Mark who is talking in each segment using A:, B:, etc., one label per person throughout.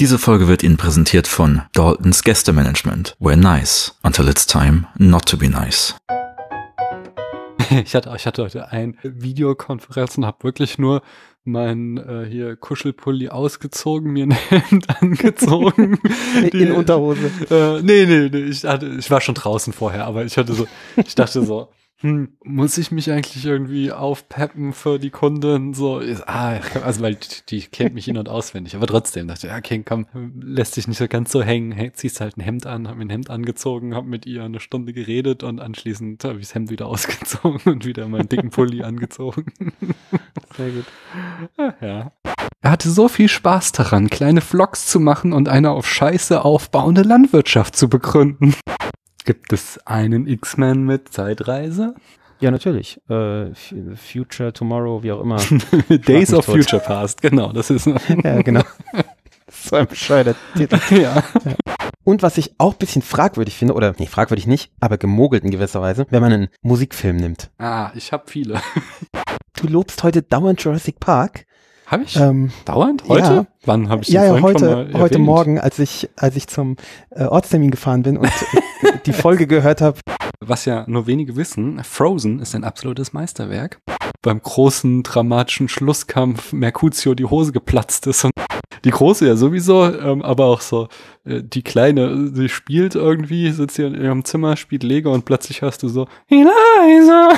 A: Diese Folge wird Ihnen präsentiert von Daltons Gästemanagement. We're nice until it's time not to be nice.
B: Ich hatte, ich hatte heute eine Videokonferenz und habe wirklich nur mein äh, hier Kuschelpulli ausgezogen, mir ein Hemd angezogen.
C: Die, in Unterhose.
B: Äh, nee, nee, nee, ich, hatte, ich war schon draußen vorher, aber ich hatte so, ich dachte so, hm, muss ich mich eigentlich irgendwie aufpeppen für die Kunden? So, ah, also weil die, die kennt mich in- und auswendig, aber trotzdem dachte ich, ja, okay, komm, lässt sich nicht so ganz so hängen, hey, ziehst halt ein Hemd an, hab mir ein Hemd angezogen, hab mit ihr eine Stunde geredet und anschließend habe ich das Hemd wieder ausgezogen und wieder meinen dicken Pulli angezogen.
C: Sehr gut.
B: Ja. Er hatte so viel Spaß daran, kleine Vlogs zu machen und eine auf Scheiße aufbauende Landwirtschaft zu begründen. Gibt es einen X-Men mit Zeitreise?
C: Ja, natürlich. Äh, Future, Tomorrow, wie auch immer.
B: Days of
C: tot.
B: Future Past, genau, das ist.
C: ja, genau. so ein bescheuerter Titel.
B: ja.
C: Und was ich auch ein bisschen fragwürdig finde, oder nee, fragwürdig nicht, aber gemogelt in gewisser Weise, wenn man einen Musikfilm nimmt.
B: Ah, ich habe viele.
C: Du lobst heute dauernd Jurassic Park.
B: Habe ich?
C: Ähm,
B: Dauernd? Heute?
C: ja.
B: Wann habe ich
C: ja, ja, heute, heute? Morgen, als ich, als ich zum äh, Ortstermin gefahren bin und äh, die Folge gehört habe.
B: Was ja nur wenige wissen, Frozen ist ein absolutes Meisterwerk. Beim großen dramatischen Schlusskampf Mercutio die Hose geplatzt ist und die große ja sowieso, ähm, aber auch so äh, die kleine, sie spielt irgendwie, sitzt hier in ihrem Zimmer, spielt Lego und plötzlich hörst du so Eliza.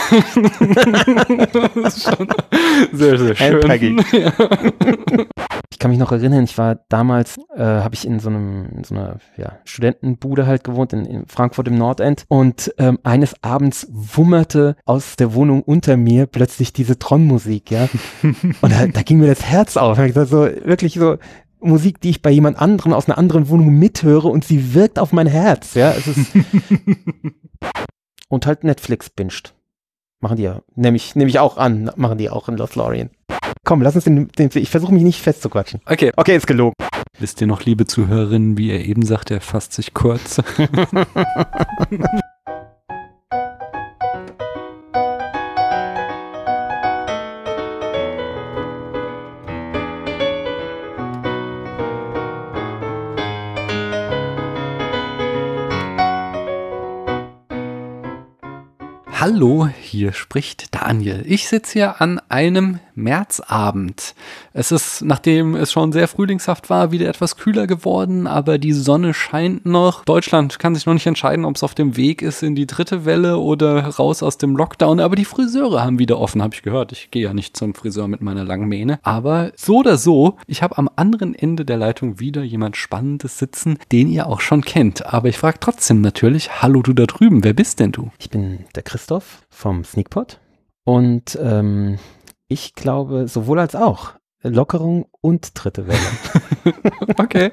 B: das ist schon sehr, sehr schön. Ja.
C: Ich kann mich noch erinnern, ich war damals, äh, habe ich in so einem, in so einer ja, Studentenbude halt gewohnt, in, in Frankfurt im Nordend. Und ähm, eines Abends wummerte aus der Wohnung unter mir plötzlich diese Tron-Musik, ja. Und da, da ging mir das Herz auf. Ich gesagt, so wirklich so Musik, die ich bei jemand anderen aus einer anderen Wohnung mithöre und sie wirkt auf mein Herz, ja. Es ist und halt Netflix binscht. Machen die ja, nehme ich, nehm ich auch an, machen die auch in Lothlorien. Komm, lass uns den, den ich versuche mich nicht festzuquatschen.
B: Okay.
C: Okay, ist gelogen.
B: Wisst ihr noch, liebe Zuhörerinnen, wie er eben sagte, er fasst sich kurz. Hallo, hier spricht Daniel. Ich sitze hier an einem Märzabend. Es ist, nachdem es schon sehr frühlingshaft war, wieder etwas kühler geworden, aber die Sonne scheint noch. Deutschland kann sich noch nicht entscheiden, ob es auf dem Weg ist in die dritte Welle oder raus aus dem Lockdown, aber die Friseure haben wieder offen, habe ich gehört. Ich gehe ja nicht zum Friseur mit meiner langen Mähne. Aber so oder so, ich habe am anderen Ende der Leitung wieder jemand Spannendes sitzen, den ihr auch schon kennt. Aber ich frage trotzdem natürlich, hallo du da drüben, wer bist denn du?
C: Ich bin der Christoph vom Sneakpot und ähm, ich glaube sowohl als auch Lockerung und dritte Welle.
B: Okay.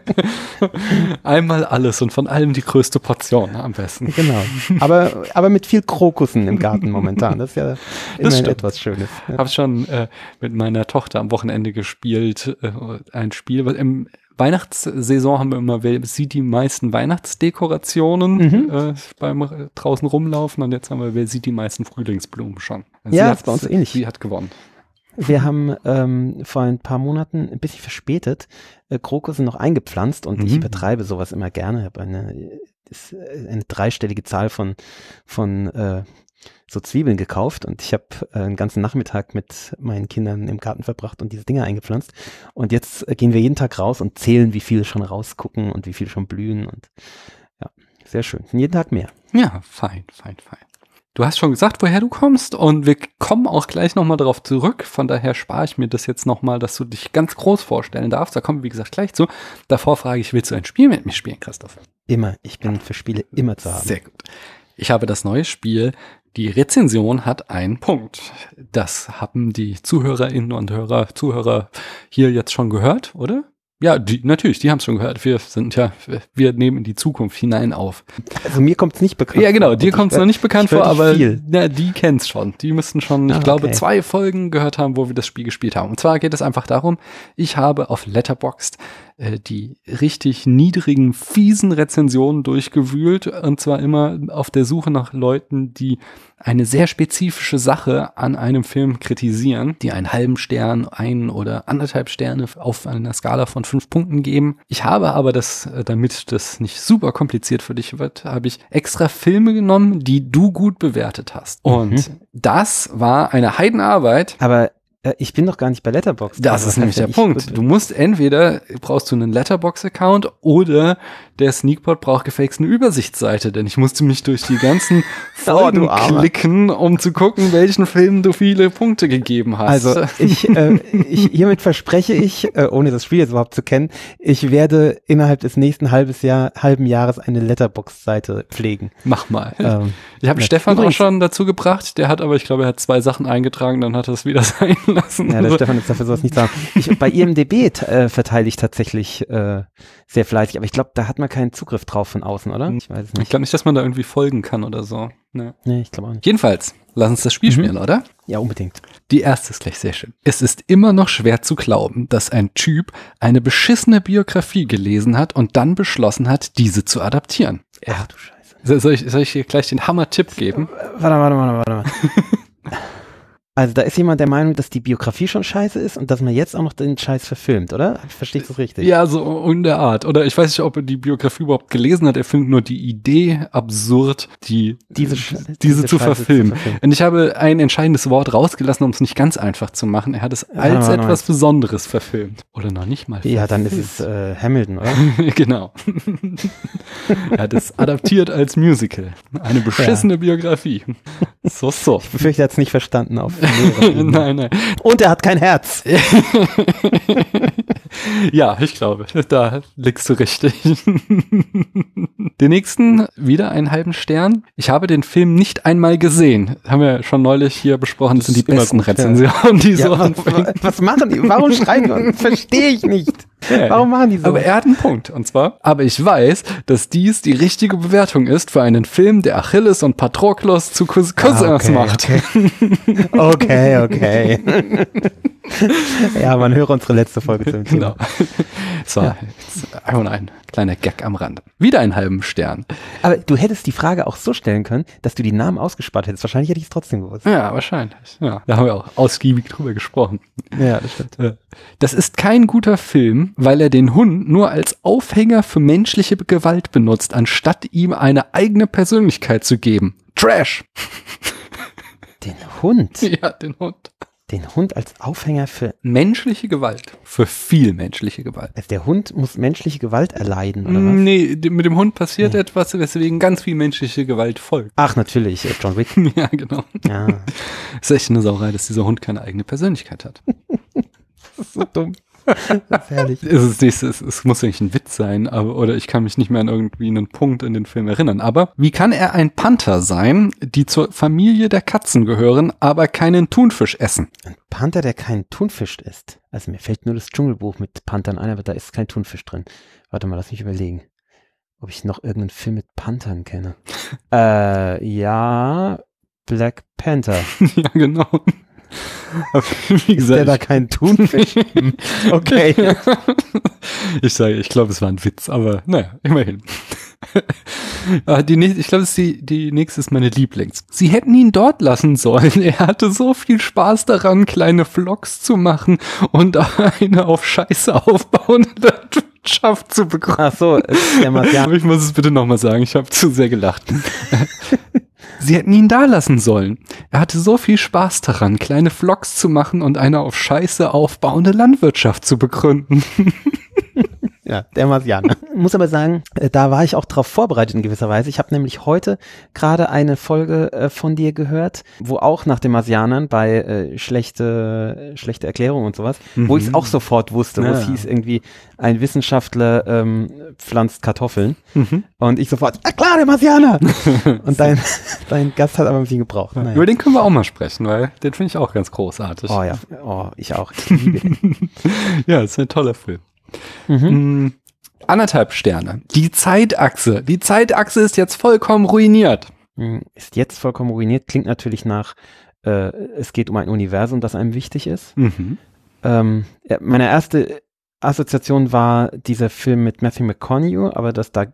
B: Einmal alles und von allem die größte Portion am besten.
C: genau. Aber, aber mit viel Krokussen im Garten momentan. Das ist ja immerhin etwas Schönes. Ja.
B: Habe schon äh, mit meiner Tochter am Wochenende gespielt. Äh, ein Spiel, was im Weihnachtssaison haben wir immer, wer sieht die meisten Weihnachtsdekorationen
C: Mhm.
B: äh, beim äh, draußen rumlaufen und jetzt haben wir, wer sieht die meisten Frühlingsblumen schon. Also
C: Ja,
B: sie
C: ist bei uns ähnlich.
B: Sie hat gewonnen.
C: Wir haben ähm, vor ein paar Monaten, ein bisschen verspätet, äh, Krokusse noch eingepflanzt und ich
B: Mhm.
C: übertreibe sowas immer gerne. Ich habe eine, äh, eine dreistellige Zahl von, von äh, so Zwiebeln gekauft und ich habe äh, einen ganzen Nachmittag mit meinen Kindern im Garten verbracht und diese Dinge eingepflanzt. Und jetzt äh, gehen wir jeden Tag raus und zählen, wie viele schon rausgucken und wie viele schon blühen und ja, sehr schön. Und jeden Tag mehr.
B: Ja, fein, fein, fein. Du hast schon gesagt, woher du kommst und wir kommen auch gleich nochmal darauf zurück. Von daher spare ich mir das jetzt nochmal, dass du dich ganz groß vorstellen darfst. Da kommen wir, wie gesagt, gleich zu. Davor frage ich, willst du ein Spiel mit mir spielen, Christoph?
C: Immer. Ich bin für Spiele immer zu haben.
B: Sehr gut. Ich habe das neue Spiel. Die Rezension hat einen Punkt. Das haben die Zuhörerinnen und Hörer, Zuhörer hier jetzt schon gehört, oder? Ja, die, natürlich, die haben es schon gehört. Wir sind ja, wir nehmen in die Zukunft hinein auf.
C: Also mir kommt es nicht bekannt
B: Ja, genau,
C: vor.
B: dir kommt es noch nicht bekannt vor, aber
C: viel.
B: na, die kennt's schon. Die müssten schon,
C: Ah,
B: ich glaube,
C: okay.
B: zwei Folgen gehört haben, wo wir das Spiel gespielt haben. Und zwar geht es einfach darum, ich habe auf Letterboxd äh, die richtig niedrigen, fiesen Rezensionen durchgewühlt und zwar immer auf der Suche nach Leuten, die eine sehr spezifische Sache an einem Film kritisieren, die einen halben Stern, einen oder anderthalb Sterne auf einer Skala von fünf Punkten geben. Ich habe aber das, äh, damit das nicht super kompliziert für dich wird, habe ich extra Filme genommen, die du gut bewertet hast. Und
C: Mhm.
B: das war eine Heidenarbeit.
C: Aber ich bin doch gar nicht bei Letterboxd.
B: Das
C: Also,
B: ist nämlich der Punkt. Du musst entweder brauchst du einen Letterbox-Account oder der Sneakpot braucht gefälligst eine Übersichtsseite, denn ich musste mich durch die ganzen
C: Oh,
B: Folgen
C: Armer.
B: klicken, um zu gucken, welchen Filmen du viele Punkte gegeben hast.
C: Also ich, äh, ich hiermit verspreche ich, äh, ohne das Spiel jetzt überhaupt zu kennen, ich werde innerhalb des nächsten halbes Jahr, halben Jahres eine Letterbox-Seite pflegen.
B: Mach mal.
C: Ähm,
B: Ich habe. Stefan auch schon dazu gebracht, der hat aber, ich glaube, er hat zwei Sachen eingetragen, dann hat er es wieder sein lassen.
C: ja, der Stefan ist dafür sowas nicht sagen. Ich, bei IMDB äh, verteile ich tatsächlich äh, sehr fleißig, aber ich glaube, da hat man keinen Zugriff drauf von außen, oder? Ich weiß es
B: ich
C: nicht.
B: glaube nicht, dass man da irgendwie folgen kann oder so. Ne.
C: Nee, ich glaube auch nicht.
B: Jedenfalls, lass uns das Spiel
C: Mhm.
B: spielen, oder?
C: Ja, unbedingt.
B: Die erste ist gleich sehr schön. Es ist immer noch schwer zu glauben, dass ein Typ eine beschissene Biografie gelesen hat und dann beschlossen hat, diese zu adaptieren.
C: Ach du Scheiße.
B: So- Soll ich, soll ich hier gleich den Hammer-Tipp geben?
C: Warte, warte, warte, warte. Also da ist jemand der Meinung, dass die Biografie schon scheiße ist und dass man jetzt auch noch den Scheiß verfilmt, oder? Verstehe ich das richtig?
B: Ja, so in der Art. Oder ich weiß nicht, ob er die Biografie überhaupt gelesen hat. Er findet nur die Idee absurd, die,
C: Diese,
B: diese,
C: diese
B: zu, verfilmen.
C: zu verfilmen.
B: Und ich habe ein entscheidendes Wort rausgelassen, um es nicht ganz einfach zu machen. Er hat es
C: Warte
B: als
C: mal, warte
B: etwas Besonderes verfilmt. Oder noch nicht mal.
C: Ja, dann ist es äh, Hamilton, oder?
B: genau. er hat es adaptiert als Musical. Eine beschissene Biografie. So, so.
C: Ich befürchte, er hat es nicht verstanden auf.
B: Nein, nein.
C: Und er hat kein Herz.
B: Ja, ich glaube, da liegst du richtig. Den nächsten, wieder einen halben Stern. Ich habe den Film nicht einmal gesehen. Haben wir schon neulich hier besprochen. Das,
C: Das
B: sind die besten
C: gut, ja.
B: Rezensionen, die so
C: Ja, was,
B: anfangen.
C: was machen die? Warum schreien die? Das verstehe ich nicht. Warum machen die so?
B: Aber er hat einen Punkt. Und zwar, aber ich weiß, dass dies die richtige Bewertung ist für einen Film, der Achilles und Patroklos zu Cous Cousins
C: Ah, okay,
B: macht.
C: Okay, okay. ja, man höre unsere letzte Folge zum Thema.
B: Genau. So, einfach nur ein kleiner Gag am Rand. Wieder einen halben Stern.
C: Aber du hättest die Frage auch so stellen können, dass du die Namen ausgespart hättest. Wahrscheinlich hätte ich es trotzdem gewusst.
B: Ja, wahrscheinlich. Ja, da haben wir auch ausgiebig drüber gesprochen.
C: Ja, das stimmt.
B: Äh, Das ist kein guter Film, weil er den Hund nur als Aufhänger für menschliche Gewalt benutzt, anstatt ihm eine eigene Persönlichkeit zu geben. Trash.
C: Den Hund.
B: Ja, den Hund.
C: Den Hund als Aufhänger für.
B: Menschliche Gewalt. Für viel menschliche Gewalt.
C: Also der Hund muss menschliche Gewalt erleiden, oder was?
B: Nee, mit dem Hund passiert etwas, weswegen ganz viel menschliche Gewalt folgt.
C: Ach, natürlich, äh, John Wick.
B: Ja, genau.
C: Ja,
B: Ist echt eine Sauerei, dass dieser Hund keine eigene Persönlichkeit hat.
C: Das ist so dumm. Das ist herrlich.
B: Es, ist es muss eigentlich ein Witz sein, aber, oder ich kann mich nicht mehr an irgendwie einen Punkt in den Film erinnern. Aber wie kann er ein Panther sein, die zur Familie der Katzen gehören, aber keinen Thunfisch essen?
C: Ein Panther, der keinen Thunfisch isst. Also mir fällt nur das Dschungelbuch mit Panthern ein, aber da ist kein Thunfisch drin. Warte mal, lass mich überlegen, ob ich noch irgendeinen Film mit Panthern kenne. äh, ja, Black Panther.
B: ja, genau. Wie
C: Ist der
B: gesagt,
C: da kein Thunfisch? Okay.
B: ich sage, ich glaube, es war ein Witz, aber naja, immerhin. Ah, die ich glaube, die, die nächste ist meine Lieblings. Sie hätten ihn dort lassen sollen. Er hatte so viel Spaß daran, kleine Vlogs zu machen und eine auf Scheiße aufbauende Landwirtschaft zu bekommen.
C: Ach so, der.
B: Ich muss es bitte nochmal sagen, ich habe zu sehr gelacht. Sie hätten ihn da lassen sollen. Er hatte so viel Spaß daran, kleine Vlogs zu machen und eine auf Scheiße aufbauende Landwirtschaft zu begründen.
C: Ja, der Marsianer. Muss aber sagen, äh, da war ich auch drauf vorbereitet in gewisser Weise. Ich habe nämlich heute gerade eine Folge äh, von dir gehört, wo auch nach den Marsianern bei äh, schlechte, schlechte Erklärungen und sowas, wo ich es auch sofort wusste, wo es
B: Ja.
C: hieß irgendwie, ein Wissenschaftler ähm, pflanzt Kartoffeln. Und ich sofort, ah klar, der Marsianer! und dein, dein Gast hat aber ein bisschen gebraucht. Naja.
B: Über den können wir auch mal sprechen, weil den finde ich auch ganz großartig.
C: Oh ja, oh, ich auch. Ich.
B: Ja, ist ein toller Film.
C: Mhm.
B: Mm, anderthalb Sterne. Die Zeitachse. Die Zeitachse ist jetzt vollkommen ruiniert.
C: Hm, Ist jetzt vollkommen ruiniert, klingt natürlich nach, äh, es geht um ein Universum, das einem wichtig ist.
B: Mhm.
C: Ähm, meine erste Assoziation war dieser Film mit Matthew McConaughey, aber das da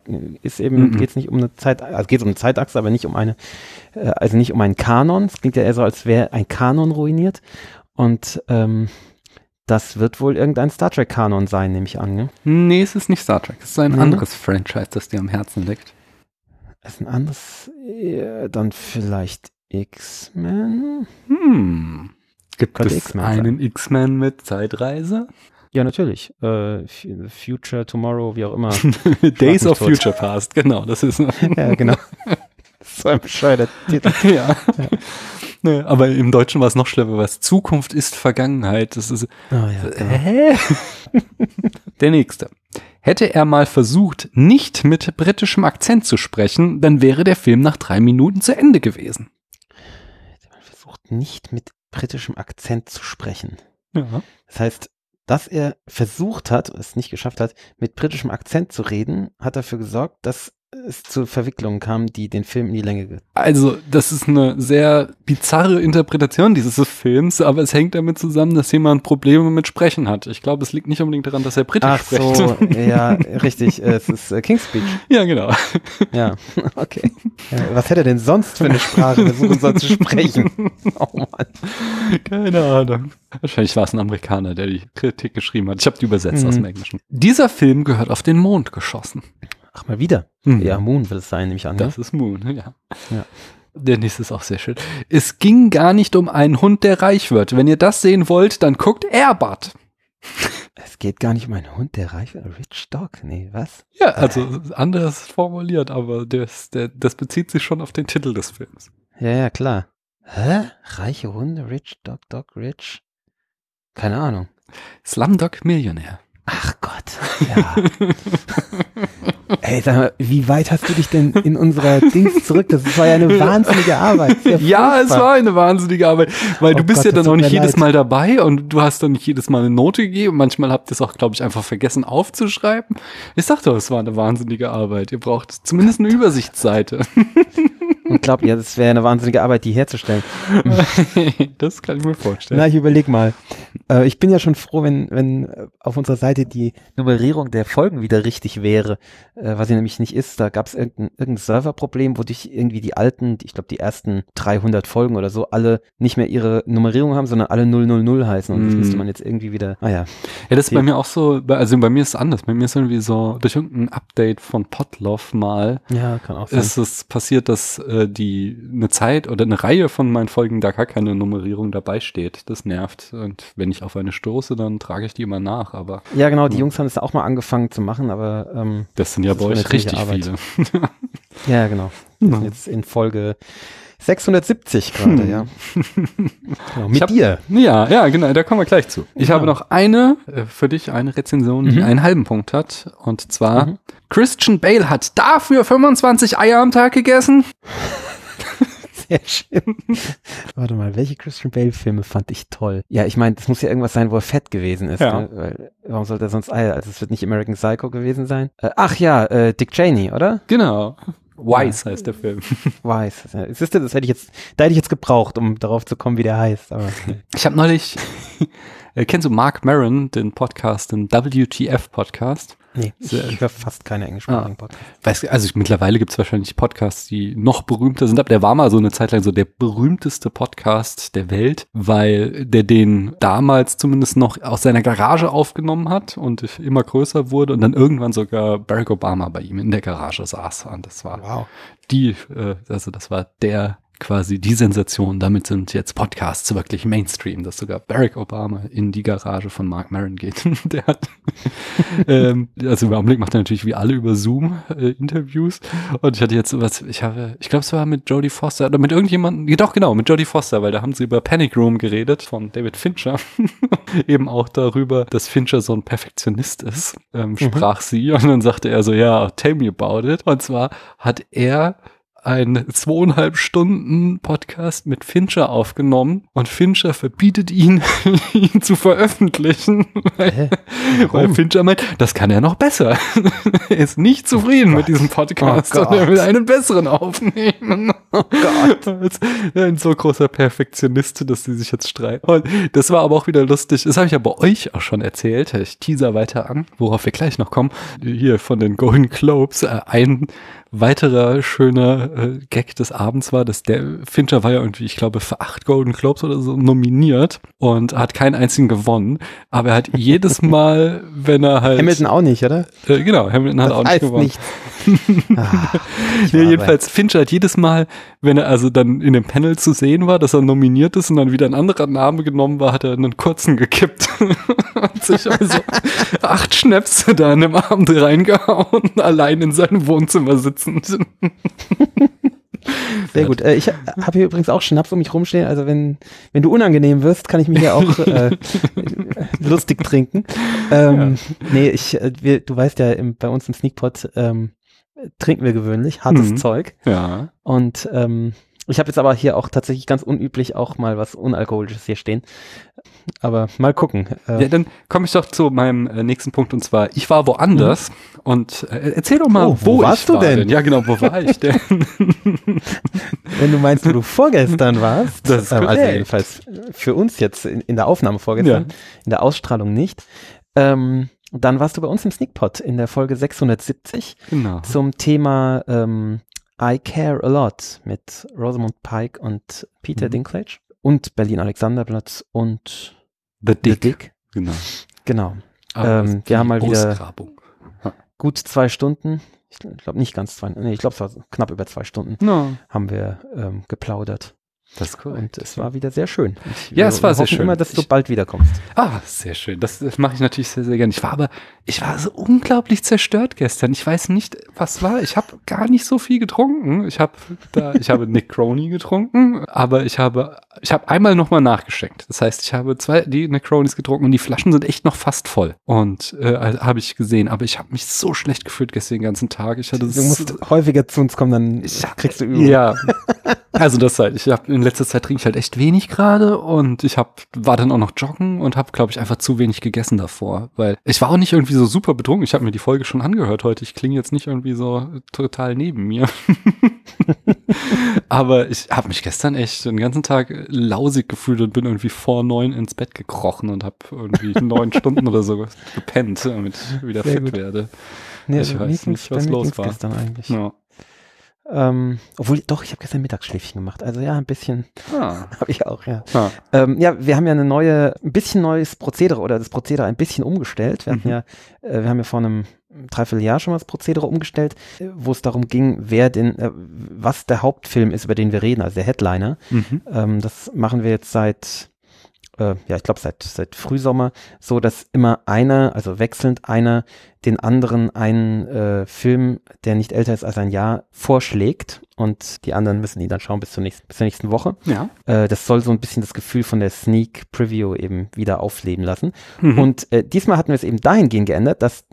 C: ist eben,
B: Mhm.
C: geht es nicht um eine Zeit, also geht es um eine Zeitachse, aber nicht um eine, äh, also nicht um einen Kanon. Es klingt ja eher so, als wäre ein Kanon ruiniert. Und ähm, das wird wohl irgendein Star Trek-Kanon sein, nehme ich an. Ne?
B: Nee, es ist nicht Star Trek. Es ist ein
C: Mhm.
B: anderes Franchise, das dir am Herzen liegt.
C: Das ist ein anderes, äh, dann vielleicht X-Men?
B: Hm. Gibt
C: Könnte
B: es einen X-Men mit Zeitreise?
C: Ja, natürlich. Äh, Future, Tomorrow, wie auch immer.
B: Days of
C: tot.
B: Future Past, genau, das ist.
C: ja, genau. so ein bescheuerter Titel.
B: ja. Nee, aber im Deutschen war es noch schlimmer, was Zukunft ist Vergangenheit. Das ist.
C: Oh, ja, genau.
B: Hä? Der nächste. Hätte er mal versucht, nicht mit britischem Akzent zu sprechen, dann wäre der Film nach drei Minuten zu Ende gewesen.
C: Man versucht nicht mit britischem Akzent zu sprechen.
B: Ja.
C: Das heißt, dass er versucht hat, es nicht geschafft hat, mit britischem Akzent zu reden, hat dafür gesorgt, dass es zu Verwicklungen kam, die den Film in die Länge ge
B: Also, das ist eine sehr bizarre Interpretation dieses Films, aber es hängt damit zusammen, dass jemand Probleme mit Sprechen hat. Ich glaube, es liegt nicht unbedingt daran, dass er britisch
C: Ach
B: spricht.
C: so, ja, richtig. Es ist äh, King's Speech.
B: ja, genau.
C: Ja, okay. Ja, was hätte er denn sonst für eine Sprache versuchen soll zu sprechen? Oh Mann.
B: Keine Ahnung. Wahrscheinlich war es ein Amerikaner, der die Kritik geschrieben hat. Ich habe die übersetzt
C: Mhm.
B: aus dem Englischen. Dieser Film gehört auf den Mond geschossen.
C: Ach, mal wieder.
B: Mhm.
C: Ja, Moon wird es sein, nehme ich an. Ne?
B: Das ist Moon, ja.
C: Ja.
B: Der nächste ist auch sehr schön. Es ging gar nicht um einen Hund, der reich wird. Wenn ihr das sehen wollt, dann guckt Airbud.
C: Es geht gar nicht um einen Hund, der reich wird. Rich Dog? Nee, was?
B: Ja, also anders formuliert, aber das, der, das bezieht sich schon auf den Titel des Films.
C: Ja, ja, klar. Hä? Reiche Hunde, Rich Dog, Dog, Rich? Keine Ahnung.
B: Slumdog Millionär.
C: Ach Gott. Ja. Ey, sag mal, wie weit hast du dich denn in unserer Dings zurück? Das war ja eine wahnsinnige Arbeit. Sehr
B: Ja, es war eine wahnsinnige Arbeit, weil
C: Oh
B: du bist
C: Gott,
B: ja dann auch nicht jedes
C: leid.
B: Mal dabei und du hast dann nicht jedes Mal eine Note gegeben. Manchmal habt ihr es auch, glaube ich, einfach vergessen aufzuschreiben. Ich sag doch, es war eine wahnsinnige Arbeit. Ihr braucht zumindest eine Übersichtsseite.
C: Und glaub, ja, das wäre eine wahnsinnige Arbeit, die herzustellen.
B: das kann ich mir vorstellen.
C: Na, ich überleg mal. Äh, ich bin ja schon froh, wenn, wenn äh, auf unserer Seite die Nummerierung der Folgen wieder richtig wäre, äh, was sie nämlich nicht ist. Da gab es irgendein, irgendein Serverproblem, wodurch irgendwie die alten, ich glaube die ersten 300 Folgen oder so, alle nicht mehr ihre Nummerierung haben, sondern alle 000 heißen. Und das
B: Mm.
C: müsste man jetzt irgendwie wieder, ah ja.
B: Ja, das ist bei mir auch so, also bei mir ist es anders. Bei mir ist irgendwie so, durch irgendein Update von Potlove mal,
C: Ja, kann auch sein.
B: ist es passiert, dass äh, die eine Zeit oder eine Reihe von meinen Folgen da gar keine Nummerierung dabei steht. Das nervt. Und wenn ich auf eine stoße, dann trage ich die immer nach. Aber
C: ja, genau, die Jungs haben es auch mal angefangen zu machen, aber ähm,
B: das sind ja
C: Das
B: bei euch richtig
C: Arbeit.
B: viele.
C: ja, genau. Wir
B: Ja.
C: sind jetzt in Folge 670 gerade,
B: Hm.
C: ja. Genau, mit
B: hab-
C: dir.
B: Ja, ja, genau, da kommen wir gleich zu. Ich
C: Genau.
B: habe noch eine äh, für dich, eine Rezension, die
C: Mhm.
B: einen halben Punkt hat. Und zwar,
C: Mhm.
B: Christian Bale hat dafür 25 Eier am Tag gegessen.
C: Sehr schön. Warte mal, welche Christian Bale-Filme fand ich toll? Ja, ich meine, das muss ja irgendwas sein, wo er fett gewesen ist.
B: Ja.
C: Ne? Weil, warum sollte er sonst Eier? Also es wird nicht American Psycho gewesen sein. Äh, ach ja, äh, Dick Cheney, oder?
B: Genau. Wise heißt der Film.
C: Weiß. Ja, das hätte ich jetzt, da hätte ich jetzt gebraucht, um darauf zu kommen, wie der heißt. Aber.
B: Ich habe neulich, äh, kennst du Mark Maron, den Podcast, den WTF-Podcast?
C: Nee ich höre fast keine englischsprachigen Podcasts.
B: Weiß, also ich, mittlerweile gibt es wahrscheinlich Podcasts, die noch berühmter sind, aber der war mal so eine Zeit lang so der berühmteste Podcast der Welt, weil der den damals zumindest noch aus seiner Garage aufgenommen hat und immer größer wurde und dann irgendwann sogar Barack Obama bei ihm in der Garage saß. Und das war
C: Wow.
B: die, äh, also das war der quasi die Sensation. Damit sind jetzt Podcasts wirklich Mainstream, dass sogar Barack Obama in die Garage von Mark Maron geht. Der hat, ähm, also im Augenblick macht er natürlich wie alle über Zoom äh, Interviews. Und ich hatte jetzt was, ich habe, ich glaube, es war mit Jodie Foster oder mit irgendjemandem, ja, doch genau, mit Jodie Foster, weil da haben sie über Panic Room geredet von David Fincher. Eben auch darüber, dass Fincher so ein Perfektionist ist, ähm, sprach sie. Und dann sagte er so, ja, tell me about it. Und zwar hat er einen zweieinhalb Stunden Podcast mit Fincher aufgenommen und Fincher verbietet ihn, ihn zu veröffentlichen, weil, weil? Fincher meint, das kann er noch besser. er ist nicht zufrieden mit diesem Podcast
C: Oh
B: und er will einen besseren aufnehmen. Oh Gott. Ein so großer Perfektionist, dass sie sich jetzt streiten. Und das war aber auch wieder lustig. Das habe ich ja bei euch auch schon erzählt. Ich teaser weiter an, worauf wir gleich noch kommen. Hier von den Golden Globes. Äh, ein weiterer schöner äh, Gag des Abends war, dass der Fincher war ja irgendwie, ich glaube, für acht Golden Globes oder so nominiert und hat keinen einzigen gewonnen. Aber er hat jedes Mal, wenn er halt.
C: Hamilton auch nicht, oder?
B: Äh, genau, Hamilton hat
C: Das
B: auch nicht gewonnen.
C: nichts. Ah,
B: Nee, jedenfalls, Fincher hat jedes Mal, wenn er also dann in dem Panel zu sehen war, dass er nominiert ist und dann wieder ein anderer Name genommen war, hat er einen kurzen gekippt und sich also acht Schnäpse da an dem Abend reingehauen, allein in seinem Wohnzimmer sitzend.
C: Sehr gut. Äh, ich habe hier übrigens auch Schnaps um mich rumstehen. Also wenn, wenn du unangenehm wirst, kann ich mich hier auch äh, lustig trinken. Ähm, Nee, ich, äh, wir, du weißt ja, im, bei uns im Sneakpot ähm, trinken wir gewöhnlich hartes
B: Mhm.
C: Zeug.
B: Ja.
C: Und ähm, ich habe jetzt aber hier auch tatsächlich ganz unüblich auch mal was Unalkoholisches hier stehen. Aber mal gucken. Äh,
B: Ja, dann komme ich doch zu meinem äh, nächsten Punkt und zwar, ich war woanders und äh, erzähl doch mal,
C: Mhm. Oh, wo
B: wo,
C: warst du
B: war
C: denn?
B: Ja, genau, wo war ich denn?
C: Wenn du meinst, wo du vorgestern warst,
B: Das ist
C: ähm, also jedenfalls für uns jetzt in, in der Aufnahme vorgestern, in der Ausstrahlung nicht, ähm, dann warst du bei uns im Sneakpot in der Folge 670
B: genau.
C: zum Thema ähm, I Care a Lot mit Rosamund Pike und Peter
B: Mhm.
C: Dinklage und Berlin Alexanderplatz und
B: The
C: The
B: Dick.
C: Dick.
B: Genau.
C: Genau.
B: Aber
C: Ähm, wir haben mal wieder-. Gut zwei Stunden. Ich glaube nicht ganz zwei, nee, ich glaube es war knapp über zwei Stunden
B: No,
C: haben wir ähm, geplaudert.
B: Das ist korrekt.
C: Und es war wieder sehr schön. Ich,
B: Ja, es war sehr schön.
C: immer, dass du
B: Ich-
C: bald wiederkommst.
B: Ah, sehr schön. Das, das mache ich natürlich sehr, sehr gerne. Ich war aber, ich war so unglaublich zerstört gestern. Ich weiß nicht, was war. Ich habe gar nicht so viel getrunken. Ich habe da, ich habe Nick Crony getrunken, aber ich habe, ich habe einmal nochmal nachgeschenkt. Das heißt, ich habe zwei die Nick Cronys getrunken und die Flaschen sind echt noch fast voll. Und äh, habe ich gesehen, aber ich habe mich so schlecht gefühlt gestern den ganzen Tag. Ich hatte
C: Du musst häufiger zu uns kommen, dann
B: Ich
C: kriegst du Übung.
B: Ja. Also das halt, ich habe letzter Zeit trinke ich halt echt wenig gerade und ich hab, war dann auch noch joggen und habe glaube ich einfach zu wenig gegessen davor, weil ich war auch nicht irgendwie so super betrunken. Ich habe mir die Folge schon angehört heute. Ich klinge jetzt nicht irgendwie so total neben mir. Aber ich habe mich gestern echt den ganzen Tag lausig gefühlt und bin irgendwie vor neun ins Bett gekrochen und habe irgendwie neun Stunden oder so gepennt, damit ich wieder
C: Sehr
B: fit
C: gut.
B: werde.
C: Nee,
B: Ich
C: also
B: weiß nicht, was los war.
C: gestern eigentlich.
B: Ja.
C: Ähm, obwohl, doch, ich habe gestern Mittagsschläfchen gemacht. Also ja, ein bisschen
B: Ah.
C: habe ich auch, ja.
B: Ah.
C: Ähm, ja, wir haben ja eine neue, ein bisschen neues Prozedere oder das Prozedere ein bisschen umgestellt. Wir hatten
B: Mhm.
C: ja, äh, wir haben ja vor einem Dreivierteljahr schon mal das Prozedere umgestellt, wo es darum ging, wer denn, äh, was der Hauptfilm ist, über den wir reden, also der Headliner.
B: Mhm.
C: Ähm, das machen wir jetzt seit, äh, ja, ich glaube seit, seit Frühsommer, so dass immer einer, also wechselnd einer, den anderen einen äh, Film, der nicht älter ist als ein Jahr, vorschlägt und die anderen müssen ihn dann schauen bis zur nächsten, bis zur nächsten Woche.
B: Ja.
C: Äh, das soll so ein bisschen das Gefühl von der Sneak Preview eben wieder aufleben lassen.
B: Mhm.
C: Und äh, diesmal hatten wir es eben dahingehend geändert, dass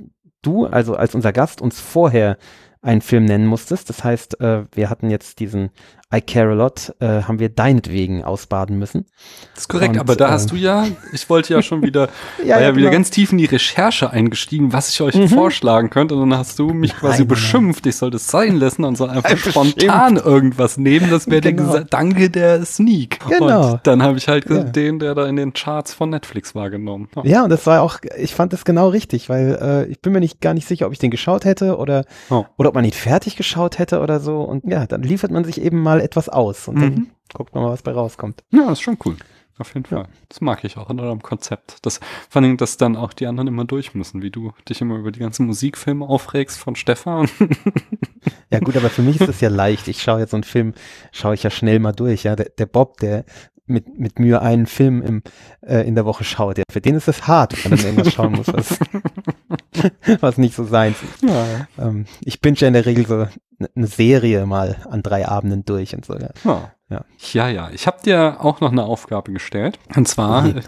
C: du, also als unser Gast, uns vorher einen Film nennen musstest. Das heißt, äh, wir hatten jetzt diesen I Care a Lot, äh, haben wir deinetwegen ausbaden müssen.
B: Das ist korrekt,
C: Und,
B: aber da
C: ähm,
B: hast du ja, ich wollte ja schon wieder,
C: Ja,
B: ja,
C: ja,
B: wieder
C: genau.
B: ganz tief in die Recherche eingestiegen, was ich euch
C: Mhm.
B: vorschlagen könnte. Und dann hast du mich quasi
C: Nein, nein,
B: beschimpft, ich soll das sein lassen und soll einfach
C: Beschimpft.
B: spontan irgendwas nehmen. Das wäre
C: Genau.
B: der Danke der Sneak.
C: Genau.
B: Und dann habe ich halt
C: Ja.
B: den, der da in den Charts von Netflix wahrgenommen. Ja.
C: Ja, und das war auch, ich fand das genau richtig, weil äh, ich bin mir nicht gar nicht sicher, ob ich den geschaut hätte oder,
B: Oh.
C: oder ob man ihn fertig geschaut hätte oder so. Und ja, dann liefert man sich eben mal etwas aus und
B: Mhm.
C: dann guckt man mal, was bei rauskommt.
B: Ja, das ist schon cool. Auf jeden Fall. Das mag ich auch in eurem Konzept. Das, vor allem, dass dann auch die anderen immer durch müssen, wie du dich immer über die ganzen Musikfilme aufregst von Stefan.
C: Ja gut, aber für mich ist das ja leicht. Ich schaue jetzt so einen Film, schaue ich ja schnell mal durch. Ja, der, der Bob, der mit, mit Mühe einen Film im, äh, in der Woche schaut, ja, für den ist es hart, wenn er dann irgendwas schauen muss, was, was nicht so seins ist.
B: ja.
C: Ähm, ich bin ja in der Regel so eine Serie mal an drei Abenden durch und so. Ja.
B: Ja.
C: Ja.
B: Ja, ja. Ich habe dir auch noch eine Aufgabe gestellt. Und zwar
C: Mhm.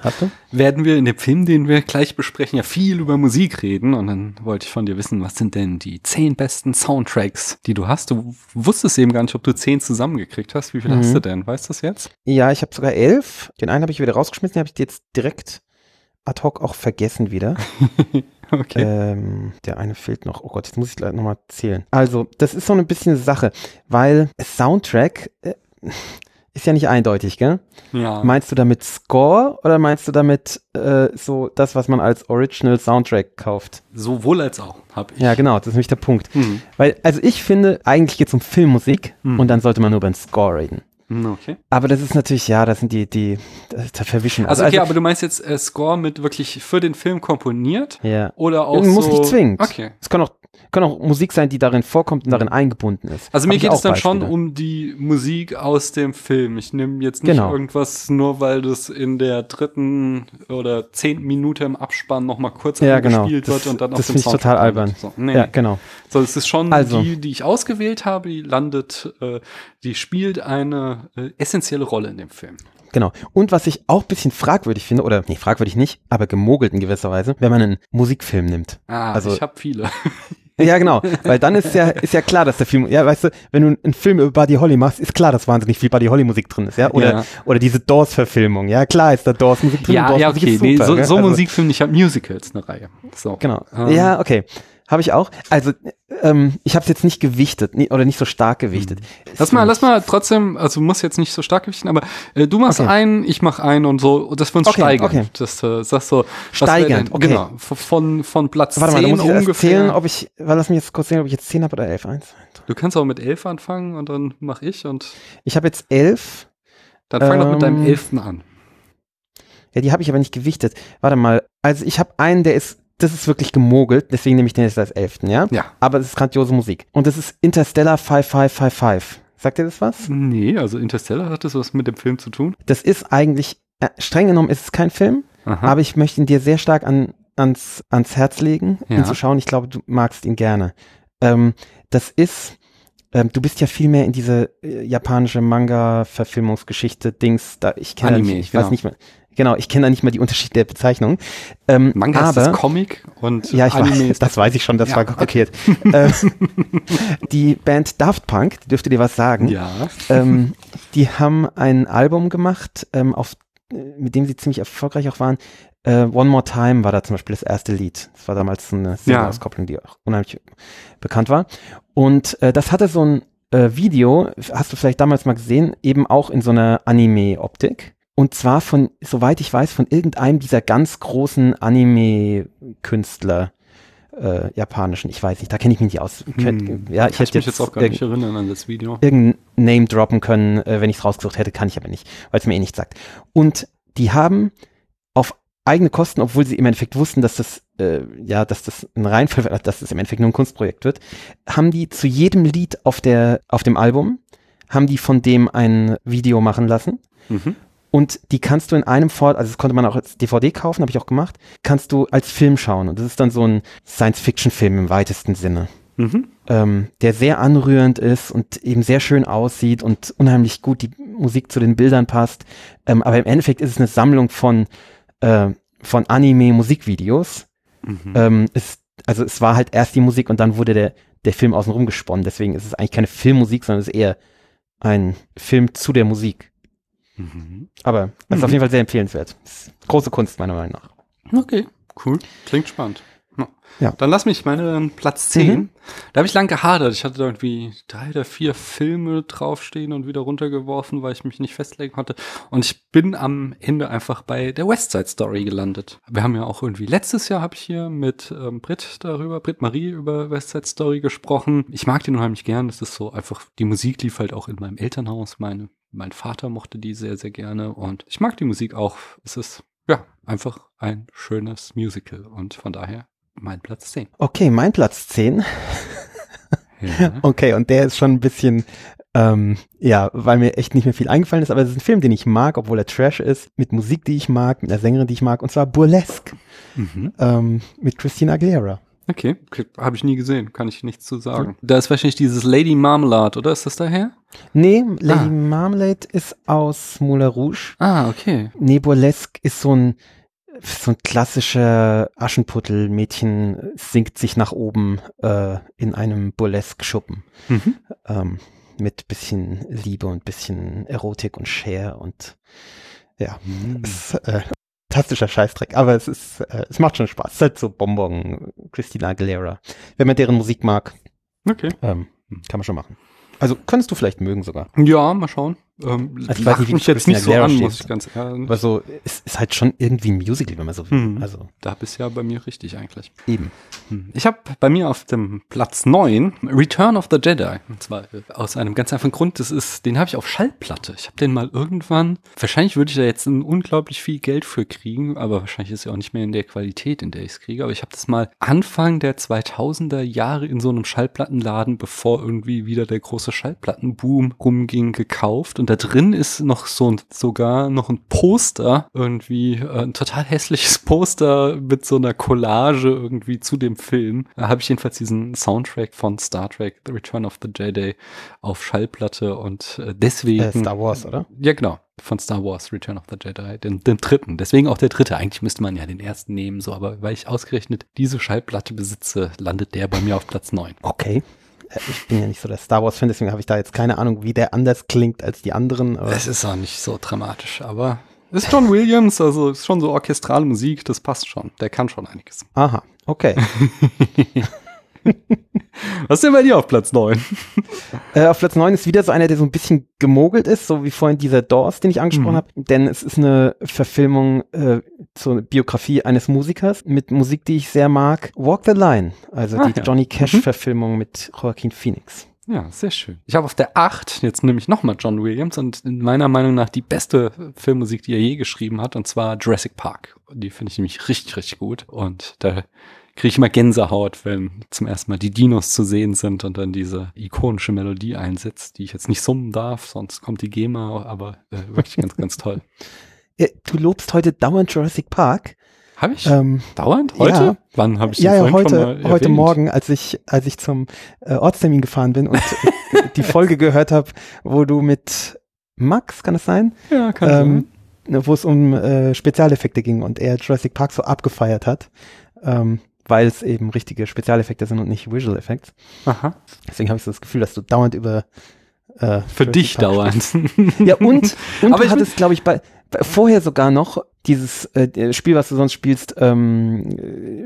B: Werden wir in dem Film, den wir gleich besprechen, ja viel über Musik reden. Und dann wollte ich von dir wissen, was sind denn die zehn besten Soundtracks, die du hast? Du wusstest eben gar nicht, ob du zehn zusammengekriegt hast. Wie viele
C: Mhm.
B: hast du denn? Weißt du das jetzt?
C: Ja, ich habe sogar elf. Den einen habe ich wieder rausgeschmissen, den habe ich jetzt direkt ad hoc auch vergessen wieder.
B: Okay.
C: Ähm, der eine fehlt noch. Oh Gott, jetzt muss ich gleich nochmal zählen. Also, das ist so ein bisschen eine Sache, weil Soundtrack äh, ist ja nicht eindeutig, gell?
B: ja.
C: Meinst du damit Score oder meinst du damit äh, so das, was man als Original Soundtrack kauft?
B: Sowohl als auch, habe ich.
C: Ja, genau, das ist nämlich der Punkt.
B: Hm.
C: Weil, also ich finde, eigentlich geht es um Filmmusik
B: Hm.
C: und dann sollte man nur über den Score reden.
B: Okay.
C: Aber das ist natürlich, ja, das sind die, die, das, das verwischen.
B: Also, okay, aber du meinst jetzt äh, Score mit wirklich für den Film komponiert?
C: ja.
B: Oder auch
C: Muss
B: so,
C: nicht zwingend.
B: Okay.
C: Es kann auch, kann auch Musik sein, die darin vorkommt und darin eingebunden ist.
B: Also
C: Hab
B: mir
C: ich
B: geht es dann schon
C: Beispiele.
B: um die Musik aus dem Film. Ich nehme jetzt nicht
C: Genau.
B: irgendwas, nur weil das in der dritten oder zehnten Minute im Abspann noch mal kurz
C: Ja, genau.
B: gespielt
C: Das-
B: wird und dann
C: das
B: auf dem
C: finde ich total albern.
B: So, nee.
C: Ja, genau.
B: So, es ist schon
C: Also.
B: die, die ich ausgewählt habe, die landet, äh, die spielt eine äh, essentielle Rolle in dem Film.
C: Genau. Und was ich auch ein bisschen fragwürdig finde, oder nee, fragwürdig nicht, aber gemogelt in gewisser Weise, wenn man einen Musikfilm nimmt.
B: Ah,
C: Also-
B: ich habe viele.
C: Ja, genau. Weil dann ist ja, ist ja klar, dass der Film, ja, weißt du, wenn du einen Film über Buddy Holly machst, ist klar, dass wahnsinnig viel Buddy Holly Musik drin ist, ja? Oder,
B: Ja.
C: oder diese Doors-Verfilmung, ja, klar ist da Doors Musik drin.
B: ja,
C: Doors
B: ja, okay.
C: ist
B: nee,
C: super,
B: so so
C: Also-
B: Musikfilm, ich habe Musicals, eine Reihe. So.
C: Genau.
B: Ähm,
C: ja, okay. Habe ich auch. Also, ähm, ich habe es jetzt nicht gewichtet nie, oder nicht so stark gewichtet.
B: Lass mal, lass mal trotzdem, also muss jetzt nicht so stark gewichten, aber äh, du machst
C: Okay.
B: einen, ich mach einen und so, und dass wir uns
C: Okay,
B: steigern.
C: okay.
B: Das äh, sagst so,
C: Steigern,
B: denn-
C: okay.
B: Genau, von, von Platz
C: Warte mal, da
B: 10
C: muss ich
B: ungefähr.
C: zählen, ob ich, weil lass mich jetzt kurz sehen, ob ich jetzt 10 habe oder 11. Eins.
B: du kannst auch mit 11 anfangen und dann mach ich und
C: Ich habe jetzt 11.
B: dann fang doch mit deinem
C: Ähm,
B: 11. an.
C: Ja, die habe ich aber nicht gewichtet. Warte mal. Also, ich habe einen, der ist, das ist wirklich gemogelt, deswegen nehme ich den jetzt als 11. Ja?
B: Ja.
C: Aber es ist grandiose Musik. Und das ist Interstellar 5555. Sagt ihr das was?
B: Nee, also Interstellar hat das was mit dem Film zu tun.
C: Das ist eigentlich, äh, streng genommen ist es kein Film,
B: Aha.
C: aber ich möchte ihn dir sehr stark an, ans, ans Herz legen,
B: Ja.
C: ihn zu schauen. Ich glaube, du magst ihn gerne. Ähm, das ist, ähm, du bist ja viel mehr in diese äh, japanische Manga-Verfilmungsgeschichte, Dings, da, ich kenne nicht, ich
B: genau.
C: weiß nicht mehr, genau, ich kenne da nicht mal die Unterschiede der Bezeichnung. Ähm,
B: Manga
C: aber,
B: ist das Comic und
C: ja, ich
B: Anime
C: weiß, das weiß ich schon, das
B: Ja,
C: war kopiert. äh, die Band Daft Punk, die dürfte dir was sagen
B: Ja.
C: ähm, die haben ein Album gemacht, ähm, auf, äh, mit dem sie ziemlich erfolgreich auch waren. Äh, One More Time war da zum Beispiel das erste Lied. Das war damals eine Single-Auskopplung, die auch unheimlich bekannt war. Und äh, das hatte so ein äh, Video, hast du vielleicht damals mal gesehen, eben auch in so einer Anime-Optik. Und zwar von, soweit ich weiß, von irgendeinem dieser ganz großen Anime-Künstler, äh, japanischen. Ich weiß nicht, da kenne ich mich nicht aus.
B: Hm.
C: Ja, ich
B: Kann
C: hätte
B: mich jetzt auch gar nicht erinnern an das Video.
C: irgendein Name droppen können, äh, wenn ich es rausgesucht hätte, kann ich aber nicht, weil es mir eh nicht sagt. Und die haben auf eigene Kosten, obwohl sie im Endeffekt wussten, dass das, äh, ja, dass das ein Reinfall, dass das im Endeffekt nur ein Kunstprojekt wird, haben die zu jedem Lied auf der, auf dem Album, haben die von dem ein Video machen lassen.
B: Mhm.
C: Und die kannst du in einem Fort, also das konnte man auch als DVD kaufen, habe ich auch gemacht, kannst du als Film schauen. Und das ist dann so ein Science-Fiction-Film im weitesten Sinne
B: Mhm.
C: ähm, der sehr anrührend ist und eben sehr schön aussieht und unheimlich gut die Musik zu den Bildern passt. Ähm, aber im Endeffekt ist es eine Sammlung von, äh, von Anime-Musikvideos.
B: Mhm.
C: Ähm, es, also es war halt erst die Musik und dann wurde der, der Film außenrum gesponnen. Deswegen ist es eigentlich keine Filmmusik, sondern es ist eher ein Film zu der Musik.
B: Mhm.
C: Aber es ist
B: Mhm.
C: auf jeden Fall sehr empfehlenswert. Ist große Kunst, meiner Meinung nach.
B: Okay, cool. Klingt spannend. Ja.
C: Ja.
B: Dann lass mich meine Platz 10.
C: Mhm.
B: Da habe ich lang gehadert. Ich hatte da irgendwie drei oder vier Filme draufstehen und wieder runtergeworfen, weil ich mich nicht festlegen konnte. Und ich bin am Ende einfach bei der West Side Story gelandet. Wir haben ja auch irgendwie letztes Jahr habe ich hier mit ähm, Brit darüber, Brit Marie über West Side Story gesprochen. Ich mag den unheimlich gern. Das ist so einfach, die Musik lief halt auch in meinem Elternhaus. Meine, mein Vater mochte die sehr, sehr gerne. Und ich mag die Musik auch. Es ist ja, einfach ein schönes Musical und von daher mein Platz 10.
C: Okay, mein Platz 10.
B: Ja.
C: Okay, und der ist schon ein bisschen, ähm, ja, weil mir echt nicht mehr viel eingefallen ist, aber es ist ein Film, den ich mag, obwohl er Trash ist, mit Musik, die ich mag, mit einer Sängerin, die ich mag, und zwar Burlesque,
B: mhm.
C: ähm, mit Christina Aguilera.
B: Okay, okay. habe ich nie gesehen, kann ich nichts zu sagen. Da ist wahrscheinlich dieses Lady Marmalade, oder ist das daher?
C: Nee, Lady
B: Ah.
C: Marmalade ist aus Moulin Rouge.
B: Ah, okay.
C: Nee, Burlesque ist so ein, so ein klassischer Aschenputtel-Mädchen singt sich nach oben äh, in einem Burlesque-Schuppen.
B: Mhm.
C: ähm, mit bisschen Liebe und bisschen Erotik und Share und ja,
B: Mhm.
C: es, äh, fantastischer Scheißdreck, aber es ist, äh, es macht schon Spaß. Es ist halt so Bonbon, Christina Aguilera. Wenn man deren Musik mag,
B: Okay.
C: ähm, kann man schon machen. Also könntest du vielleicht mögen sogar.
B: Ja, mal schauen. Ähm,
C: Also ich weiß nicht, wie
B: mich
C: du
B: jetzt nicht so an, muss ich ganz ehrlich.
C: Aber so, es ist halt schon irgendwie ein Musical, wenn man so will.
B: Mhm.
C: Also
B: Da bist ja bei mir richtig eigentlich.
C: eben.
B: Hm. Ich habe bei mir auf dem Platz 9 Return of the Jedi. Und zwar äh, aus einem ganz einfachen Grund. Das ist, den habe ich auf Schallplatte. Ich habe den mal irgendwann. Wahrscheinlich würde ich da jetzt ein unglaublich viel Geld für kriegen, aber wahrscheinlich ist er auch nicht mehr in der Qualität, in der ich es kriege. Aber ich habe das mal Anfang der 2000er Jahre in so einem Schallplattenladen, bevor irgendwie wieder der große Schallplattenboom rumging, gekauft. Und da drin ist noch so ein, sogar noch ein Poster, irgendwie äh, ein total hässliches Poster mit so einer Collage irgendwie zu dem Film. Da habe ich jedenfalls diesen Soundtrack von Star Trek, The Return of the Jedi, auf Schallplatte und äh, deswegen.
C: Äh, Star Wars, oder?
B: Ja, genau. Von Star Wars, Return of the Jedi, den, den dritten. Deswegen auch der dritte. Eigentlich müsste man ja den ersten nehmen, so, aber weil ich ausgerechnet diese Schallplatte besitze, landet der bei mir auf Platz 9.
C: Okay. Ich bin ja nicht so der Star Wars-Fan, deswegen habe ich da jetzt keine Ahnung, wie der anders klingt als die anderen.
B: Es ist auch nicht so dramatisch, aber ist John Williams, also ist schon so orchestrale Musik, das passt schon. Der kann schon einiges.
C: Aha, okay.
B: Was ist denn bei dir auf Platz 9?
C: Äh, auf Platz 9 ist wieder so einer, der so ein bisschen gemogelt ist, so wie vorhin dieser Doors, den ich angesprochen
B: Mhm.
C: habe. Denn es ist eine Verfilmung äh, zur Biografie eines Musikers mit Musik, die ich sehr mag. Walk the Line, also
B: Ah,
C: die
B: ja.
C: Johnny Cash-Verfilmung mit Joaquin Phoenix.
B: Ja, sehr schön. Ich habe auf der 8 jetzt nämlich nochmal John Williams und in meiner Meinung nach die beste Filmmusik, die er je geschrieben hat, und zwar Jurassic Park. Die finde ich nämlich richtig, richtig gut. Und da kriege ich immer Gänsehaut, wenn zum ersten Mal die Dinos zu sehen sind und dann diese ikonische Melodie einsetzt, die ich jetzt nicht summen darf, sonst kommt die GEMA, aber äh, wirklich ganz, ganz toll.
C: Äh, du lobst heute dauernd Jurassic Park.
B: Habe ich
C: Ähm,
B: dauernd? Heute?
C: ja.
B: Wann habe ich
C: ja, ja, heute, heute? Morgen, als ich, als ich zum äh, Ortstermin gefahren bin und äh, die Folge gehört habe, wo du mit Max, kann es sein?
B: Ja, kann
C: ähm, ne, wo es um äh, Spezialeffekte ging und er Jurassic Park so abgefeiert hat, ähm, weil es eben richtige Spezialeffekte sind und nicht Visual Effects.
B: Aha.
C: Deswegen habe ich so das Gefühl, dass du dauernd über äh,
B: Für dich dauernd.
C: sprichst. Ja, und, und
B: Aber
C: du hattest, glaube ich, bei, bei vorher sogar noch dieses äh, Spiel, was du sonst spielst, ähm,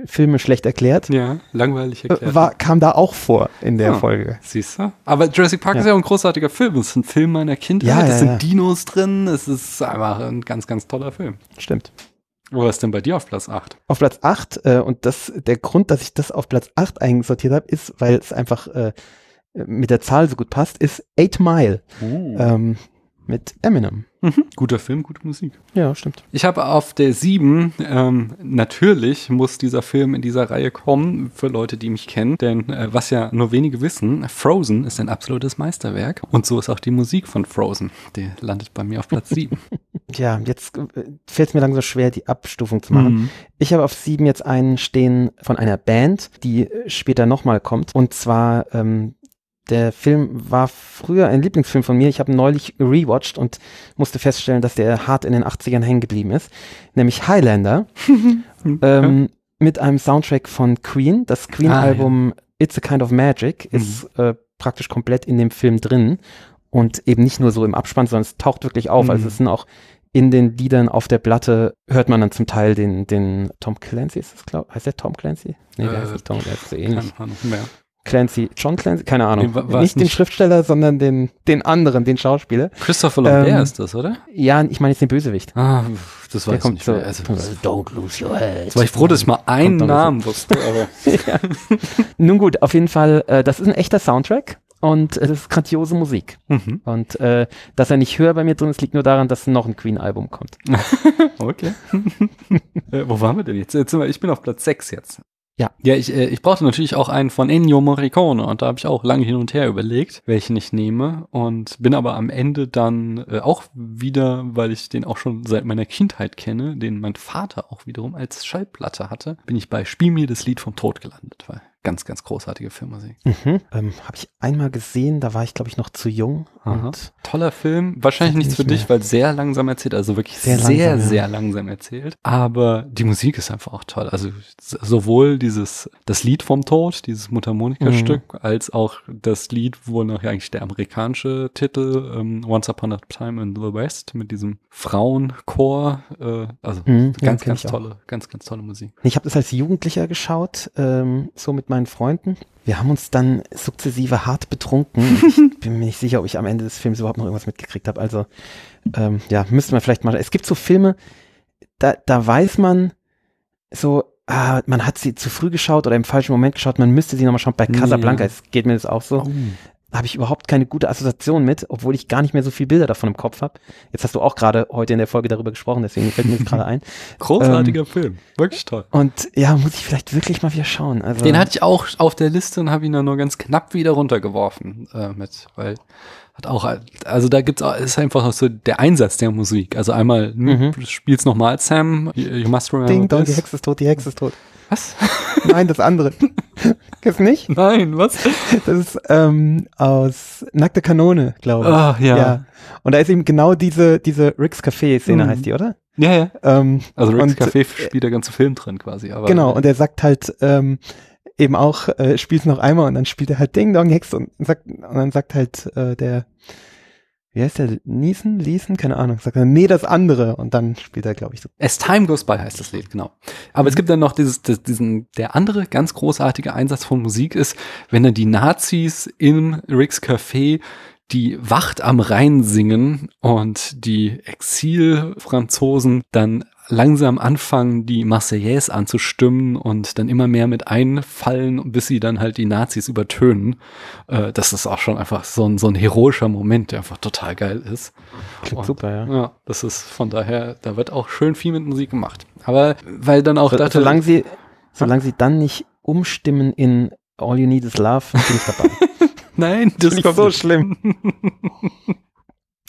C: äh, Filme schlecht erklärt,
B: ja, langweilig
C: äh,
B: erklärt.
C: war, kam da auch vor in der
B: Ah.
C: Folge.
B: Siehst du? Aber Jurassic Park
C: Ja.
B: ist ja auch ein großartiger Film. Es ist ein Film meiner Kindheit.
C: Ja,
B: es
C: ja,
B: sind
C: ja.
B: Dinos drin. Es ist einfach ein ganz, ganz toller Film.
C: Stimmt.
B: Wo ist denn bei dir auf Platz 8?
C: Auf Platz 8, äh, und das, der Grund, dass ich das auf Platz 8 einsortiert habe, ist, weil es einfach äh, mit der Zahl so gut passt, ist Eight Mile ähm, mit Eminem.
B: Mhm. Guter Film, gute Musik.
C: Ja, stimmt.
B: Ich habe auf der 7, ähm, natürlich muss dieser Film in dieser Reihe kommen, für Leute, die mich kennen, denn äh, was ja nur wenige wissen, Frozen ist ein absolutes Meisterwerk und so ist auch die Musik von Frozen. Die landet bei mir auf Platz 7.
C: Ja, jetzt äh, fällt es mir langsam schwer, die Abstufung zu machen.
B: Mhm.
C: Ich habe auf 7 jetzt einen stehen von einer Band, die äh, später nochmal kommt. Und zwar, ähm, der Film war früher ein Lieblingsfilm von mir. Ich habe ihn neulich rewatcht und musste feststellen, dass der hart in den 80ern hängen geblieben ist. Nämlich Highlander. ähm, mit einem Soundtrack von Queen. Das Queen-Album It's a Kind of Magic ist äh, praktisch komplett in dem Film drin und eben nicht nur so im Abspann, sondern es taucht wirklich auf.
B: Mhm.
C: Also es sind auch in den Liedern auf der Platte hört man dann zum Teil den, den Tom Clancy, ist das glaub, heißt der Tom Clancy? Nee, der
B: Äh,
C: heißt nicht Tom, der ist so ähnlich.
B: Keine Ahnung mehr.
C: Clancy, John Clancy, keine Ahnung.
B: Nee,
C: nicht, den Schriftsteller, sondern den, den anderen, den Schauspieler.
B: Christopher Lambert
C: Ähm,
B: ist das, oder?
C: Ja, ich meine jetzt den Bösewicht.
B: Ah, das
C: Der
B: weiß ich
C: kommt
B: nicht
C: so.
B: Also,
C: don't lose your head.
B: jetzt war ich froh, dass ich mal einen Namen wusste, aber
C: Nun gut, auf jeden Fall, äh, das ist ein echter Soundtrack und das ist grandiose Musik.
B: Mhm.
C: Und äh, dass er nicht höher bei mir drin ist, liegt nur daran, dass noch ein Queen-Album kommt.
B: Okay. äh, wo waren wir denn jetzt? jetzt wir, ich bin auf Platz 6 jetzt.
C: Ja.
B: Ja, ich, äh, ich brauchte natürlich auch einen von Ennio Morricone und da habe ich auch lange hin und her überlegt, welchen ich nehme und bin aber am Ende dann äh, auch wieder, weil ich den auch schon seit meiner Kindheit kenne, den mein Vater auch wiederum als Schallplatte hatte, bin ich bei Spiel mir das Lied vom Tod gelandet, weil Ganz, ganz großartige Filmmusik.
C: Mhm. Ähm, Habe ich einmal gesehen, da war ich, glaube ich, noch zu jung. Und
B: Toller Film. Wahrscheinlich nichts für
C: nicht
B: dich,
C: mehr.
B: weil sehr langsam erzählt, also wirklich sehr,
C: Sehr
B: sehr,
C: langsam, ja.
B: langsam erzählt. Aber die Musik ist einfach auch toll. Also sowohl dieses, das Lied vom Tod, dieses Mundharmonika-Stück,
C: Mhm.
B: als auch das Lied, wo noch eigentlich der amerikanische Titel ähm, Once Upon a Time in the West mit diesem Frauenchor. Äh, also
C: Mhm,
B: ganz, ganz
C: ich auch.
B: tolle, ganz, ganz tolle Musik.
C: Ich habe das als Jugendlicher geschaut, ähm, so mit meinen Freunden. Wir haben uns dann sukzessive hart betrunken. Ich bin mir nicht sicher, ob ich am Ende des Films überhaupt noch irgendwas mitgekriegt habe. Also ähm, ja, müsste man vielleicht mal. Es gibt so Filme, da, da weiß man so, ah, man hat sie zu früh geschaut oder im falschen Moment geschaut. Man müsste sie nochmal schauen. Bei Casablanca
B: Ja.
C: es geht mir das auch so. Habe ich überhaupt keine gute Assoziation mit, obwohl ich gar nicht mehr so viele Bilder davon im Kopf habe. Jetzt hast du auch gerade heute in der Folge darüber gesprochen, deswegen fällt mir das gerade ein.
B: Großartiger Film. Wirklich toll.
C: Und ja, muss ich vielleicht wirklich mal wieder schauen. Also,
B: Den hatte ich auch auf der Liste und habe ihn dann nur ganz knapp wieder runtergeworfen äh, mit, weil hat auch, also da gibt's auch, ist einfach auch so der Einsatz der Musik. Also einmal,
C: Mhm.
B: du spielst nochmal Sam, you you must remember
C: Ding dong, die. Hexe ist tot, die Hexe ist tot.
B: Was?
C: Nein, das andere. Kennst nicht?
B: Nein, was?
C: Das ist ähm, aus Nackte Kanone, glaube ich.
B: Ah, ja.
C: Und da ist eben genau diese, diese Rick's Café-Szene,
B: Mhm.
C: heißt die, oder?
B: Ja, ja.
C: Ähm,
B: Also Rick's
C: Und,
B: Café spielt der ganze Film drin quasi. Aber
C: genau, und er sagt halt ähm, eben auch, äh, spiel's noch einmal und dann spielt er halt Ding Dong Hexe und, sagt, und dann sagt halt äh, der, wie heißt der, Niesen, Liesen, keine Ahnung, sagt er, nee, das andere. Und dann spielt er, glaube ich, so.
B: As Time Goes By heißt das Lied, genau. Aber es gibt dann noch dieses, das, diesen, der andere ganz großartige Einsatz von Musik ist, wenn dann die Nazis in Rick's Café die Wacht am Rhein singen und die Exil-Franzosen dann langsam anfangen, die Marseillaise anzustimmen und dann immer mehr mit einfallen, bis sie dann halt die Nazis übertönen. Äh, das ist auch schon einfach so ein, so ein heroischer Moment, der einfach total geil ist.
C: Klingt
B: Und-
C: super, ja.
B: Ja, das ist von daher, da wird auch schön viel mit Musik gemacht. Aber weil dann auch
C: So,
B: dachte,
C: solange sie, solange sie dann nicht umstimmen in All You Need Is Love, bin ich dabei.
B: nein, das kommt
C: so
B: nicht.
C: schlimm.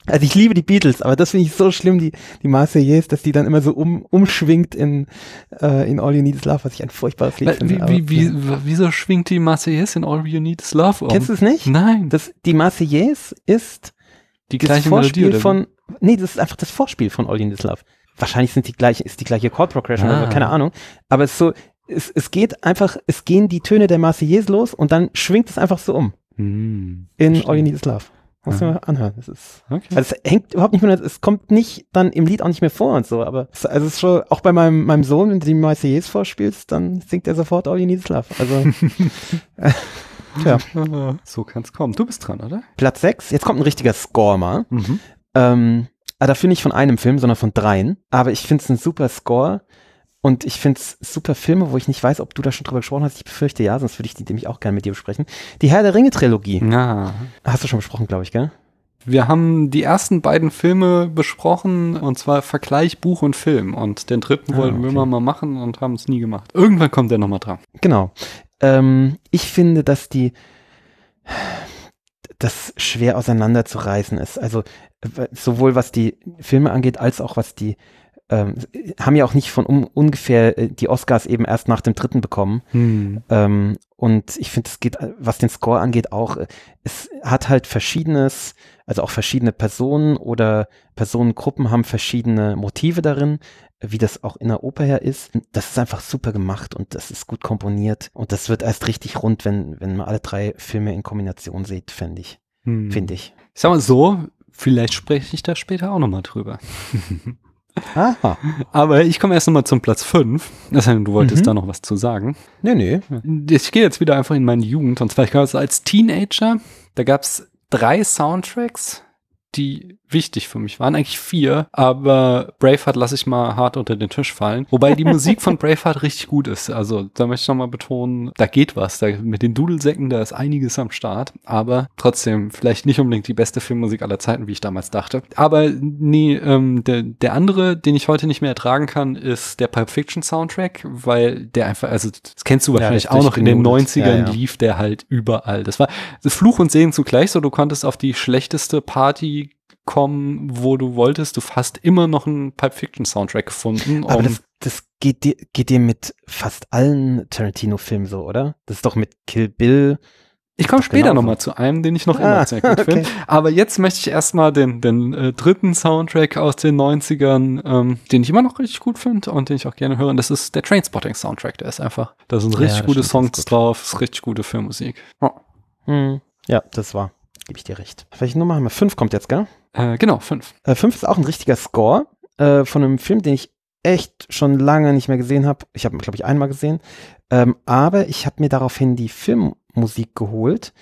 C: Also ich liebe die Beatles, aber das finde ich so schlimm, die, die Marseillaise, dass die dann immer so um, umschwingt in, äh, in All You Need Is Love, was ich ein furchtbares Lied finde.
B: Wie,
C: aber,
B: wie, wie, wieso schwingt die Marseillaise in All You Need Is Love um?
C: Kennst du es nicht?
B: Nein,
C: Das, die Marseillaise ist
B: die
C: das
B: gleiche
C: Vorspiel
B: Melodie
C: von, nee, das ist einfach das Vorspiel von All You Need Is Love. Wahrscheinlich sind die gleiche, ist die gleiche Chord Progression,
B: Ah.
C: oder keine Ahnung. Aber es ist so, es, es geht einfach, es gehen die Töne der Marseillaise los und dann schwingt es einfach so um
B: Hm,
C: in
B: verstehe.
C: All You Need Is Love. Muss man mal anhören. Das ist,
B: Okay.
C: Also es hängt überhaupt nicht mehr, es kommt nicht dann im Lied auch nicht mehr vor und so, aber es, also es ist schon, auch bei meinem, meinem Sohn, wenn du die Marseillaise vorspielst, dann singt er sofort All You Need Is Love. Also, äh, tja,
B: so kann's kommen. Du bist dran, oder?
C: Platz 6, jetzt kommt ein richtiger Score mal.
B: Mhm.
C: Ähm, aber dafür nicht von einem Film, sondern von dreien. Aber ich finde es ein super Score und ich finde es super Filme, wo ich nicht weiß, ob du da schon drüber gesprochen hast. Ich befürchte ja, sonst würde ich die nämlich auch gerne mit dir besprechen. Die Herr der Ringe-Trilogie.
B: Ja.
C: Hast du schon besprochen, glaube ich, gell?
B: Wir haben die ersten beiden Filme besprochen, und zwar Vergleich Buch und Film. Und den dritten
C: Ah,
B: wollten wir
C: okay.
B: immer mal machen und haben es nie gemacht. Irgendwann kommt der nochmal dran.
C: Genau. Ähm, ich finde, dass die das schwer auseinanderzureißen ist. Also sowohl was die Filme angeht, als auch was die ähm, haben ja auch nicht von um, ungefähr äh, die Oscars eben erst nach dem dritten bekommen.
B: Hm.
C: Ähm, und ich finde, es geht, was den Score angeht, auch, äh, es hat halt verschiedenes, also auch verschiedene Personen oder Personengruppen haben verschiedene Motive darin, wie das auch in der Oper her ist. Das ist einfach super gemacht und das ist gut komponiert und das wird erst richtig rund, wenn, wenn man alle drei Filme in Kombination sieht, finde ich.
B: Hm.
C: Finde ich.
B: Ich sag mal so, vielleicht spreche ich da später auch nochmal drüber.
C: Aha.
B: Aber ich komme erst nochmal zum Platz 5. Das heißt, du wolltest
C: Mhm.
B: da noch was zu sagen.
C: Nö, nö.
B: Ich gehe jetzt wieder einfach in meine Jugend. Und zwar, ich glaube, als Teenager, da gab es drei Soundtracks, die wichtig für mich waren. Eigentlich vier, aber Braveheart lasse ich mal hart unter den Tisch fallen. Wobei die Musik von Braveheart richtig gut ist. Also da möchte ich nochmal betonen, da geht was. Da, mit den Dudelsäcken, da ist einiges am Start. Aber trotzdem, vielleicht nicht unbedingt die beste Filmmusik aller Zeiten, wie ich damals dachte. Aber nee, ähm, der, der andere, den ich heute nicht mehr ertragen kann, ist der Pulp Fiction Soundtrack, weil der einfach, also das kennst du
C: Ja,
B: wahrscheinlich
C: der
B: auch noch in den
C: durchgenudelt.
B: 90ern,
C: Ja, ja.
B: lief der halt überall. Das war Fluch und Segen zugleich so, du konntest auf die schlechteste Party kommen, wo du wolltest. Du hast immer noch einen Pulp Fiction Soundtrack gefunden.
C: Aber das, das geht dir, geht dir mit fast allen Tarantino-Filmen so, oder? Das ist doch mit Kill Bill.
B: Ich komme später nochmal zu einem, den ich noch
C: Ah,
B: immer sehr gut
C: okay.
B: finde. Aber jetzt möchte ich erstmal den, den äh, dritten Soundtrack aus den 90ern, ähm, den ich immer noch richtig gut finde und den ich auch gerne höre. Und das ist der Trainspotting-Soundtrack. Der ist einfach, da sind
C: Ja,
B: richtig
C: das
B: gute
C: stimmt,
B: Songs
C: gut.
B: drauf, ist richtig gute Filmmusik. Oh.
C: Hm. Ja, das war. Gebe ich dir recht. Welche Nummer haben wir? Fünf kommt jetzt, gell?
B: Äh, genau, fünf.
C: Äh, fünf ist auch ein richtiger Score äh, von einem Film, den ich echt schon lange nicht mehr gesehen habe. Ich habe ihn, glaube ich, einmal gesehen. Ähm, aber ich habe mir daraufhin die Filmmusik geholt,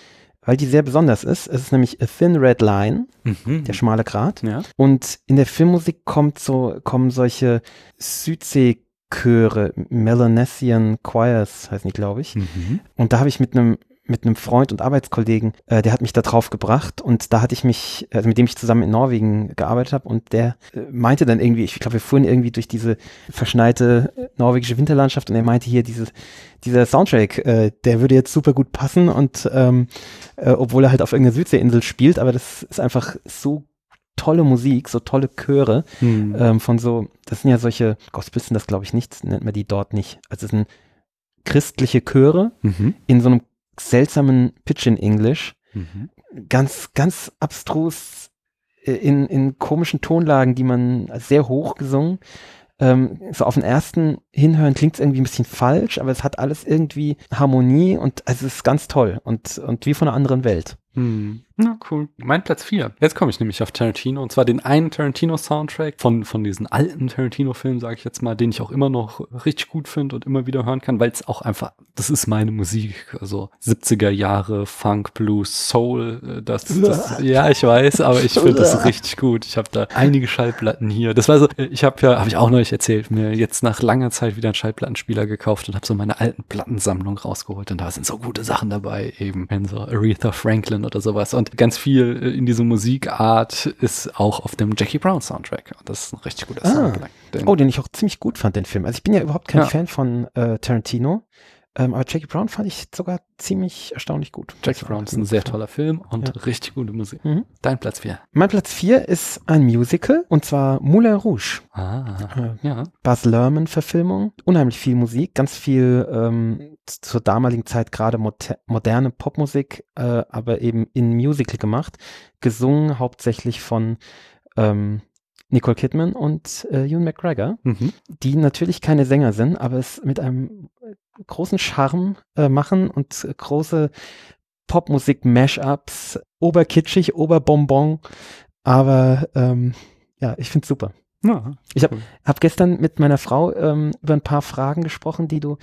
C: weil die sehr besonders ist. Es ist nämlich A Thin Red Line,
B: Mhm.
C: der schmale Grat.
B: ja.
C: Und in der Filmmusik kommt so, kommen solche Südsee-Chöre, Melanesian Choirs heißen die, glaube ich.
B: Mhm.
C: Und da habe ich mit einem mit einem Freund und Arbeitskollegen, äh, der hat mich da drauf gebracht und da hatte ich mich, also mit dem ich zusammen in Norwegen gearbeitet habe und der äh, meinte dann irgendwie, ich glaube, wir fuhren irgendwie durch diese verschneite äh, norwegische Winterlandschaft und er meinte hier, dieses, dieser Soundtrack, äh, der würde jetzt super gut passen und ähm, äh, obwohl er halt auf irgendeiner Südseeinsel spielt, aber das ist einfach so tolle Musik, so tolle Chöre
B: Mhm.
C: ähm, von so, das sind ja solche, Gospels sind das glaube ich nicht, nennt man die dort nicht. Also es sind christliche Chöre
B: Mhm.
C: in so einem seltsamen Pidgin-English,
B: Mhm.
C: ganz, ganz abstrus äh, in, in komischen Tonlagen, die man sehr hoch gesungen. Ähm, so auf den ersten Hinhören klingt es irgendwie ein bisschen falsch, aber es hat alles irgendwie Harmonie und also es ist ganz toll und, und wie von einer anderen Welt.
B: Hm. Na, cool. Mein Platz 4. Jetzt komme ich nämlich auf Tarantino. Und zwar den einen Tarantino-Soundtrack von, von diesen alten Tarantino-Filmen, sage ich jetzt mal, den ich auch immer noch richtig gut finde und immer wieder hören kann, weil es auch einfach, das ist meine Musik. Also 70er Jahre, Funk, Blues, Soul. äh, Das, das ja, ich weiß, aber ich finde das richtig gut. Ich habe da einige Schallplatten hier. Das war so, äh, ich habe ja, habe ich auch neulich erzählt, mir jetzt nach langer Zeit wieder einen Schallplattenspieler gekauft und habe so meine alten Plattensammlung rausgeholt. Und da sind so gute Sachen dabei, eben wenn so Aretha Franklin oder sowas. Und ganz viel äh, in diese Musikart ist auch auf dem Jackie Brown Soundtrack. Und das ist ein richtig guter
C: Ah.
B: Soundtrack. Den-
C: Oh, den ich auch ziemlich gut fand, den Film. Also ich bin ja überhaupt kein
B: Ja.
C: Fan von äh, Tarantino, ähm, aber Jackie Brown fand ich sogar ziemlich erstaunlich gut.
B: Jackie Brown ist ein sehr toller Film und
C: Ja.
B: richtig gute Musik.
C: Mhm.
B: Dein Platz 4.
C: Mein Platz 4 ist ein Musical und zwar Moulin Rouge.
B: Ah, ja.
C: Baz Luhrmann-Verfilmung, unheimlich viel Musik, ganz viel ähm, zur damaligen Zeit gerade moder moderne Popmusik, äh, aber eben in Musical gemacht, gesungen hauptsächlich von ähm, Nicole Kidman und äh, Ewan McGregor,
B: Mhm.
C: die natürlich keine Sänger sind, aber es mit einem äh, großen Charme äh, machen und äh, große Popmusik-Mashups, oberkitschig, oberbonbon, aber ähm, ja, ich finde super.
B: Ja,
C: Ich habe hab gestern mit meiner Frau ähm, über ein paar Fragen gesprochen, die du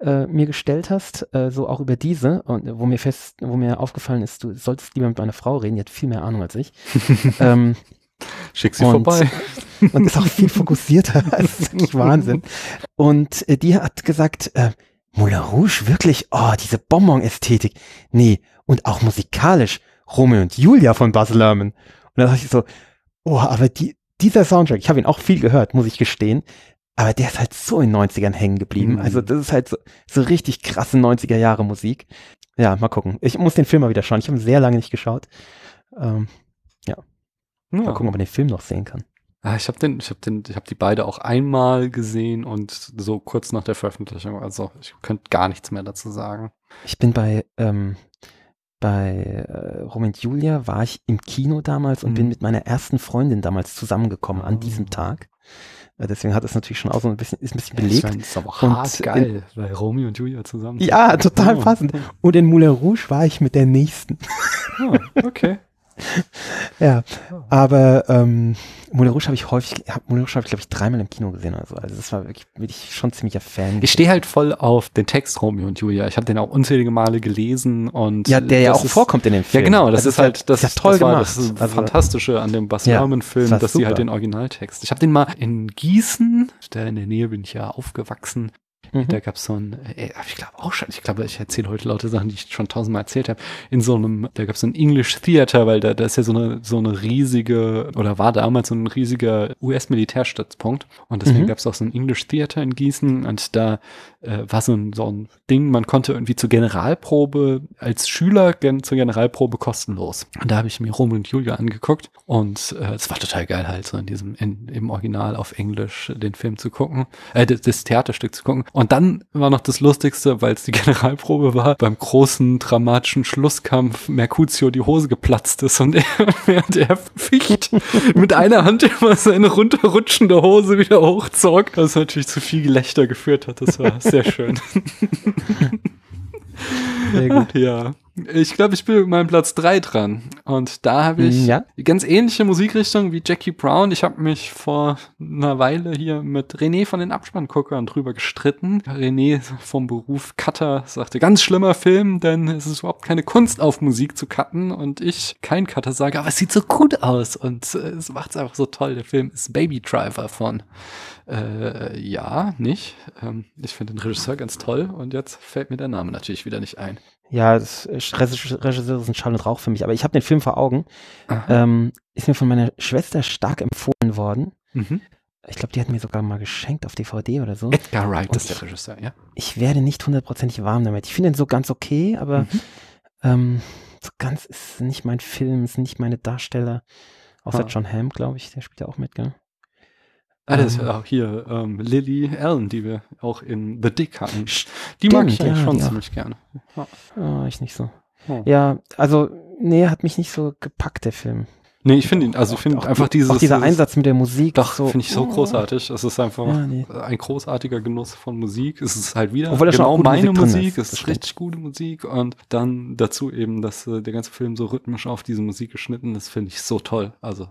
C: äh, mir gestellt hast, äh, so auch über diese, und äh, wo mir fest, wo mir aufgefallen ist, du solltest lieber mit meiner Frau reden, die hat viel mehr Ahnung als ich. ähm,
B: Schick sie
C: Und-
B: vorbei.
C: und ist auch viel fokussierter. Das ist wirklich Wahnsinn. Und äh, die hat gesagt, äh, Moulin Rouge, wirklich? Oh, diese Bonbon-Ästhetik. Nee, und auch musikalisch. Romeo und Julia von Baz Luhrmann. Und da dachte ich so, oh, aber die, dieser Soundtrack, ich habe ihn auch viel gehört, muss ich gestehen, aber der ist halt so in den 90ern hängen geblieben.
B: Mhm.
C: Also das ist halt so, so richtig krasse 90er Jahre Musik. Ja, mal gucken. Ich muss den Film mal wieder schauen. Ich habe ihn sehr lange nicht geschaut. Ähm, mal
B: Ja.
C: gucken, ob man den Film noch sehen kann.
B: Ah, ich habe den, ich habe den, ich habe die beide auch einmal gesehen und so kurz nach der Veröffentlichung. Also ich könnte gar nichts mehr dazu sagen.
C: Ich bin bei, ähm, bei äh, Romeo und Julia war ich im Kino damals und
B: Mhm.
C: bin mit meiner ersten Freundin damals zusammengekommen an diesem Tag. Deswegen hat es natürlich schon auch so ein bisschen, ist ein bisschen belegt.
B: mein, ist aber
C: Und
B: hart geil, weil Romeo und Julia zusammen.
C: Ja, total
B: Oh.
C: passend. Und in Moulin Rouge war ich mit der nächsten.
B: Ah, okay.
C: Ja, aber ähm, Moulin Rouge habe ich häufig, hab, Moulin Rouge habe ich glaube ich dreimal im Kino gesehen. Also, also das war wirklich, wirklich schon ziemlicher Fan.
B: Ich stehe halt voll auf den Text Romeo und Julia. Ich habe den auch unzählige Male gelesen und
C: ja, der ja
B: das
C: auch
B: ist,
C: vorkommt in dem
B: Ja,
C: Film.
B: genau, das
C: Also
B: ist halt das,
C: ist ja toll
B: das war
C: gemacht.
B: das ist
C: Also-
B: Fantastische an dem Bas
C: Ja, das war
B: dass die halt den Originaltext. Ich habe den mal in Gießen, da in der Nähe bin ich ja aufgewachsen.
C: Mhm.
B: Da gab's so ein, äh, ich glaube auch schon, ich glaube, ich erzähle heute lauter Sachen, die ich schon tausendmal erzählt habe. In so einem, da gab's so ein English Theater, weil da, da ist ja so eine, so eine riesige, oder war damals so ein riesiger US-Militärstützpunkt. Und deswegen
C: Mhm.
B: gab's auch so ein English Theater in Gießen und da äh, war so ein, so ein Ding, man konnte irgendwie zur Generalprobe als Schüler gen zur Generalprobe kostenlos. Und da habe ich mir Romeo und Julia angeguckt und äh, es war total geil halt so in diesem in, im Original auf Englisch den Film zu gucken, äh, das, das Theaterstück zu gucken. Und dann war noch das Lustigste, weil es die Generalprobe war, beim großen dramatischen Schlusskampf Mercutio die Hose geplatzt ist und er, während er ficht mit einer Hand immer seine runterrutschende Hose wieder hochzog, was natürlich zu viel Gelächter geführt hat. Das war sehr schön.
C: Sehr gut.
B: Ja. Ich glaube, ich bin mit meinem Platz drei dran. Und da habe ich
C: Ja.
B: ganz ähnliche Musikrichtung wie Jackie Brown. Ich habe mich vor einer Weile hier mit René von den Abspannguckern drüber gestritten. René vom Beruf Cutter sagte, ganz schlimmer Film, denn es ist überhaupt keine Kunst auf Musik zu cutten. Und ich, kein Cutter, sage, aber es sieht so gut aus und äh, es macht es einfach so toll. Der Film ist Baby Driver von äh, ja, nicht. Ähm, ich finde den Regisseur ganz toll und jetzt fällt mir der Name natürlich wieder nicht ein.
C: Ja, das Regisseur ist ein Schall und Rauch für mich, aber ich habe den Film vor Augen. Ähm, ist mir von meiner Schwester stark empfohlen worden.
B: Mhm.
C: Ich glaube, die hat mir sogar mal geschenkt auf DVD oder so.
B: Edgar Wright
C: Und
B: ist der Regisseur, ja.
C: Ich werde nicht hundertprozentig warm damit. Ich finde ihn so ganz okay, aber
B: Mhm.
C: ähm, so ganz ist nicht mein Film, ist nicht meine Darsteller. Außer
B: Ah.
C: John Hamm, glaube ich, der spielt ja auch mit, gell?
B: Ah, das ist
C: Ähm.
B: ja auch hier ähm, Lily Allen, die wir auch in The Dick hatten. Die
C: Stimmt,
B: mag ich
C: ja,
B: schon ziemlich gerne.
C: Oh, ich nicht so.
B: Oh.
C: Ja, also, nee, hat mich nicht so gepackt, der Film.
B: Nee, ich finde ihn, also ich finde
C: Auch
B: einfach
C: die-
B: dieses.
C: Auch dieser
B: dieses-
C: Einsatz mit der Musik.
B: Doch,
C: so,
B: finde ich so
C: oh.
B: großartig. Es ist einfach
C: Ja, nee.
B: ein großartiger Genuss von Musik. Es ist halt wieder
C: Obwohl
B: genau meine
C: Musik
B: Musik.
C: ist,
B: Es ist richtig gute Musik. Und dann dazu eben, dass äh, der ganze Film so rhythmisch auf diese Musik geschnitten ist, finde ich so toll. Also,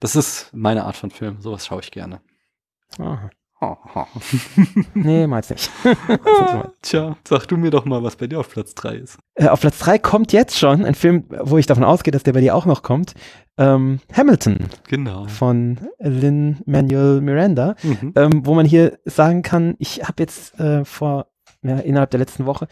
B: das ist meine Art von Film. Sowas schaue ich gerne.
C: Aha.
B: Oh, oh.
C: Nee, meins nicht.
B: Tja, sag du mir doch mal, was bei dir auf Platz 3 ist.
C: Äh, auf Platz 3 kommt jetzt schon ein Film, wo ich davon ausgehe, dass der bei dir auch noch kommt. Ähm, Hamilton
B: Genau.
C: von Lin Manuel Miranda,
B: Mhm.
C: ähm, wo man hier sagen kann, ich habe jetzt äh, vor ja, innerhalb der letzten Woche,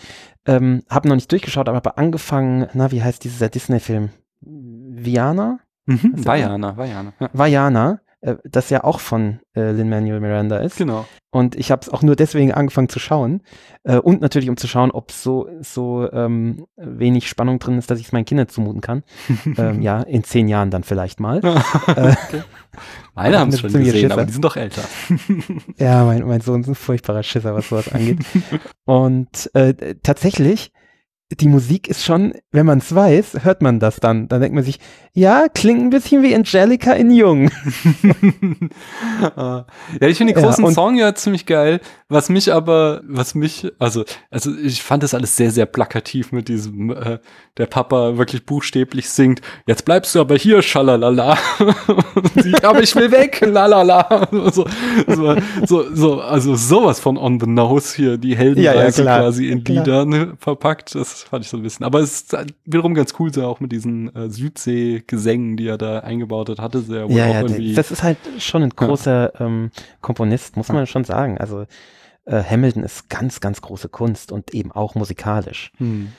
C: ähm, habe noch nicht durchgeschaut, aber habe angefangen, na, wie heißt dieser Disney-Film? Viana?
B: Mhm. Vajana, Vajana. Ja,
C: Vajana, äh, das ja auch von äh, Lin Manuel Miranda ist.
B: genau.
C: Und ich habe es auch nur deswegen angefangen zu schauen. Äh, und natürlich, um zu schauen, ob so, so ähm, wenig Spannung drin ist, dass ich es meinen Kindern zumuten kann. ähm, ja, in zehn Jahren dann vielleicht mal.
B: okay. Meine haben es schon gesehen,
C: Schisser.
B: aber die sind doch älter.
C: Ja, mein, mein Sohn ist ein furchtbarer Schisser, was sowas angeht. Und äh, tatsächlich, die Musik ist schon, wenn man es weiß, hört man das dann. Dann denkt man sich, ja, klingt ein bisschen wie Angelica in Jung.
B: Ah. ja, ich finde den
C: Ja,
B: großen
C: und-
B: Song ja ziemlich geil. Was mich aber, was mich, also, also ich fand das alles sehr, sehr plakativ mit diesem, äh, der Papa wirklich buchstäblich singt, jetzt bleibst du aber hier, schalalala. Aber ich will weg, lalala. So, so, so, so, also sowas von on the nose hier, die Heldenreise
C: Ja, ja,
B: quasi in
C: Klar.
B: Lieder ne, verpackt. Das fand ich so ein bisschen. Aber es ist halt wiederum ganz cool, so auch mit diesen äh, Südsee-Gesängen, die er da eingebaut hat, hatte sie ja wohl
C: Ja,
B: auch
C: ja,
B: irgendwie.
C: das ist halt schon ein großer ähm, Komponist, muss man schon sagen. Also äh, Hamilton ist ganz, ganz große Kunst und eben auch musikalisch.
B: hm.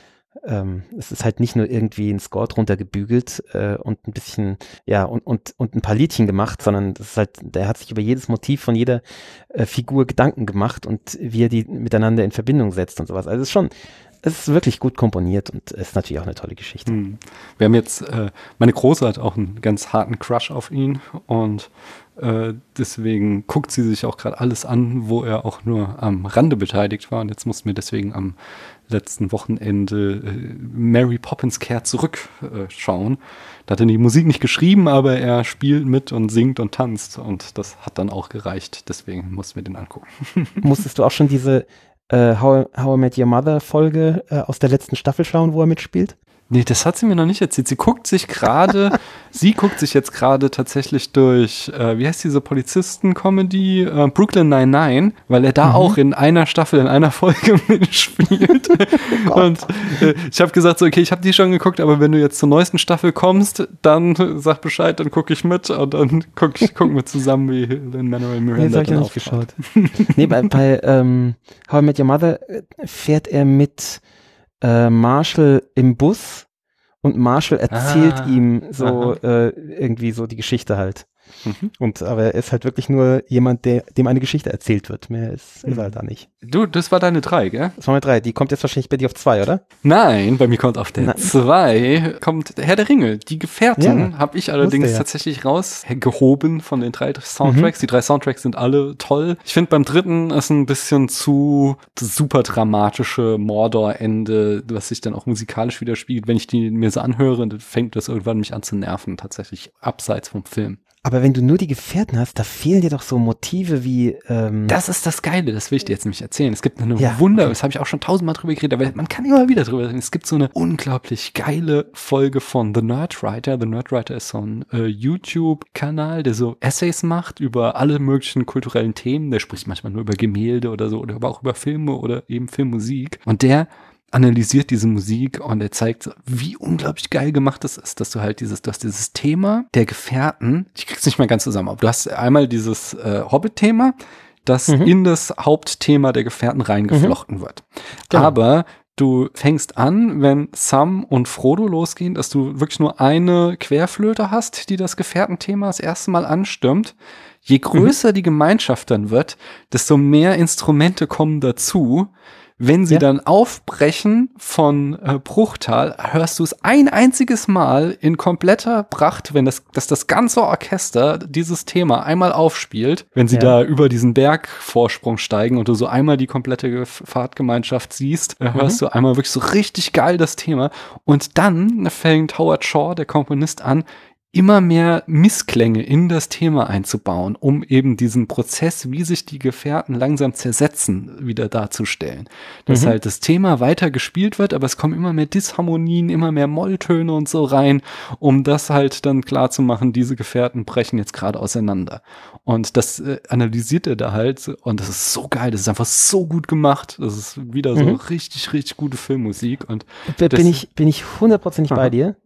C: Ähm, es ist halt nicht nur irgendwie ein Score drunter gebügelt äh, und ein bisschen, ja, und, und, und ein paar Liedchen gemacht, sondern das ist halt, der hat sich über jedes Motiv von jeder äh, Figur Gedanken gemacht und wie er die miteinander in Verbindung setzt und sowas. Also es ist schon, es ist wirklich gut komponiert und ist natürlich auch eine tolle Geschichte.
B: Hm. Wir haben jetzt, äh, meine Große hat auch einen ganz harten Crush auf ihn und äh, deswegen guckt sie sich auch gerade alles an, wo er auch nur am Rande beteiligt war. Und jetzt mussten wir deswegen am letzten Wochenende äh, Mary Poppins kehrt zurück äh. Da hat er die Musik nicht geschrieben, aber er spielt mit und singt und tanzt. Und das hat dann auch gereicht. Deswegen mussten wir den angucken.
C: Musstest du auch schon diese äh, How, How I Met Your Mother Folge äh, aus der letzten Staffel schauen, wo er mitspielt?
B: Nee, das hat sie mir noch nicht erzählt. Sie guckt sich gerade, sie guckt sich jetzt gerade tatsächlich durch, äh, wie heißt diese Polizisten-Comedy? Äh, Brooklyn 99, weil er da auch in einer Staffel, in einer Folge mitspielt. Und äh, ich habe gesagt, so, okay, ich habe die schon geguckt, aber wenn du jetzt zur neuesten Staffel kommst, dann sag Bescheid, dann gucke ich mit und dann guck ich, gucken wir zusammen, wie Lin Manuel
C: Nee,
B: Miranda
C: das habe ich
B: dann
C: noch nicht
B: auftaucht.
C: geschaut. nee, bei, bei ähm, How I Met Your Mother äh, fährt er mit äh, Marshall im Bus und Marshall erzählt
B: Ah,
C: ihm so äh, irgendwie so die Geschichte halt. Mhm. Und aber er ist halt wirklich nur jemand, der, dem eine Geschichte erzählt wird. Mehr ist, ist er halt da nicht.
B: Du, das war deine drei, gell?
C: Das war meine drei. Die kommt jetzt wahrscheinlich bei dir auf zwei, oder?
B: Nein, bei mir kommt auf der
C: Nein.
B: zwei kommt Herr der Ringe. Die Gefährten
C: Ja,
B: habe ich allerdings
C: ja.
B: tatsächlich rausgehoben von den drei Soundtracks.
C: Mhm.
B: Die drei Soundtracks sind alle toll. Ich finde beim dritten ist ein bisschen zu super dramatische Mordor-Ende, was sich dann auch musikalisch widerspiegelt. Wenn ich die mir so anhöre, dann fängt das irgendwann mich an zu nerven, tatsächlich abseits vom Film.
C: Aber wenn du nur die Gefährten hast, da fehlen dir doch so Motive wie, ähm,
B: Das ist das Geile, das will ich dir jetzt nämlich erzählen. Es gibt eine
C: Ja,
B: Wunder,
C: okay.
B: das habe ich auch schon tausendmal drüber geredet, aber man kann immer wieder drüber reden. Es gibt so eine unglaublich geile Folge von The Nerdwriter. The Nerdwriter ist so ein äh, YouTube-Kanal, der so Essays macht über alle möglichen kulturellen Themen. Der spricht manchmal nur über Gemälde oder so, oder aber auch über Filme oder eben Filmmusik. Und der analysiert diese Musik und er zeigt, wie unglaublich geil gemacht das ist, dass du halt dieses, du hast dieses Thema der Gefährten, ich krieg's nicht mehr ganz zusammen, aber du hast einmal dieses äh, Hobbit-Thema, das
C: Mhm.
B: in das Hauptthema der Gefährten reingeflochten wird.
C: Genau.
B: Aber du fängst an, wenn Sam und Frodo losgehen, dass du wirklich nur eine Querflöte hast, die das Gefährtenthema das erste Mal anstimmt. Je größer die Gemeinschaft dann wird, desto mehr Instrumente kommen dazu. Wenn sie
C: Ja.
B: dann aufbrechen von äh, Bruchtal, hörst du es ein einziges Mal in kompletter Pracht, wenn das, dass das ganze Orchester dieses Thema einmal aufspielt, wenn sie
C: Ja.
B: da über diesen Bergvorsprung steigen und du so einmal die komplette Fahrtgemeinschaft siehst, äh, hörst du einmal wirklich so richtig geil das Thema. Und dann fängt Howard Shaw, der Komponist, an, immer mehr Missklänge in das Thema einzubauen, um eben diesen Prozess, wie sich die Gefährten langsam zersetzen, wieder darzustellen. Dass
C: Mhm.
B: halt das Thema weiter gespielt wird, aber es kommen immer mehr Disharmonien, immer mehr Molltöne und so rein, um das halt dann klar zu machen, diese Gefährten brechen jetzt gerade auseinander. Und das äh, analysiert er da halt und das ist so geil, das ist einfach so gut gemacht. Das ist wieder so
C: Mhm.
B: richtig, richtig gute Filmmusik und
C: bin ich, bin ich hundertprozentig bei dir.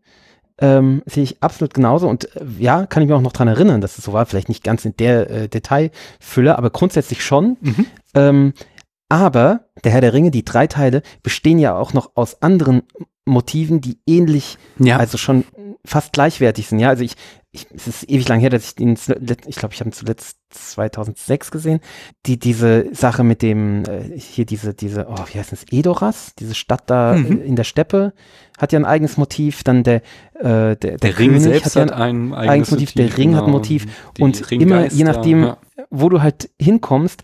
C: Ähm, sehe ich absolut genauso und äh, ja, kann ich mir auch noch dran erinnern, dass es so war, vielleicht nicht ganz in der äh, Detailfülle, aber grundsätzlich schon.
B: Mhm.
C: Ähm, aber der Herr der Ringe, die drei Teile, bestehen ja auch noch aus anderen Motiven, die ähnlich,
B: ja,
C: also schon fast gleichwertig sind. Ja, also ich, ich es ist ewig lang her, dass ich zuletzt- ich glaube, ich habe ihn zuletzt 2006 gesehen. Die, diese Sache mit dem, äh, hier diese, diese, oh, wie heißt das, Edoras, diese Stadt da
B: Mhm.
C: äh, in der Steppe, hat ja ein eigenes Motiv. Dann der, äh, der, der,
B: der Ring
C: König
B: selbst
C: ja
B: hat
C: ein,
B: ein
C: eigenes Motiv, der Ring hat ein
B: genau.
C: Motiv. Und immer, je nachdem,
B: ja.
C: wo du halt hinkommst,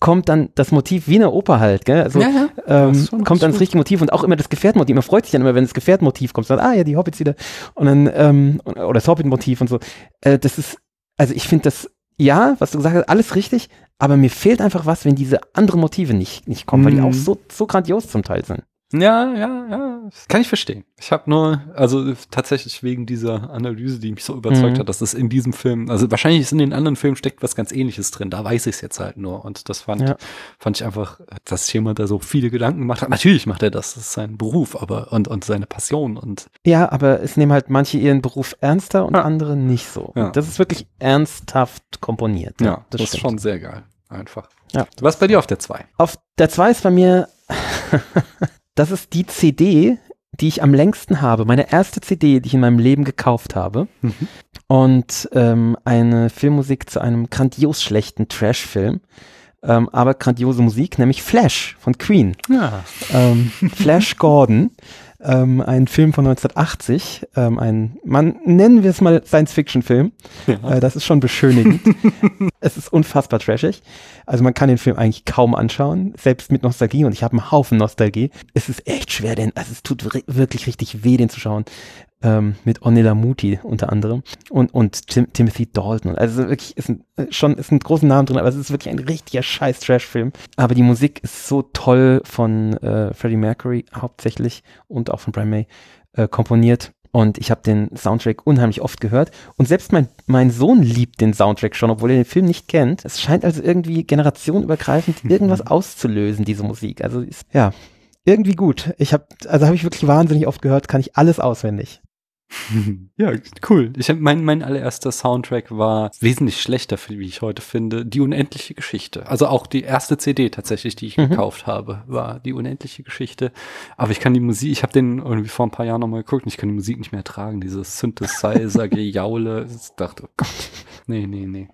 C: kommt dann das Motiv wie eine Oper halt, gell? Also,
B: ja, ja.
C: ähm,
B: schon
C: kommt dann das richtige Motiv und auch immer das Gefährtmotiv. Man freut sich dann immer, wenn das Gefährtmotiv kommt, sagt, ah ja, die Hobbits wieder. Und dann, ähm, oder das Hobbit-Motiv und so. Äh, das ist, also ich finde das, ja, was du gesagt hast, alles richtig, aber mir fehlt einfach was, wenn diese anderen Motive nicht, nicht kommen, weil die
B: Mhm.
C: auch so, so grandios zum Teil sind.
B: Ja, ja, ja. Das kann ich verstehen. Ich habe nur, also tatsächlich wegen dieser Analyse, die mich so überzeugt
C: Mhm.
B: hat, dass es in diesem Film, also wahrscheinlich ist in den anderen Filmen steckt was ganz ähnliches drin. Da weiß ich es jetzt halt nur. Und das fand,
C: Ja.
B: fand ich einfach, dass jemand da so viele Gedanken gemacht hat. Natürlich macht er das, das ist sein Beruf, aber und, und seine Passion. Und
C: Ja, aber es nehmen halt manche ihren Beruf ernster und
B: Ja.
C: andere nicht so.
B: Ja.
C: Das ist wirklich ernsthaft komponiert.
B: ja, das, ist
C: stimmt.
B: schon sehr geil. Einfach.
C: Ja.
B: Was bei dir auf der 2?
C: Auf der 2 ist bei mir, das ist die CD, die ich am längsten habe. Meine erste CD, die ich in meinem Leben gekauft habe.
B: Mhm.
C: Und ähm, eine Filmmusik zu einem grandios schlechten Trash-Film. Ähm, aber grandiose Musik, nämlich Flash von Queen.
B: Ja.
C: Ähm, Flash Gordon, ähm, ein Film von 1980, ähm, ein, man nennen wir es mal Science-Fiction-Film.
B: ja.
C: Äh, das ist schon beschönigend. es ist unfassbar trashig. Also man kann den Film eigentlich kaum anschauen, selbst mit Nostalgie. Und ich habe einen Haufen Nostalgie. Es ist echt schwer, denn also es tut wirklich richtig weh, den zu schauen. Ähm, mit Onela Muti unter anderem und, und Tim, Timothy Dalton. Also wirklich ist ein, äh, schon ist ein großen Namen drin, aber es ist wirklich ein richtiger scheiß Trash-Film. Aber die Musik ist so toll von äh, Freddie Mercury hauptsächlich und auch von Brian May äh, komponiert. Und ich habe den Soundtrack unheimlich oft gehört. Und selbst mein, mein Sohn liebt den Soundtrack schon, obwohl er den Film nicht kennt. Es scheint also irgendwie generationenübergreifend irgendwas auszulösen, diese Musik. Also ist, ja, irgendwie gut. Ich habe, also habe ich wirklich wahnsinnig oft gehört, kann ich alles auswendig.
B: Ja, cool. Ich mein, mein allererster Soundtrack war wesentlich schlechter, wie ich heute finde. Die unendliche Geschichte. Also auch die erste CD tatsächlich, die ich
C: Mhm.
B: gekauft habe, war die unendliche Geschichte. Aber ich kann die Musik, ich habe den irgendwie vor ein paar Jahren nochmal geguckt und ich kann die Musik nicht mehr ertragen. Dieses Synthesizer-Gejaule. Ich dachte, oh Gott. Nee, nee, nee.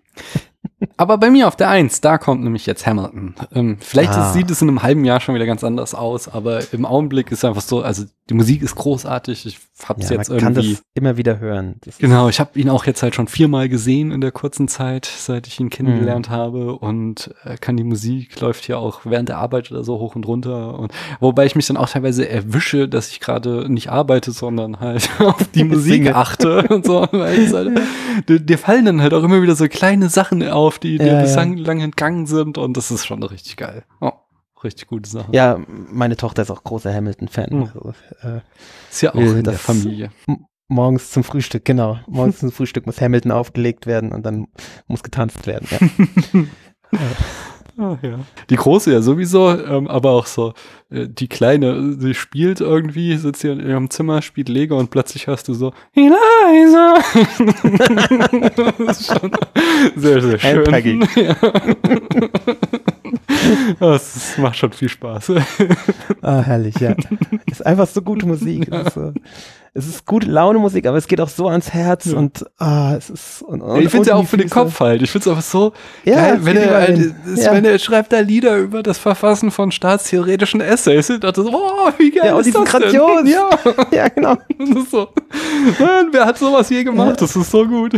B: Aber bei mir auf der Eins, da kommt nämlich jetzt Hamilton. Ähm, vielleicht
C: Ah.
B: ist, sieht es in einem halben Jahr schon wieder ganz anders aus, aber im Augenblick ist einfach so, also die Musik ist großartig. Ich hab's
C: Ja,
B: jetzt
C: man kann
B: irgendwie.
C: das immer wieder hören. Das
B: Genau, ich habe ihn auch jetzt halt schon viermal gesehen in der kurzen Zeit, seit ich ihn kennengelernt habe und äh, kann die Musik läuft ja auch während der Arbeit oder so hoch und runter und wobei ich mich dann auch teilweise erwische, dass ich gerade nicht arbeite, sondern halt auf die Musik achte und so, es halt, dir fallen dann halt auch immer wieder so kleine Sachen auf, die dir
C: Ja,
B: bislang lang entgangen sind und das ist schon richtig geil. Oh, richtig gute Sache.
C: Ja, meine Tochter ist auch großer Hamilton-Fan.
B: Mhm.
C: Also, äh,
B: ist ja auch in der Familie.
C: morgens zum Frühstück, genau. Morgens zum Frühstück muss Hamilton aufgelegt werden und dann muss getanzt werden. Ja.
B: Ah, ja. Die große ja sowieso, ähm, aber auch so, äh, die kleine, sie spielt irgendwie, sitzt hier in ihrem Zimmer, spielt Lego und plötzlich hörst du so, Eliza! das ist schon sehr, sehr schön.
C: Peggy.
B: Ja. Das macht schon viel Spaß.
C: Ah, herrlich, ja. Ist einfach so gute Musik. Es ist, es ist gute Laune Musik, aber es geht auch so ans Herz
B: Ja.
C: und ah, es ist und, und
B: ich finde es ja auch für den. Kopf halt. Ich finde es einfach so
C: Ja,
B: geil, wenn, er, halt,
C: Ja.
B: wenn er schreibt da Lieder über das Verfassen von staatstheoretischen Essays. Ich dachte so, oh, wie geil
C: Ja, und
B: ist das denn?
C: grandios.
B: Ja.
C: Ja, genau.
B: Das ist so. Mann, wer hat sowas je gemacht? Das ist so gut.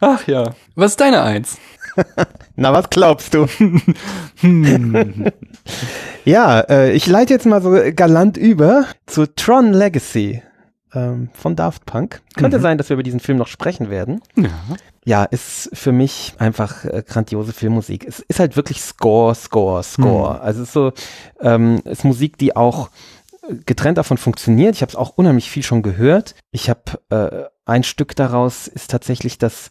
B: Ach ja. Was ist deine Eins?
C: Na, was glaubst du?
B: Hm.
C: Ja, äh, ich leite jetzt mal so galant über zu Tron Legacy ähm, von Daft Punk. Könnte
B: Mhm.
C: sein, dass wir über diesen Film noch sprechen werden.
B: Ja.
C: Ja, ist für mich einfach äh, grandiose Filmmusik. Es ist halt wirklich Score, Score, Score. Also es ist so, ähm, es ist Musik, die auch äh, getrennt davon funktioniert. Ich habe es auch unheimlich viel schon gehört. Ich habe äh, ein Stück daraus ist tatsächlich das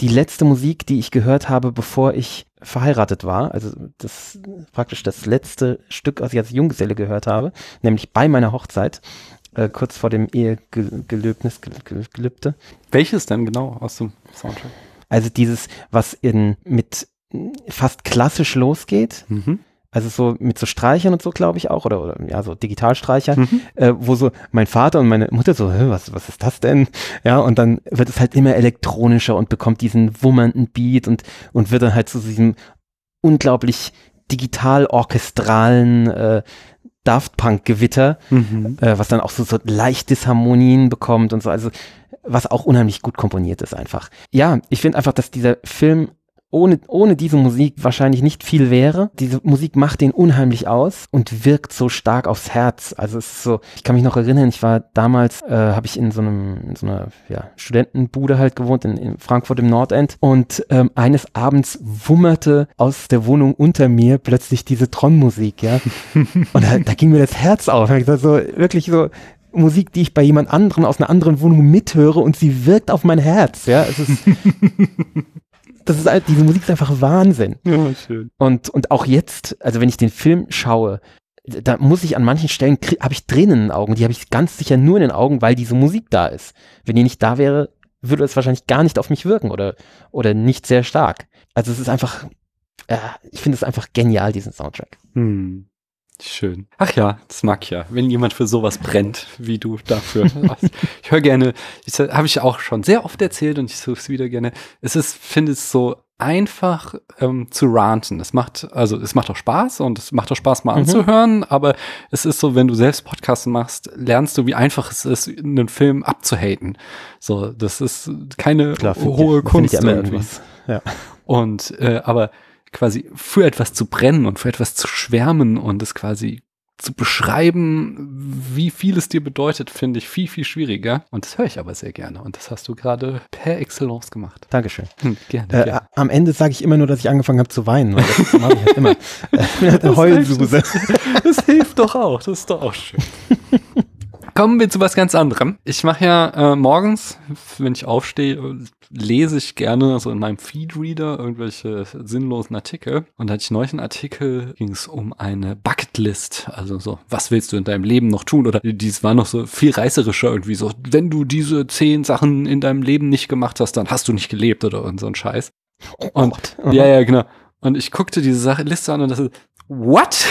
C: die letzte Musik, die ich gehört habe, bevor ich verheiratet war. Also das praktisch das letzte Stück, was ich als Junggeselle gehört habe, nämlich bei meiner Hochzeit, äh, kurz vor dem Ehegelöbnis, Gel- Gel- Gelübde.
B: Welches denn genau aus dem Soundtrack?
C: Also dieses, was in mit fast klassisch losgeht,
B: Mhm.
C: Also so mit so Streichern und so, glaube ich auch, oder, oder ja, so Digitalstreicher,
B: Mhm.
C: äh, wo so mein Vater und meine Mutter so, was, was ist das denn? Ja, und dann wird es halt immer elektronischer und bekommt diesen wummernden Beat und, und wird dann halt zu diesem unglaublich digital orchestralen äh, Daft Punk Gewitter,
B: Mhm.
C: äh, was dann auch so, so leicht Disharmonien bekommt und so, also was auch unheimlich gut komponiert ist einfach. Ja, ich finde einfach, dass dieser Film ohne, ohne diese Musik wahrscheinlich nicht viel wäre. Diese Musik macht den unheimlich aus und wirkt so stark aufs Herz. Also es ist so, ich kann mich noch erinnern, ich war damals, äh, habe ich in so einem, in so einer ja, Studentenbude halt gewohnt, in, in Frankfurt im Nordend. Und ähm, eines Abends wummerte aus der Wohnung unter mir plötzlich diese Tron-Musik, ja. Und da, da ging mir das Herz auf. Ich dachte so, wirklich so, Musik, die ich bei jemand anderem aus einer anderen Wohnung mithöre und sie wirkt auf mein Herz, ja. Es ist, das ist, diese Musik ist einfach Wahnsinn.
B: Ja, schön.
C: Und, und auch jetzt, also wenn ich den Film schaue, da muss ich an manchen Stellen, habe ich Tränen in den Augen, die habe ich ganz sicher nur in den Augen, weil diese Musik da ist. Wenn die nicht da wäre, würde es wahrscheinlich gar nicht auf mich wirken oder, oder nicht sehr stark. Also es ist einfach, ja, ich finde es einfach genial, diesen Soundtrack.
B: Hm. Schön. Ach ja, das mag ich ja. Wenn jemand für sowas brennt, wie du dafür. ich höre gerne, ich habe ich auch schon sehr oft erzählt und ich suche es wieder gerne. Es ist, finde es so einfach ähm, zu ranten. Es macht, also es macht auch Spaß und es macht auch Spaß mal
C: Mhm.
B: anzuhören, aber es ist so, wenn du selbst Podcasts machst, lernst du, wie einfach es ist, einen Film abzuhaten. So, das ist keine
C: Klar,
B: hohe
C: ja-
B: Kunst
C: irgendwas. Ja.
B: Und äh, aber quasi für etwas zu brennen und für etwas zu schwärmen und es quasi zu beschreiben, wie viel es dir bedeutet, finde ich viel, viel schwieriger. Und das höre ich aber sehr gerne. Und das hast du gerade per Excellence gemacht.
C: Dankeschön.
B: Hm, gerne,
C: Äh,
B: gerne.
C: am Ende sage ich immer nur, dass ich angefangen habe zu weinen. weil Das mache ich halt immer. Äh, eine Heulsuse.
B: Das hilft doch auch. Das ist doch auch schön. Kommen wir zu was ganz anderem. Ich mache ja äh, morgens, wenn ich aufstehe, lese ich gerne so in meinem Feedreader irgendwelche sinnlosen Artikel. Und da hatte ich neulich einen Artikel, ging es um eine Bucketlist. Also so, was willst du in deinem Leben noch tun? Oder dies war noch so viel reißerischer irgendwie so, wenn du diese zehn Sachen in deinem Leben nicht gemacht hast, dann hast du nicht gelebt oder so ein Scheiß. Und, ja, ja, genau. Und ich guckte diese Sache, Liste an und das ist, what?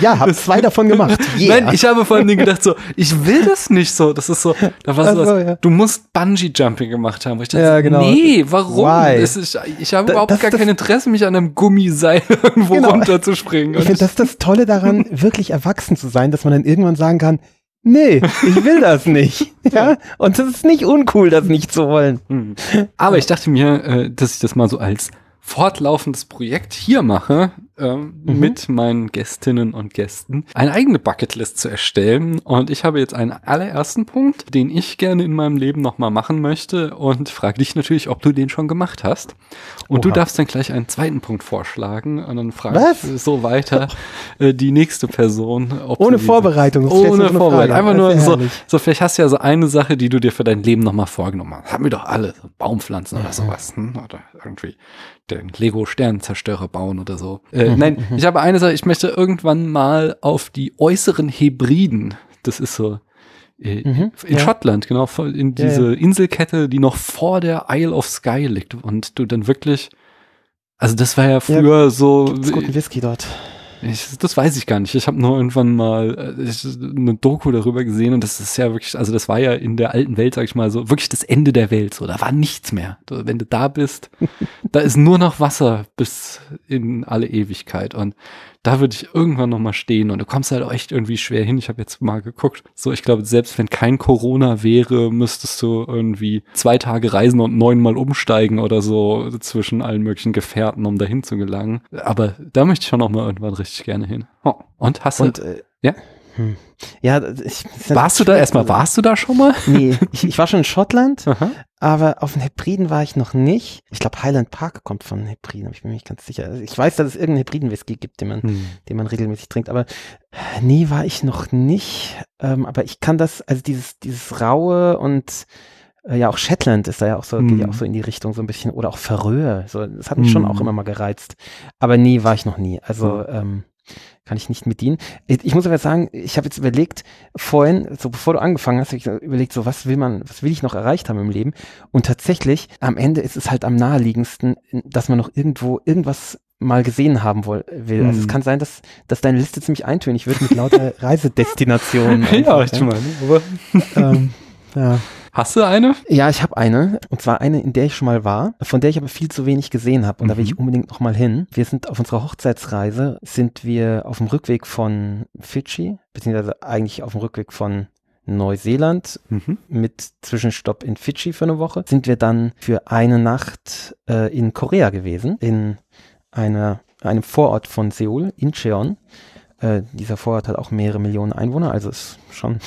C: Ja, hab zwei davon gemacht.
B: Yeah. Nein, ich habe vor allem gedacht so, ich will das nicht so. Das ist so, da war so,
C: Ach so,
B: was,
C: ja.
B: du musst Bungee Jumping gemacht haben. Ich dachte,
C: Ja, genau.
B: nee, warum? Ist, ich habe
C: Da-
B: überhaupt gar
C: das-
B: kein Interesse, mich an einem Gummiseil irgendwo
C: Genau.
B: runterzuspringen.
C: Ich finde das ist das Tolle daran, wirklich erwachsen zu sein, dass man dann irgendwann sagen kann, nee, ich will das nicht. Ja? Und das ist nicht uncool, das nicht zu wollen.
B: Hm. Aber ich dachte mir, äh, dass ich das mal so als fortlaufendes Projekt hier mache, ähm,
C: Mhm.
B: mit meinen Gästinnen und Gästen, eine eigene Bucketlist zu erstellen. Und ich habe jetzt einen allerersten Punkt, den ich gerne in meinem Leben nochmal machen möchte und frage dich natürlich, ob du den schon gemacht hast. Und du
C: Oha.
B: darfst dann gleich einen zweiten Punkt vorschlagen und dann frage ich so weiter äh, die nächste Person. Ob
C: Ohne Vorbereitung. du
B: ohne Vorbereitung. Einfach nur so, so, vielleicht hast du ja so eine Sache, die du dir für dein Leben nochmal vorgenommen hast. Haben wir doch alle. So Baumpflanzen oder sowas. Hm? Oder irgendwie den Lego-Sternenzerstörer bauen oder so. Äh, nein, ich habe eine Sache, ich möchte irgendwann mal auf die äußeren Hebriden. Das ist so. äh,
C: Mhm,
B: In
C: ja.
B: Schottland, genau, in
C: Ja,
B: diese Inselkette, die noch vor der Isle of Skye liegt und du dann wirklich, also das war ja früher so,
C: Gibt's guten Whisky dort.
B: Ich, das weiß ich gar nicht. Ich habe nur irgendwann mal äh, ich, eine Doku darüber gesehen und das ist ja wirklich, also das war ja in der alten Welt, sag ich mal, so wirklich das Ende der Welt. So, da war nichts mehr. Wenn du da bist, da ist nur noch Wasser bis in alle Ewigkeit. Und da würde ich irgendwann noch mal stehen und du kommst halt auch echt irgendwie schwer hin. Ich habe jetzt mal geguckt. So, ich glaube, selbst wenn kein Corona wäre, müsstest du irgendwie zwei Tage reisen und neunmal umsteigen oder so zwischen allen möglichen Gefährten, um dahin zu gelangen. Aber da möchte ich schon noch mal irgendwann richtig gerne hin. Oh. Und hast du,
C: Und, äh,
B: Ja?
C: Hm. Ja, ich,
B: warst du da erstmal, warst du da schon mal?
C: Nee, ich, ich war schon in Schottland,
B: Aha.
C: aber auf den Hebriden war ich noch nicht. Ich glaube, Highland Park kommt von Hebriden, aber ich bin mir nicht ganz sicher. Also Ich weiß, dass es irgendeinen Hebriden-Whisky gibt, den man,
B: Hm.
C: den man regelmäßig trinkt, aber nee, war ich noch nicht. Ähm, aber ich kann das, also dieses, dieses raue und äh, ja auch Shetland ist da ja auch so, geht ja auch so in die Richtung so ein bisschen oder auch Verröhe. So, das hat mich schon
B: Mhm.
C: auch immer mal gereizt. Aber nee, war ich noch nie. Also ähm, kann ich nicht bedienen. Ich ich muss aber sagen, ich habe jetzt überlegt, vorhin, so bevor du angefangen hast, habe ich überlegt, so was will man, was will ich noch erreicht haben im Leben? Und tatsächlich, am Ende ist es halt am naheliegendsten, dass man noch irgendwo irgendwas mal gesehen haben will. Also es
B: Hm.
C: kann sein, dass, dass deine Liste ziemlich eintönig wird mit lauter Reisedestinationen.
B: ja, ich meine. Aber
C: Ähm, ja.
B: hast du eine?
C: Ja, ich habe eine. Und zwar eine, in der ich schon mal war, von der ich aber viel zu wenig gesehen habe. Und da will
B: Mhm.
C: ich unbedingt noch mal hin. Wir sind auf unserer Hochzeitsreise, sind wir auf dem Rückweg von Fidschi, beziehungsweise eigentlich auf dem Rückweg von Neuseeland
B: Mhm.
C: mit Zwischenstopp in Fidschi für eine Woche, sind wir dann für eine Nacht äh, in Korea gewesen, in einer, einem Vorort von Seoul, Incheon. Äh, dieser Vorort hat auch mehrere Millionen Einwohner, also ist schon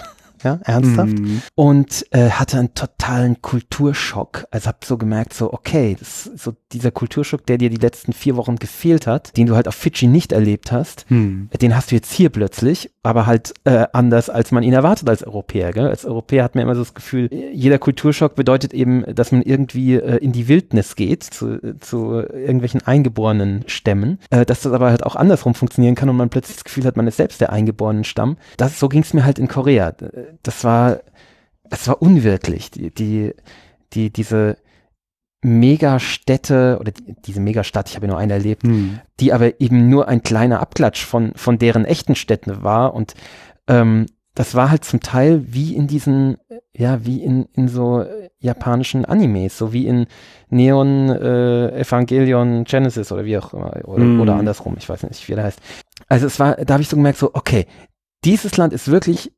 C: ja, ernsthaft
B: Mhm.
C: und äh, hatte einen totalen Kulturschock. Also hab so gemerkt, so okay, das so dieser Kulturschock, der dir die letzten vier Wochen gefehlt hat, den du halt auf Fidschi nicht erlebt hast,
B: Hm.
C: den hast du jetzt hier plötzlich, aber halt äh, anders, als man ihn erwartet als Europäer. Gell? Als Europäer hat man immer so das Gefühl, jeder Kulturschock bedeutet eben, dass man irgendwie äh, in die Wildnis geht, zu, zu irgendwelchen eingeborenen Stämmen, äh, dass das aber halt auch andersrum funktionieren kann und man plötzlich das Gefühl hat, man ist selbst der eingeborenen Stamm. Das, so ging es mir halt in Korea. Das war, das war unwirklich. Die, die, die, diese Megastädte oder die, diese Megastadt, ich habe ja nur eine erlebt,
B: Hm.
C: die aber eben nur ein kleiner Abklatsch von, von deren echten Städten war. Und ähm, das war halt zum Teil wie in diesen, ja, wie in, in so äh, japanischen Animes, so wie in Neon äh, Evangelion Genesis oder wie auch immer, oder,
B: Mm.
C: oder andersrum, ich weiß nicht, wie der heißt. Also es war, da habe ich so gemerkt, so, okay, dieses Land ist wirklich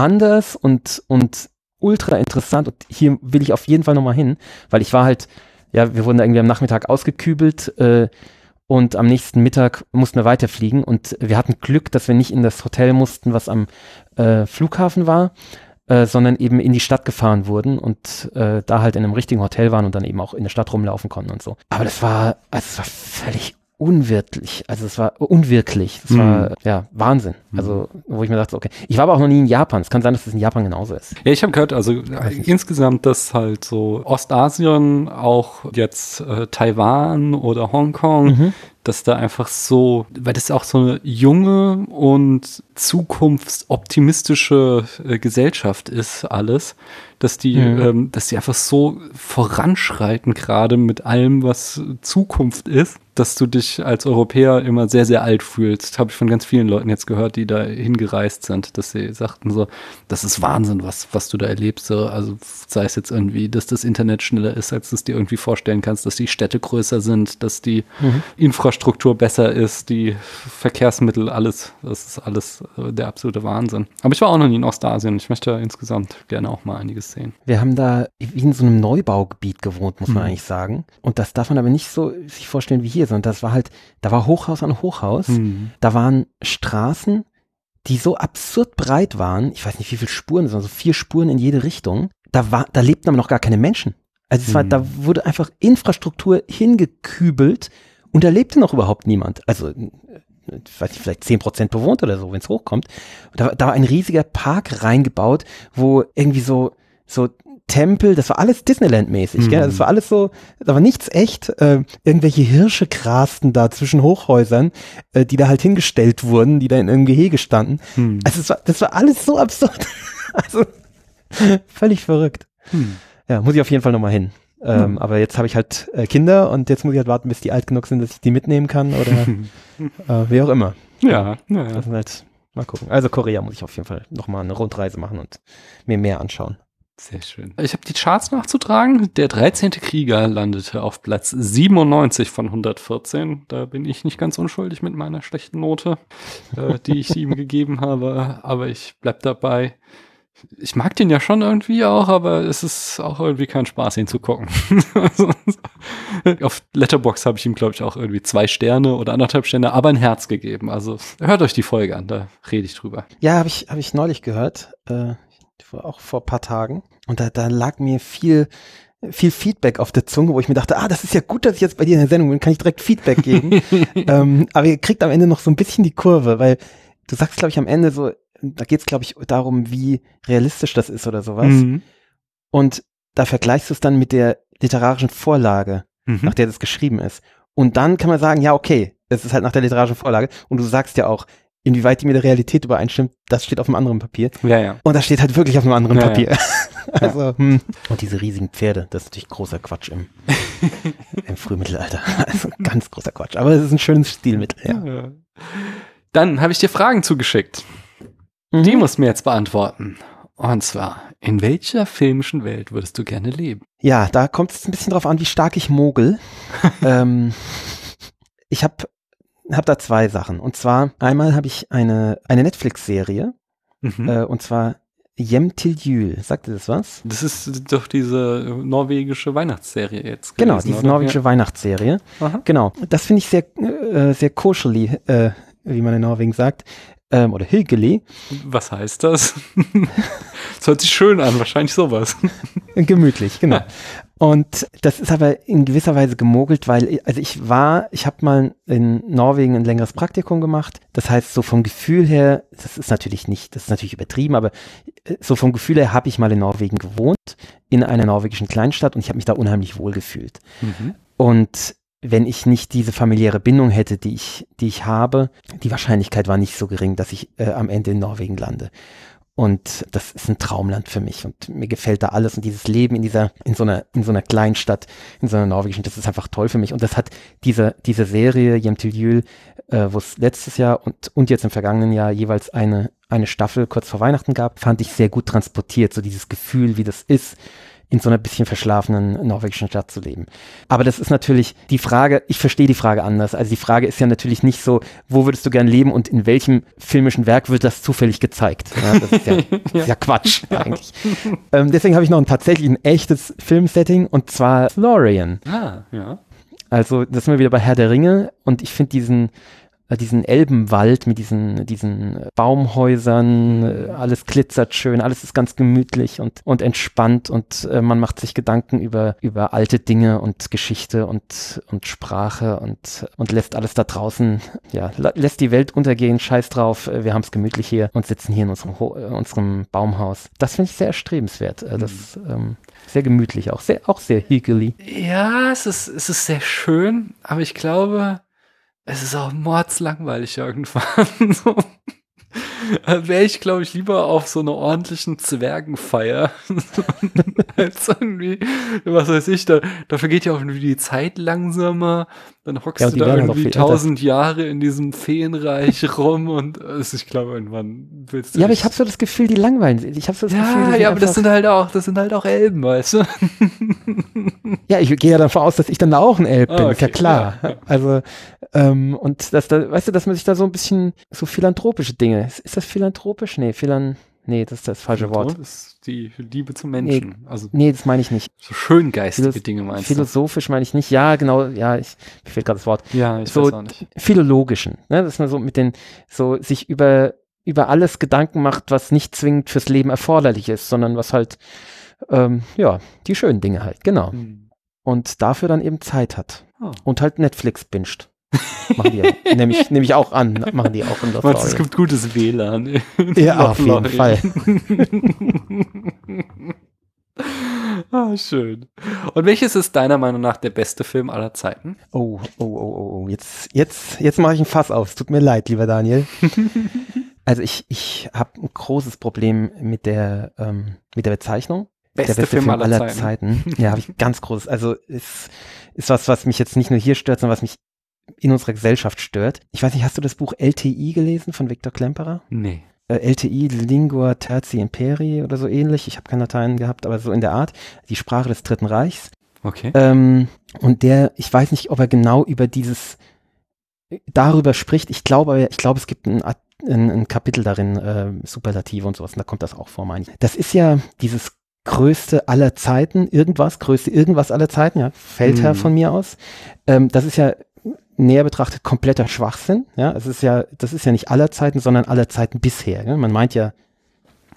C: anders und, und ultra interessant und hier will ich auf jeden Fall nochmal hin, weil ich war halt, ja, wir wurden da irgendwie am Nachmittag ausgekübelt äh, und am nächsten Mittag mussten wir weiterfliegen und wir hatten Glück, dass wir nicht in das Hotel mussten, was am äh, Flughafen war, äh, sondern eben in die Stadt gefahren wurden und äh, da halt in einem richtigen Hotel waren und dann eben auch in der Stadt rumlaufen konnten und so. Aber das war, also es war völlig unwirklich, also es war unwirklich, es
B: Mhm.
C: war ja Wahnsinn. Also wo ich mir dachte, okay, ich war aber auch noch nie in Japan. Es kann sein, dass es in Japan genauso ist.
B: Ja, ich habe gehört, also insgesamt, dass halt so Ostasien, auch jetzt äh, Taiwan oder Hongkong,
C: Mhm.
B: dass da einfach so, weil das auch so eine junge und zukunftsoptimistische äh, Gesellschaft ist, alles, dass die,
C: Mhm.
B: ähm, dass die einfach so voranschreiten gerade mit allem, was Zukunft ist, dass du dich als Europäer immer sehr, sehr alt fühlst. Habe ich von ganz vielen Leuten jetzt gehört, die da hingereist sind, dass sie sagten so, das ist Wahnsinn, was, was du da erlebst. So. Also sei es jetzt irgendwie, dass das Internet schneller ist, als du es dir irgendwie vorstellen kannst, dass die Städte größer sind, dass die Infrastruktur besser ist, die Verkehrsmittel, alles, das ist alles äh, der absolute Wahnsinn. Aber ich war auch noch nie in Ostasien. Ich möchte insgesamt gerne auch mal einiges sehen.
C: Wir haben da wie in so einem Neubaugebiet gewohnt, muss man
B: Mhm.
C: eigentlich sagen. Und das darf man aber nicht so sich vorstellen wie hier, sondern das war halt, da war Hochhaus an Hochhaus.
B: Mhm.
C: Da waren Straßen, die so absurd breit waren. Ich weiß nicht, wie viele Spuren, sondern so vier Spuren in jede Richtung. Da war, da lebten aber noch gar keine Menschen. Also es war,
B: Mhm.
C: da wurde einfach Infrastruktur hingekübelt und da lebte noch überhaupt niemand. Also, äh, ich weiß nicht, vielleicht zehn Prozent bewohnt oder so, wenn es hochkommt. Da, da war ein riesiger Park reingebaut, wo irgendwie so, so Tempel, das war alles Disneyland-mäßig, gell?
B: Mhm.
C: Das war alles so, da war nichts echt. Äh, irgendwelche Hirsche grasten da zwischen Hochhäusern, äh, die da halt hingestellt wurden, die da in irgendeinem Gehege standen.
B: Hm.
C: Also es war, das war alles so absurd. also völlig verrückt.
B: Hm.
C: Ja, muss ich auf jeden Fall nochmal hin. Ähm, Aber jetzt habe ich halt äh, Kinder und jetzt muss ich halt warten, bis die alt genug sind, dass ich die mitnehmen kann oder äh, wie auch immer.
B: Ja, ja, ja.
C: Das sind halt, mal gucken. Also Korea muss ich auf jeden Fall nochmal eine Rundreise machen und mir mehr anschauen.
B: Sehr schön. Ich habe die Charts nachzutragen. Der 13. Krieger landete auf Platz 97 von 114. Da bin ich nicht ganz unschuldig mit meiner schlechten Note, äh, die ich ihm gegeben habe. Aber ich bleib dabei. Ich mag den ja schon irgendwie auch, aber es ist auch irgendwie kein Spaß, ihn zu gucken. Auf Letterbox habe ich ihm, glaube ich, auch irgendwie zwei Sterne oder anderthalb Sterne, aber ein Herz gegeben. Also hört euch die Folge an, da rede ich drüber.
C: Ja, habe ich, hab ich neulich gehört, äh, auch vor ein paar Tagen. Und da, da lag mir viel, viel Feedback auf der Zunge, wo ich mir dachte, ah, das ist ja gut, dass ich jetzt bei dir in der Sendung bin, kann ich direkt Feedback geben. ähm, aber ihr kriegt am Ende noch so ein bisschen die Kurve, weil du sagst, glaube ich, am Ende so, da geht es, glaube ich, darum, wie realistisch das ist oder sowas.
B: Mhm.
C: Und da vergleichst du es dann mit der literarischen Vorlage,
B: Mhm.
C: nach der das geschrieben ist. Und dann kann man sagen, ja, okay, es ist halt nach der literarischen Vorlage. Und du sagst ja auch, inwieweit die mit der Realität übereinstimmt, das steht auf einem anderen Papier.
B: Ja, ja.
C: Und das steht halt wirklich auf einem anderen
B: Ja,
C: Papier. also, hm. Und diese riesigen Pferde, das ist natürlich großer Quatsch im, im Frühmittelalter. Also ganz großer Quatsch. Aber es ist ein schönes Stilmittel, ja.
B: Ja. Dann habe ich dir Fragen zugeschickt. Die
C: Mhm.
B: musst du mir jetzt beantworten. Und zwar, in welcher filmischen Welt würdest du gerne leben?
C: Ja, da kommt es ein bisschen drauf an, wie stark ich mogel. ähm, ich habe hab da zwei Sachen. Und zwar, einmal habe ich eine, eine Netflix-Serie,
B: Mhm.
C: äh, und zwar Jem til Jul. Sagt ihr das was?
B: Das ist doch diese norwegische Weihnachtsserie jetzt.
C: Genau,
B: gewesen,
C: diese
B: oder?
C: norwegische Weihnachtsserie.
B: Ja. Aha.
C: Genau. Das finde ich sehr, äh, sehr kuschelig, äh, wie man in Norwegen sagt. Ähm, oder hyggelig.
B: Was heißt das? das hört sich schön an, wahrscheinlich sowas.
C: Gemütlich, genau. Und das ist aber in gewisser Weise gemogelt, weil, also ich war, ich habe mal in Norwegen ein längeres Praktikum gemacht. Das heißt, so vom Gefühl her, das ist natürlich nicht, das ist natürlich übertrieben, aber äh, so vom Gefühl her habe ich mal in Norwegen gewohnt, in einer norwegischen Kleinstadt und ich habe mich da unheimlich wohl gefühlt.
B: Mhm.
C: Und wenn ich nicht diese familiäre Bindung hätte, die ich, die ich habe, die Wahrscheinlichkeit war nicht so gering, dass ich äh, am Ende in Norwegen lande. Und das ist ein Traumland für mich. Und mir gefällt da alles. Und dieses Leben in dieser, in so einer, in so einer Kleinstadt, in so einer norwegischen, das ist einfach toll für mich. Und das hat diese, diese Serie Jem til Jul, äh, wo es letztes Jahr und, und jetzt im vergangenen Jahr jeweils eine, eine Staffel kurz vor Weihnachten gab, fand ich sehr gut transportiert, so dieses Gefühl, wie das ist, in so einer bisschen verschlafenen norwegischen Stadt zu leben. Aber das ist natürlich die Frage, ich verstehe die Frage anders. Also die Frage ist ja natürlich nicht so, wo würdest du gern leben und in welchem filmischen Werk wird das zufällig gezeigt? Ja, das ist ja, das ist ja Quatsch eigentlich. Ähm, deswegen habe ich noch ein tatsächlich ein echtes Filmsetting und zwar Florian.
B: Ah, ja.
C: Also das sind wir wieder bei Herr der Ringe und ich finde diesen diesen Elbenwald mit diesen, diesen Baumhäusern, äh, alles glitzert schön, alles ist ganz gemütlich und, und entspannt und äh, man macht sich Gedanken über, über alte Dinge und Geschichte und, und Sprache und, und lässt alles da draußen, ja, lässt die Welt untergehen, scheiß drauf, äh, wir haben es gemütlich hier und sitzen hier in unserem, Ho äh, unserem Baumhaus. Das finde ich sehr erstrebenswert. Äh, das mhm. ähm, sehr gemütlich, auch sehr, auch sehr hügelig.
B: Ja, es ist, es ist sehr schön, aber ich glaube, es ist auch mordslangweilig irgendwann. so. Wäre ich, glaube ich, lieber auf so einer ordentlichen Zwergenfeier als irgendwie, was weiß ich, da, da vergeht ja auch irgendwie die Zeit langsamer. Dann hockst ja, du da irgendwie tausend Jahre in diesem Feenreich rum und also ich glaube, irgendwann
C: willst du. Ja, aber ich habe so das Gefühl, die langweilen. Ich habe so das
B: ja,
C: Gefühl,
B: ja, aber das sind halt auch, das sind halt auch Elben, weißt du?
C: Ja, ich gehe ja davon aus, dass ich dann auch ein Elb bin, ah, okay. ist ja klar. Ja. Also ähm, und dass da, weißt du, dass man sich da so ein bisschen so philanthropische Dinge. Ist, ist das philanthropisch? Nee, philan, nee, das ist das falsche Wort.
B: Ist die Liebe zum Menschen.
C: Nee, also, nee das meine ich nicht.
B: So schöngeistige Philos Dinge meinst
C: du? Philosophisch meine ich nicht. Ja, genau, ja, ich, mir fehlt gerade das Wort.
B: Ja, ich
C: so
B: weiß auch nicht.
C: Philologischen, ne, dass man so mit den, so sich über, über alles Gedanken macht, was nicht zwingend fürs Leben erforderlich ist, sondern was halt, ähm, ja, die schönen Dinge halt, genau. Hm. Und dafür dann eben Zeit hat. Oh. Und halt Netflix binscht. Machen die, nehme ich, nehm ich auch an, machen die auch in der
B: Meinst, Es gibt gutes WLAN.
C: Ja, auf jeden Fall.
B: ah, schön. Und welches ist deiner Meinung nach der beste Film aller Zeiten?
C: Oh, oh, oh, oh, oh. Jetzt, jetzt, jetzt mache ich ein Fass auf. Es tut mir leid, lieber Daniel. also ich, ich habe ein großes Problem mit der, ähm, mit der Bezeichnung.
B: Beste, der beste Film, aller, aller Zeiten.
C: Zeiten. Ja, habe ich ganz großes. Also ist, ist was, was mich jetzt nicht nur hier stört, sondern was mich in unserer Gesellschaft stört. Ich weiß nicht, hast du das Buch LTI gelesen von Viktor Klemperer?
B: Nee.
C: Äh, LTI, Lingua Terzi Imperi oder so ähnlich. Ich habe kein Latein gehabt, aber so in der Art. Die Sprache des Dritten Reichs.
B: Okay.
C: Ähm, und der, ich weiß nicht, ob er genau über dieses, darüber spricht. Ich glaube, ich glaube, es gibt ein, ein, ein Kapitel darin, äh, Superlative und sowas, und da kommt das auch vor, meine ich. Das ist ja dieses größte aller Zeiten, irgendwas, größte irgendwas aller Zeiten, ja, Feldherr mhm. von mir aus. Ähm, das ist ja näher betrachtet kompletter Schwachsinn. Ja, es ist ja, das ist ja nicht aller Zeiten, sondern aller Zeiten bisher. Ja? Man meint ja,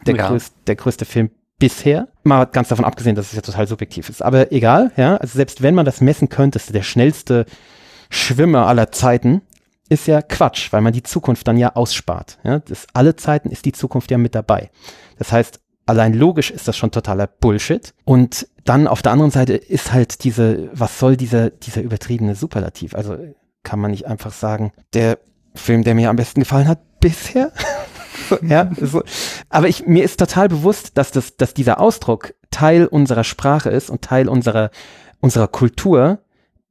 C: der, ja. Größte, der größte Film bisher. Mal ganz davon abgesehen, dass es ja total subjektiv ist. Aber egal, ja, also selbst wenn man das messen könnte, ist der schnellste Schwimmer aller Zeiten, ist ja Quatsch, weil man die Zukunft dann ja ausspart. Ja? Das, alle Zeiten ist die Zukunft ja mit dabei. Das heißt, allein logisch ist das schon totaler Bullshit. Und dann auf der anderen Seite ist halt diese, was soll dieser, dieser übertriebene Superlativ? Also kann man nicht einfach sagen, der Film, der mir am besten gefallen hat bisher. ja, so. Aber ich, mir ist total bewusst, dass das, dass dieser Ausdruck Teil unserer Sprache ist und Teil unserer, unserer Kultur.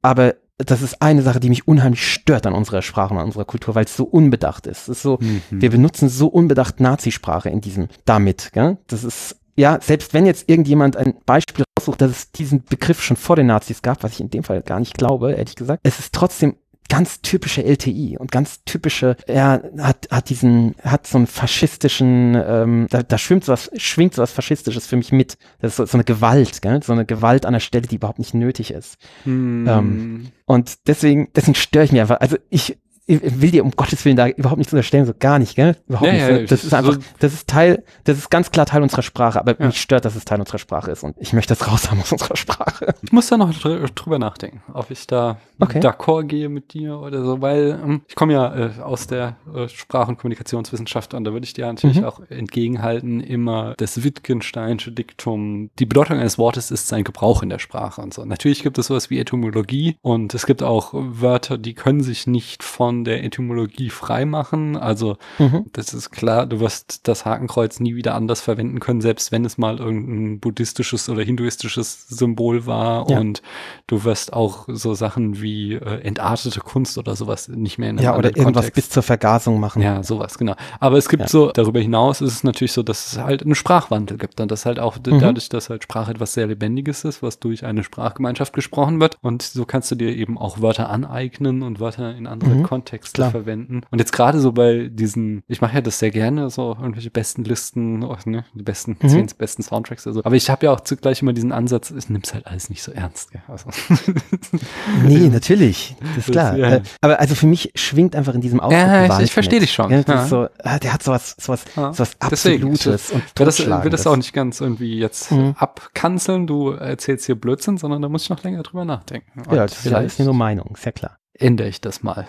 C: Aber das ist eine Sache, die mich unheimlich stört an unserer Sprache und an unserer Kultur, weil es so unbedacht ist. Es ist so, mhm. wir benutzen so unbedacht Nazisprache in diesem, damit, gell? Das ist, ja, selbst wenn jetzt irgendjemand ein Beispiel raussucht, dass es diesen Begriff schon vor den Nazis gab, was ich in dem Fall gar nicht glaube, ehrlich gesagt, es ist trotzdem ganz typische LTI und ganz typische, er hat, hat diesen, hat so einen faschistischen, ähm, da, da schwimmt sowas, schwingt sowas Faschistisches für mich mit. Das ist so, so eine Gewalt, gell? so eine Gewalt an der Stelle, die überhaupt nicht nötig ist. Hm. Ähm, und deswegen, deswegen störe ich mich einfach. Also ich, ich will dir um Gottes Willen da überhaupt nichts unterstellen, so gar nicht, gell? Überhaupt ja, nicht. Ja, das ist einfach, das ist Teil, das ist ganz klar Teil unserer Sprache, aber ja. mich stört, dass es Teil unserer Sprache ist und ich möchte das raus haben aus unserer Sprache.
B: Ich muss da noch drüber nachdenken, ob ich da okay. d'accord gehe mit dir oder so, weil ähm, ich komme ja äh, aus der äh, Sprach- und Kommunikationswissenschaft und da würde ich dir natürlich mhm. auch entgegenhalten, immer das Wittgensteinsche Diktum, die Bedeutung eines Wortes ist sein Gebrauch in der Sprache und so. Natürlich gibt es sowas wie Etymologie und es gibt auch Wörter, die können sich nicht von von der Etymologie freimachen. Also mhm. das ist klar, du wirst das Hakenkreuz nie wieder anders verwenden können, selbst wenn es mal irgendein buddhistisches oder hinduistisches Symbol war. Ja. Und du wirst auch so Sachen wie äh, entartete Kunst oder sowas nicht mehr in
C: einem Ja, oder irgendwas Kontext. bis zur Vergasung machen.
B: Ja, sowas, genau. Aber es gibt ja. so, darüber hinaus ist es natürlich so, dass es halt einen Sprachwandel gibt und das halt auch mhm. dadurch, dass halt Sprache etwas sehr Lebendiges ist, was durch eine Sprachgemeinschaft gesprochen wird. Und so kannst du dir eben auch Wörter aneignen und Wörter in andere mhm. Kontexte Soundtexte
C: Klar.
B: verwenden. Und jetzt gerade so bei diesen, ich mache ja das sehr gerne, so irgendwelche besten Listen, oh, ne, die besten,
C: Mhm.
B: zehn besten Soundtracks oder so. Aber ich habe ja auch zugleich immer diesen Ansatz, ich nimm's halt alles nicht so ernst. Gell? Also,
C: Nee, natürlich. Das ist
B: Das-
C: klar.
B: ja.
C: Äh, Aber also für mich schwingt einfach in diesem Ausdruck
B: Ja, ich- ich
C: Gewalt
B: versteh
C: mit.
B: dich schon.
C: Ja, das so, ah, der hat sowas, sowas,
B: Ja.
C: sowas
B: Deswegen,
C: Absolutes und
B: wird das, wird das auch nicht ganz irgendwie jetzt
C: Mhm.
B: abkanzeln, du erzählst hier Blödsinn, sondern da muss ich noch länger drüber nachdenken. Und
C: Ja, das ist ja- ist ja nur Meinung, ist ja klar.
B: ändere ich das mal.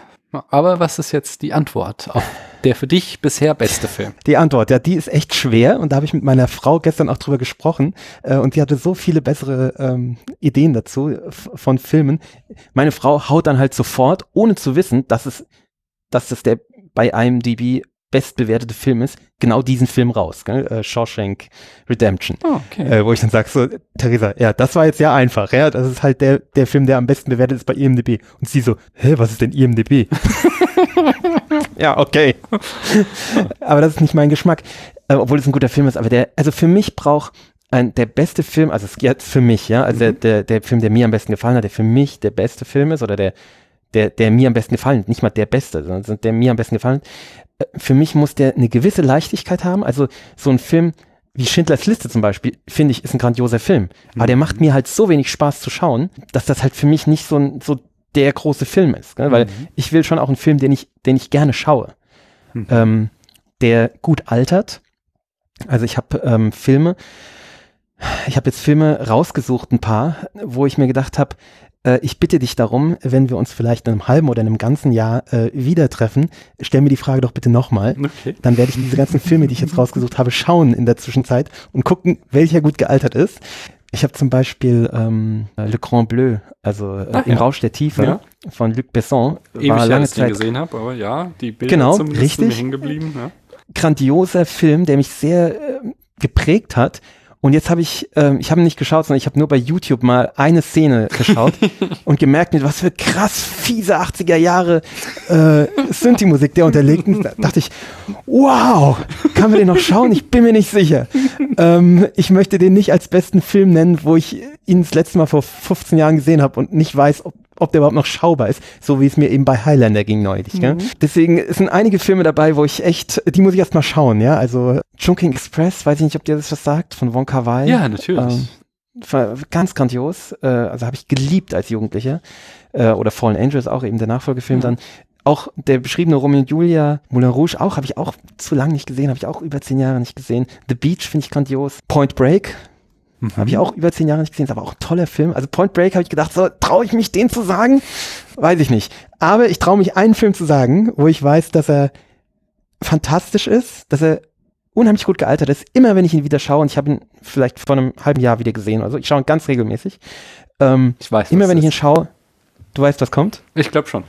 B: Aber was ist jetzt die Antwort auf der für dich bisher beste Film?
C: Die Antwort, ja, die ist echt schwer und da habe ich mit meiner Frau gestern auch drüber gesprochen äh, und die hatte so viele bessere ähm, Ideen dazu von Filmen. Meine Frau haut dann halt sofort, ohne zu wissen, dass es, dass das der bei IMDb bestbewertete Film ist, genau diesen Film raus, gell? Äh, Shawshank Redemption.
B: Oh, okay.
C: Äh, wo ich dann sag so, Theresa, ja, das war jetzt ja einfach, ja, das ist halt der, der Film, der am besten bewertet ist bei IMDb. Und sie so, hä, was ist denn IMDb? ja, okay. aber das ist nicht mein Geschmack, äh, obwohl es ein guter Film ist, aber der, also für mich braucht ein, der beste Film, also es jetzt für mich, ja, also der, der, der Film, der mir am besten gefallen hat, der für mich der beste Film ist oder der, der, der mir am besten gefallen hat, nicht mal der beste, sondern der mir am besten gefallen hat, für mich muss der eine gewisse Leichtigkeit haben, also so ein Film, wie Schindlers Liste zum Beispiel, finde ich, ist ein grandioser Film. Aber der macht mir halt so wenig Spaß zu schauen, dass das halt für mich nicht so, ein, so der große Film ist. Gell? Weil ich will schon auch einen Film, den ich, den ich gerne schaue.
B: Mhm.
C: Ähm, der gut altert. Also ich habe ähm, Filme, ich habe jetzt Filme rausgesucht, ein paar, wo ich mir gedacht habe, ich bitte dich darum, wenn wir uns vielleicht in einem halben oder einem ganzen Jahr äh, wieder treffen, stell mir die Frage doch bitte nochmal.
B: Okay.
C: Dann werde ich diese ganzen Filme, die ich jetzt rausgesucht habe, schauen in der Zwischenzeit und gucken, welcher gut gealtert ist. Ich habe zum Beispiel ähm, Le Grand Bleu, also äh,
B: Ach
C: Im
B: ja.
C: Rausch der Tiefe
B: Ja.
C: von Luc Besson.
B: Ewig
C: war lange
B: dass ich
C: Zeit
B: gesehen habe, aber ja, die Bilder
C: Genau,
B: zumindest sind mir
C: richtig.
B: hängen geblieben. Ja.
C: grandioser Film, der mich sehr äh, geprägt hat. Und jetzt habe ich, ähm, ich habe nicht geschaut, sondern ich habe nur bei YouTube mal eine Szene geschaut und gemerkt, mit was für krass fiese 80er Jahre äh, Synthi-Musik der unterlegt ist. Da dachte ich, wow, kann man den noch schauen? Ich bin mir nicht sicher. Ähm, ich möchte den nicht als besten Film nennen, wo ich ihn das letzte Mal vor 15 Jahren gesehen habe und nicht weiß, ob ob der überhaupt noch schaubar ist, so wie es mir eben bei Highlander ging neulich. Gell? Deswegen sind einige Filme dabei, wo ich echt, die muss ich erst mal schauen, ja. Also Chungking Express, weiß ich nicht, ob dir das was sagt, von Wong Kar Wai.
B: ja, natürlich.
C: Ähm, ganz grandios. Äh, also habe ich geliebt als Jugendlicher. Äh, oder Fallen Angels auch eben der Nachfolgefilm
B: Mhm.
C: dann. Auch der beschriebene Romeo und Julia, Moulin Rouge auch, habe ich auch zu lange nicht gesehen, habe ich auch über zehn Jahre nicht gesehen. The Beach finde ich grandios. Point Break
B: Mhm.
C: habe ich auch über zehn Jahre nicht gesehen, ist aber auch ein toller Film. Also Point Break habe ich gedacht, so traue ich mich den zu sagen? Weiß ich nicht. Aber ich traue mich einen Film zu sagen, wo ich weiß, dass er fantastisch ist, dass er unheimlich gut gealtert ist. Immer wenn ich ihn wieder schaue, und ich habe ihn vielleicht vor einem halben Jahr wieder gesehen, also ich schaue ihn ganz regelmäßig. Ähm,
B: Ich weiß,
C: immer wenn ich ihn schaue, du weißt, was kommt?
B: Ich glaube schon.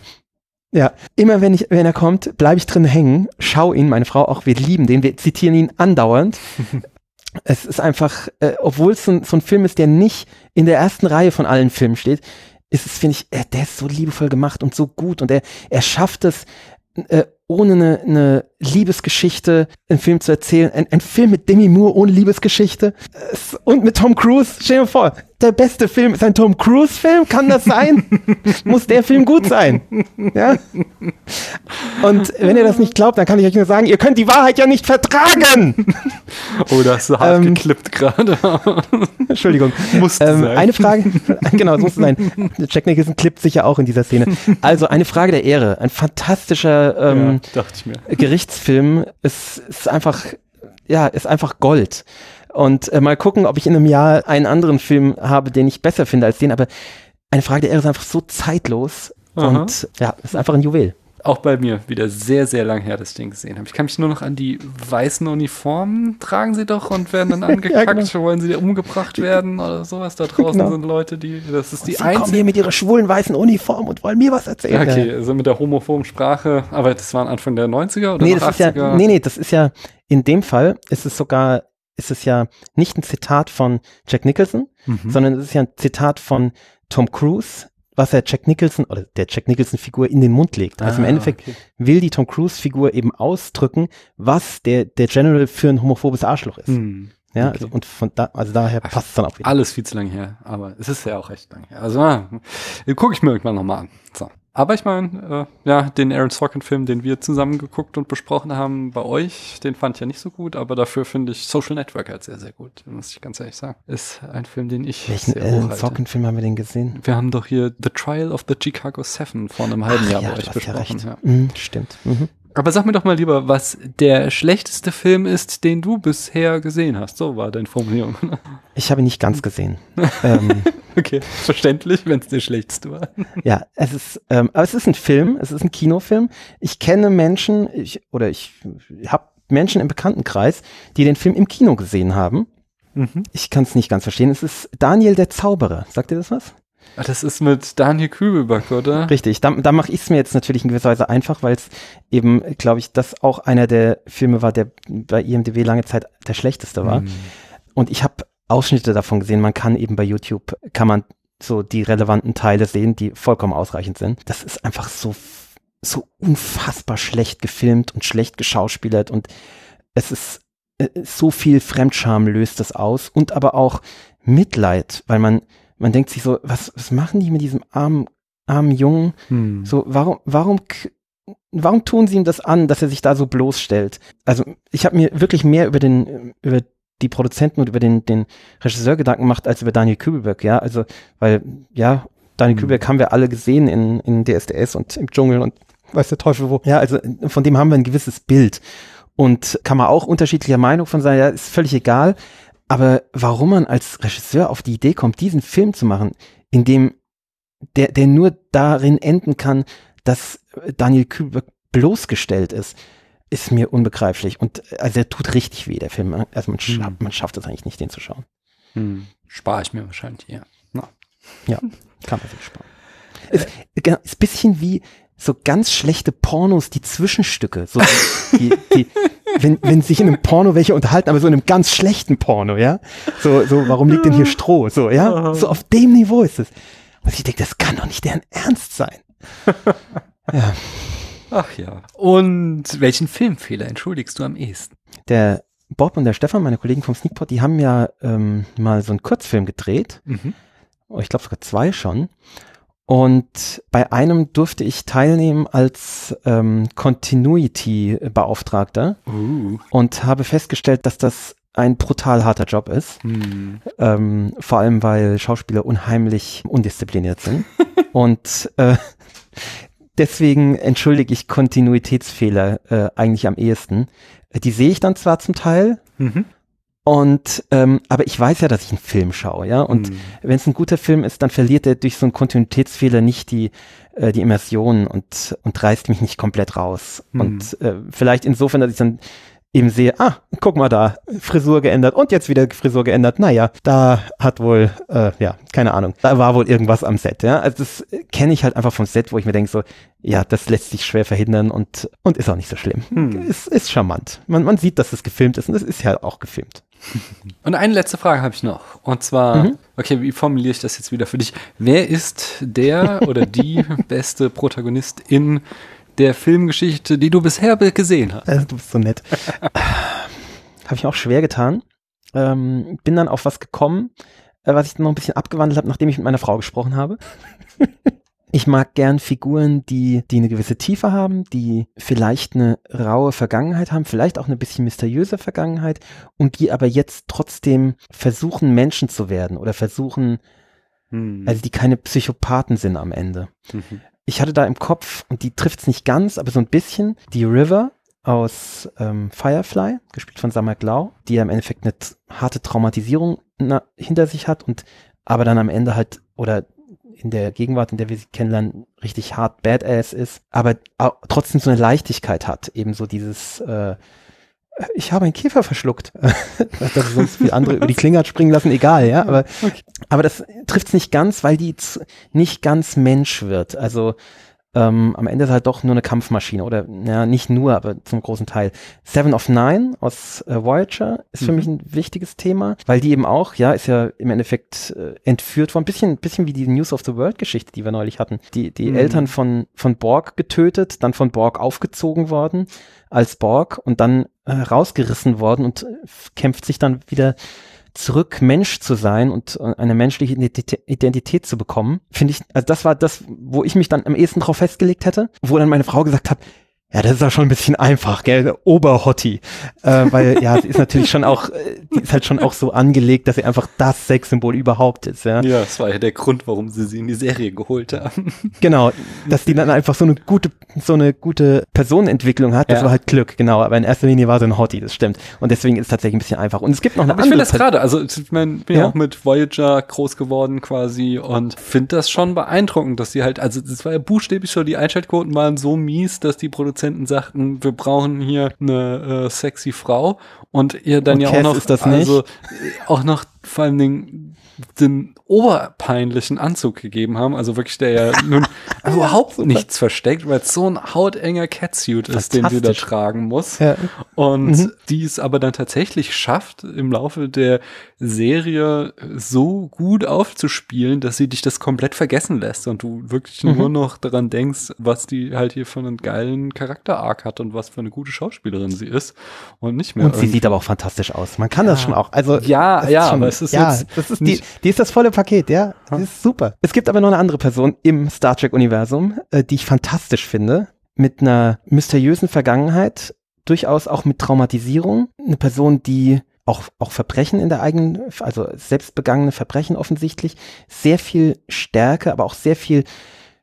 C: Ja, immer wenn ich, wenn er kommt, bleibe ich drin hängen, schau ihn, meine Frau auch, wir lieben den, wir zitieren ihn andauernd. es ist einfach, äh, obwohl es so, ein- so ein Film ist, der nicht in der ersten Reihe von allen Filmen steht, ist es, finde ich, äh, der ist so liebevoll gemacht und so gut und er, er schafft es, äh, ohne eine, eine Liebesgeschichte einen Film zu erzählen. Ein, ein Film mit Demi Moore ohne Liebesgeschichte Es- und mit Tom Cruise. Stell dir vor, der beste Film ist ein Tom Cruise-Film. Kann das sein? Muss der Film gut sein? Ja? Und wenn ihr das nicht glaubt, dann kann ich euch nur sagen, ihr könnt die Wahrheit ja nicht vertragen.
B: Oh, da hast du hart
C: Ähm,
B: geklippt gerade.
C: Entschuldigung.
B: Musste
C: Ähm,
B: sein.
C: eine Frage, genau, muss es sein. Jack Nicholson klippt sicher auch in dieser Szene. Also eine Frage der Ehre. Ein fantastischer ähm,
B: ja.
C: Gerichtsfilm ist, ist einfach, ja, ist einfach Gold. Und äh, mal gucken, ob ich in einem Jahr einen anderen Film habe, den ich besser finde als den. Aber eine Frage der Ehre ist einfach so zeitlos.
B: Aha.
C: Und ja, ist einfach ein Juwel.
B: Auch bei mir wieder sehr, sehr lang her, ich den gesehen habe. Ich kann mich nur noch an die weißen Uniformen tragen sie doch und werden dann angekackt,
C: genau.
B: wollen sie umgebracht werden oder sowas. Da draußen
C: Genau.
B: sind Leute, die, das ist die
C: Sie kommen
B: einzige.
C: hier mit ihrer schwulen weißen Uniform und wollen mir was erzählen.
B: Okay, also mit der homophoben Sprache, aber das war Anfang der 90er oder
C: Nee, das ist ja,
B: 80er?
C: nee, nee, das ist ja, in dem Fall ist es sogar, ist es ja nicht ein Zitat von Jack Nicholson,
B: Mhm.
C: sondern es ist ja ein Zitat von Tom Cruise, was er Jack Nicholson oder der Jack Nicholson Figur in den Mund legt. Also im
B: Ah,
C: Endeffekt
B: okay.
C: will die Tom Cruise Figur eben ausdrücken, was der, der General für ein homophobes Arschloch ist.
B: Hm.
C: Ja,
B: okay.
C: also, und von da, also daher passt es dann auch wieder.
B: Alles viel zu lang her, aber es ist ja auch recht lang her. Also, ah, gucke ich mir irgendwann nochmal an. So. Aber ich meine, äh, ja, den Aaron Sorkin-Film, den wir zusammen geguckt und besprochen haben bei euch, den fand ich ja nicht so gut, aber dafür finde ich Social Network halt sehr, sehr gut, muss ich ganz ehrlich sagen. Ist ein Film, den ich
C: Welchen
B: sehr
C: Aaron. Sorkin-Film haben wir denn gesehen?
B: Wir haben doch hier The Trial of the Chicago Seven vor einem halben
C: Ach
B: Jahr
C: ja,
B: bei euch besprochen.
C: recht.
B: Ja.
C: Mhm, stimmt. Mhm.
B: Aber sag mir doch mal lieber, was der schlechteste Film ist, den du bisher gesehen hast. So war deine Formulierung.
C: Ich habe ihn nicht ganz gesehen. ähm,
B: okay, verständlich, wenn es der schlechteste war.
C: ja, es ist, ähm, aber es ist ein Film, es ist ein Kinofilm. Ich kenne Menschen, ich, oder ich habe Menschen im Bekanntenkreis, die den Film im Kino gesehen haben.
B: Mhm.
C: Ich kann es nicht ganz verstehen. Es ist Daniel der Zauberer. Sagt ihr das was?
B: Ah, Das ist mit Daniel Kübelback, oder?
C: Richtig, da, da mache ich es mir jetzt natürlich in gewisser Weise einfach, weil es eben, glaube ich, das auch einer der Filme war, der bei IMDb lange Zeit der schlechteste war.
B: Mhm.
C: Und ich habe Ausschnitte davon gesehen. Man kann eben bei YouTube, kann man so die relevanten Teile sehen, die vollkommen ausreichend sind. Das ist einfach so, so unfassbar schlecht gefilmt und schlecht geschauspielert und es ist äh, so viel Fremdscham löst das aus und aber auch Mitleid, weil man, man denkt sich so, was, was machen die mit diesem armen, armen Jungen?
B: Hm.
C: So, warum, warum, warum tun sie ihm das an, dass er sich da so bloßstellt? Also, ich habe mir wirklich mehr über den, über die Produzenten und über den, den Regisseur Gedanken gemacht, als über Daniel Kübelberg, ja. Also, weil, ja, Daniel
B: Hm.
C: Kübelberg haben wir alle gesehen in, in DSDS und im Dschungel und weiß der Teufel wo. Ja, also von dem haben wir ein gewisses Bild. Und kann man auch unterschiedlicher Meinung von sein, ja, ist völlig egal. Aber warum man als Regisseur auf die Idee kommt, diesen Film zu machen, in dem der, der nur darin enden kann, dass Daniel Kübelberg bloßgestellt ist, ist mir unbegreiflich. Und äh, also er tut richtig weh, der Film. Also man, scha
B: Hm.
C: man schafft es eigentlich nicht, den zu schauen.
B: Hm. Spare ich mir wahrscheinlich, ja.
C: Ja, kann man sich sparen. Ist, genau, ist ein bisschen wie so ganz schlechte Pornos, die Zwischenstücke. So die, die, wenn, wenn sich in einem Porno welche unterhalten, aber so in einem ganz schlechten Porno, ja. So, so, warum liegt denn hier Stroh? So, ja. So auf dem Niveau ist es. Und ich denke, das kann doch nicht deren Ernst sein. Ja.
B: Ach ja. Und welchen Filmfehler entschuldigst du am ehesten?
C: Der Bob und der Stefan, meine Kollegen vom Sneakpot, die haben ja ähm, mal so einen Kurzfilm gedreht.
B: Mhm.
C: Oh, ich glaube sogar zwei schon. Und bei einem durfte ich teilnehmen als ähm, Continuity-Beauftragter
B: Uh.
C: und habe festgestellt, dass das ein brutal harter Job ist.
B: Hm.
C: Ähm, vor allem, weil Schauspieler unheimlich undiszipliniert sind. und äh, deswegen entschuldige ich Kontinuitätsfehler äh, eigentlich am ehesten. Die sehe ich dann zwar zum Teil,
B: Mhm.
C: Und ähm, aber ich weiß ja, dass ich einen Film schaue, ja. Und
B: Hm.
C: wenn es ein guter Film ist, dann verliert er durch so einen Kontinuitätsfehler nicht die, äh, die Immersion und, und reißt mich nicht komplett raus.
B: Hm.
C: Und äh, vielleicht insofern, dass ich dann eben sehe, ah, guck mal da, Frisur geändert und jetzt wieder Frisur geändert. Naja, da hat wohl, äh, ja, keine Ahnung, da war wohl irgendwas am Set, ja. Also das äh, kenne ich halt einfach vom Set, wo ich mir denke so, ja, das lässt sich schwer verhindern und, und ist auch nicht so schlimm.
B: Hm.
C: Ist, ist charmant. Man, man sieht, dass es gefilmt ist und es ist ja auch gefilmt.
B: Und eine letzte Frage habe ich noch. Und zwar,
C: Mhm.
B: okay, wie formuliere ich das jetzt wieder für dich? Wer ist der oder die beste Protagonist in der Filmgeschichte, die du bisher gesehen hast?
C: Also, du bist so nett. Habe ich auch schwer getan. Ähm, bin dann auf was gekommen, äh, was ich dann noch ein bisschen abgewandelt habe, nachdem ich mit meiner Frau gesprochen habe. ich mag gern Figuren, die, die eine gewisse Tiefe haben, die vielleicht eine raue Vergangenheit haben, vielleicht auch eine bisschen mysteriöse Vergangenheit und die aber jetzt trotzdem versuchen, Menschen zu werden oder versuchen,
B: Hm.
C: also die keine Psychopathen sind am Ende
B: Mhm.
C: ich hatte da im Kopf, und die trifft es nicht ganz, aber so ein bisschen, die River aus ähm, Firefly, gespielt von Samar Glau, die ja im Endeffekt eine harte Traumatisierung hinter sich hat und aber dann am Ende halt, oder in der Gegenwart, in der wir sie kennenlernen, richtig hart Badass ist, aber trotzdem so eine Leichtigkeit hat, eben so dieses äh, ich habe einen Käfer verschluckt. dass es sonst wie andere über die Klinge hat springen lassen, egal, ja. Aber, aber das trifft es nicht ganz, weil die nicht ganz Mensch wird. Also ähm, am Ende ist halt doch nur eine Kampfmaschine oder ja, nicht nur, aber zum großen Teil. Seven of Nine aus äh, Voyager ist für
B: Mhm.
C: mich ein wichtiges Thema, weil die eben auch, ja, ist ja im Endeffekt äh, entführt worden, bisschen, bisschen wie die News of the World Geschichte, die wir neulich hatten. Die, die
B: Mhm.
C: Eltern von, von Borg getötet, dann von Borg aufgezogen worden als Borg und dann äh, rausgerissen worden und äh, kämpft sich dann wieder zurück Mensch zu sein und äh, eine menschliche Identität, Identität zu bekommen, finde ich, also das war das, wo ich mich dann am ehesten drauf festgelegt hätte, wo dann meine Frau gesagt hat, ja, das ist ja schon ein bisschen einfach, gell? Oberhotti. Äh, weil ja, sie ist natürlich schon auch, äh, die ist halt schon auch so angelegt, dass sie einfach das Sexsymbol überhaupt ist, ja.
B: Ja, das war ja der Grund, warum sie sie in die Serie geholt haben.
C: Genau, dass die dann einfach so eine gute, so eine gute Personenentwicklung hat, das
B: Ja.
C: war halt Glück, genau. Aber in erster Linie war sie ein Hottie, das stimmt. Und deswegen ist es tatsächlich ein bisschen einfach. Und es gibt noch eine
B: Aber ich
C: andere
B: finde das gerade, also ich mein, bin ja
C: Ja.
B: auch mit Voyager groß geworden quasi und finde das schon beeindruckend, dass sie halt, also das war ja buchstäblich so, die Einschaltquoten waren so mies, dass die Produzenten sagten, wir brauchen hier eine äh, sexy Frau und ihr dann
C: Und
B: ja auch
C: Cass
B: noch,
C: ist das
B: also äh, auch noch vor allen Dingen den oberpeinlichen Anzug gegeben haben, also wirklich der ja nun überhaupt nichts versteckt, weil es so ein hautenger Catsuit ist, den sie da tragen muss.
C: Ja.
B: Und
C: Mhm.
B: die es aber dann tatsächlich schafft, im Laufe der Serie so gut aufzuspielen, dass sie dich das komplett vergessen lässt und du wirklich
C: Mhm.
B: nur noch daran denkst, was die halt hier für einen geilen Charakter-Arc hat und was für eine gute Schauspielerin sie ist und nicht mehr.
C: Und sie sieht aber auch fantastisch aus. Man kann das schon auch. Also
B: Ja, ja,
C: schon,
B: aber es ist
C: ja,
B: jetzt
C: das ist die, die ist das volle Paket, ja. Das ist super. Es gibt aber noch eine andere Person im Star Trek Universum, äh, die ich fantastisch finde, mit einer mysteriösen Vergangenheit, durchaus auch mit Traumatisierung. Eine Person, die auch, auch Verbrechen in der eigenen, also selbstbegangene Verbrechen offensichtlich, sehr viel Stärke, aber auch sehr viel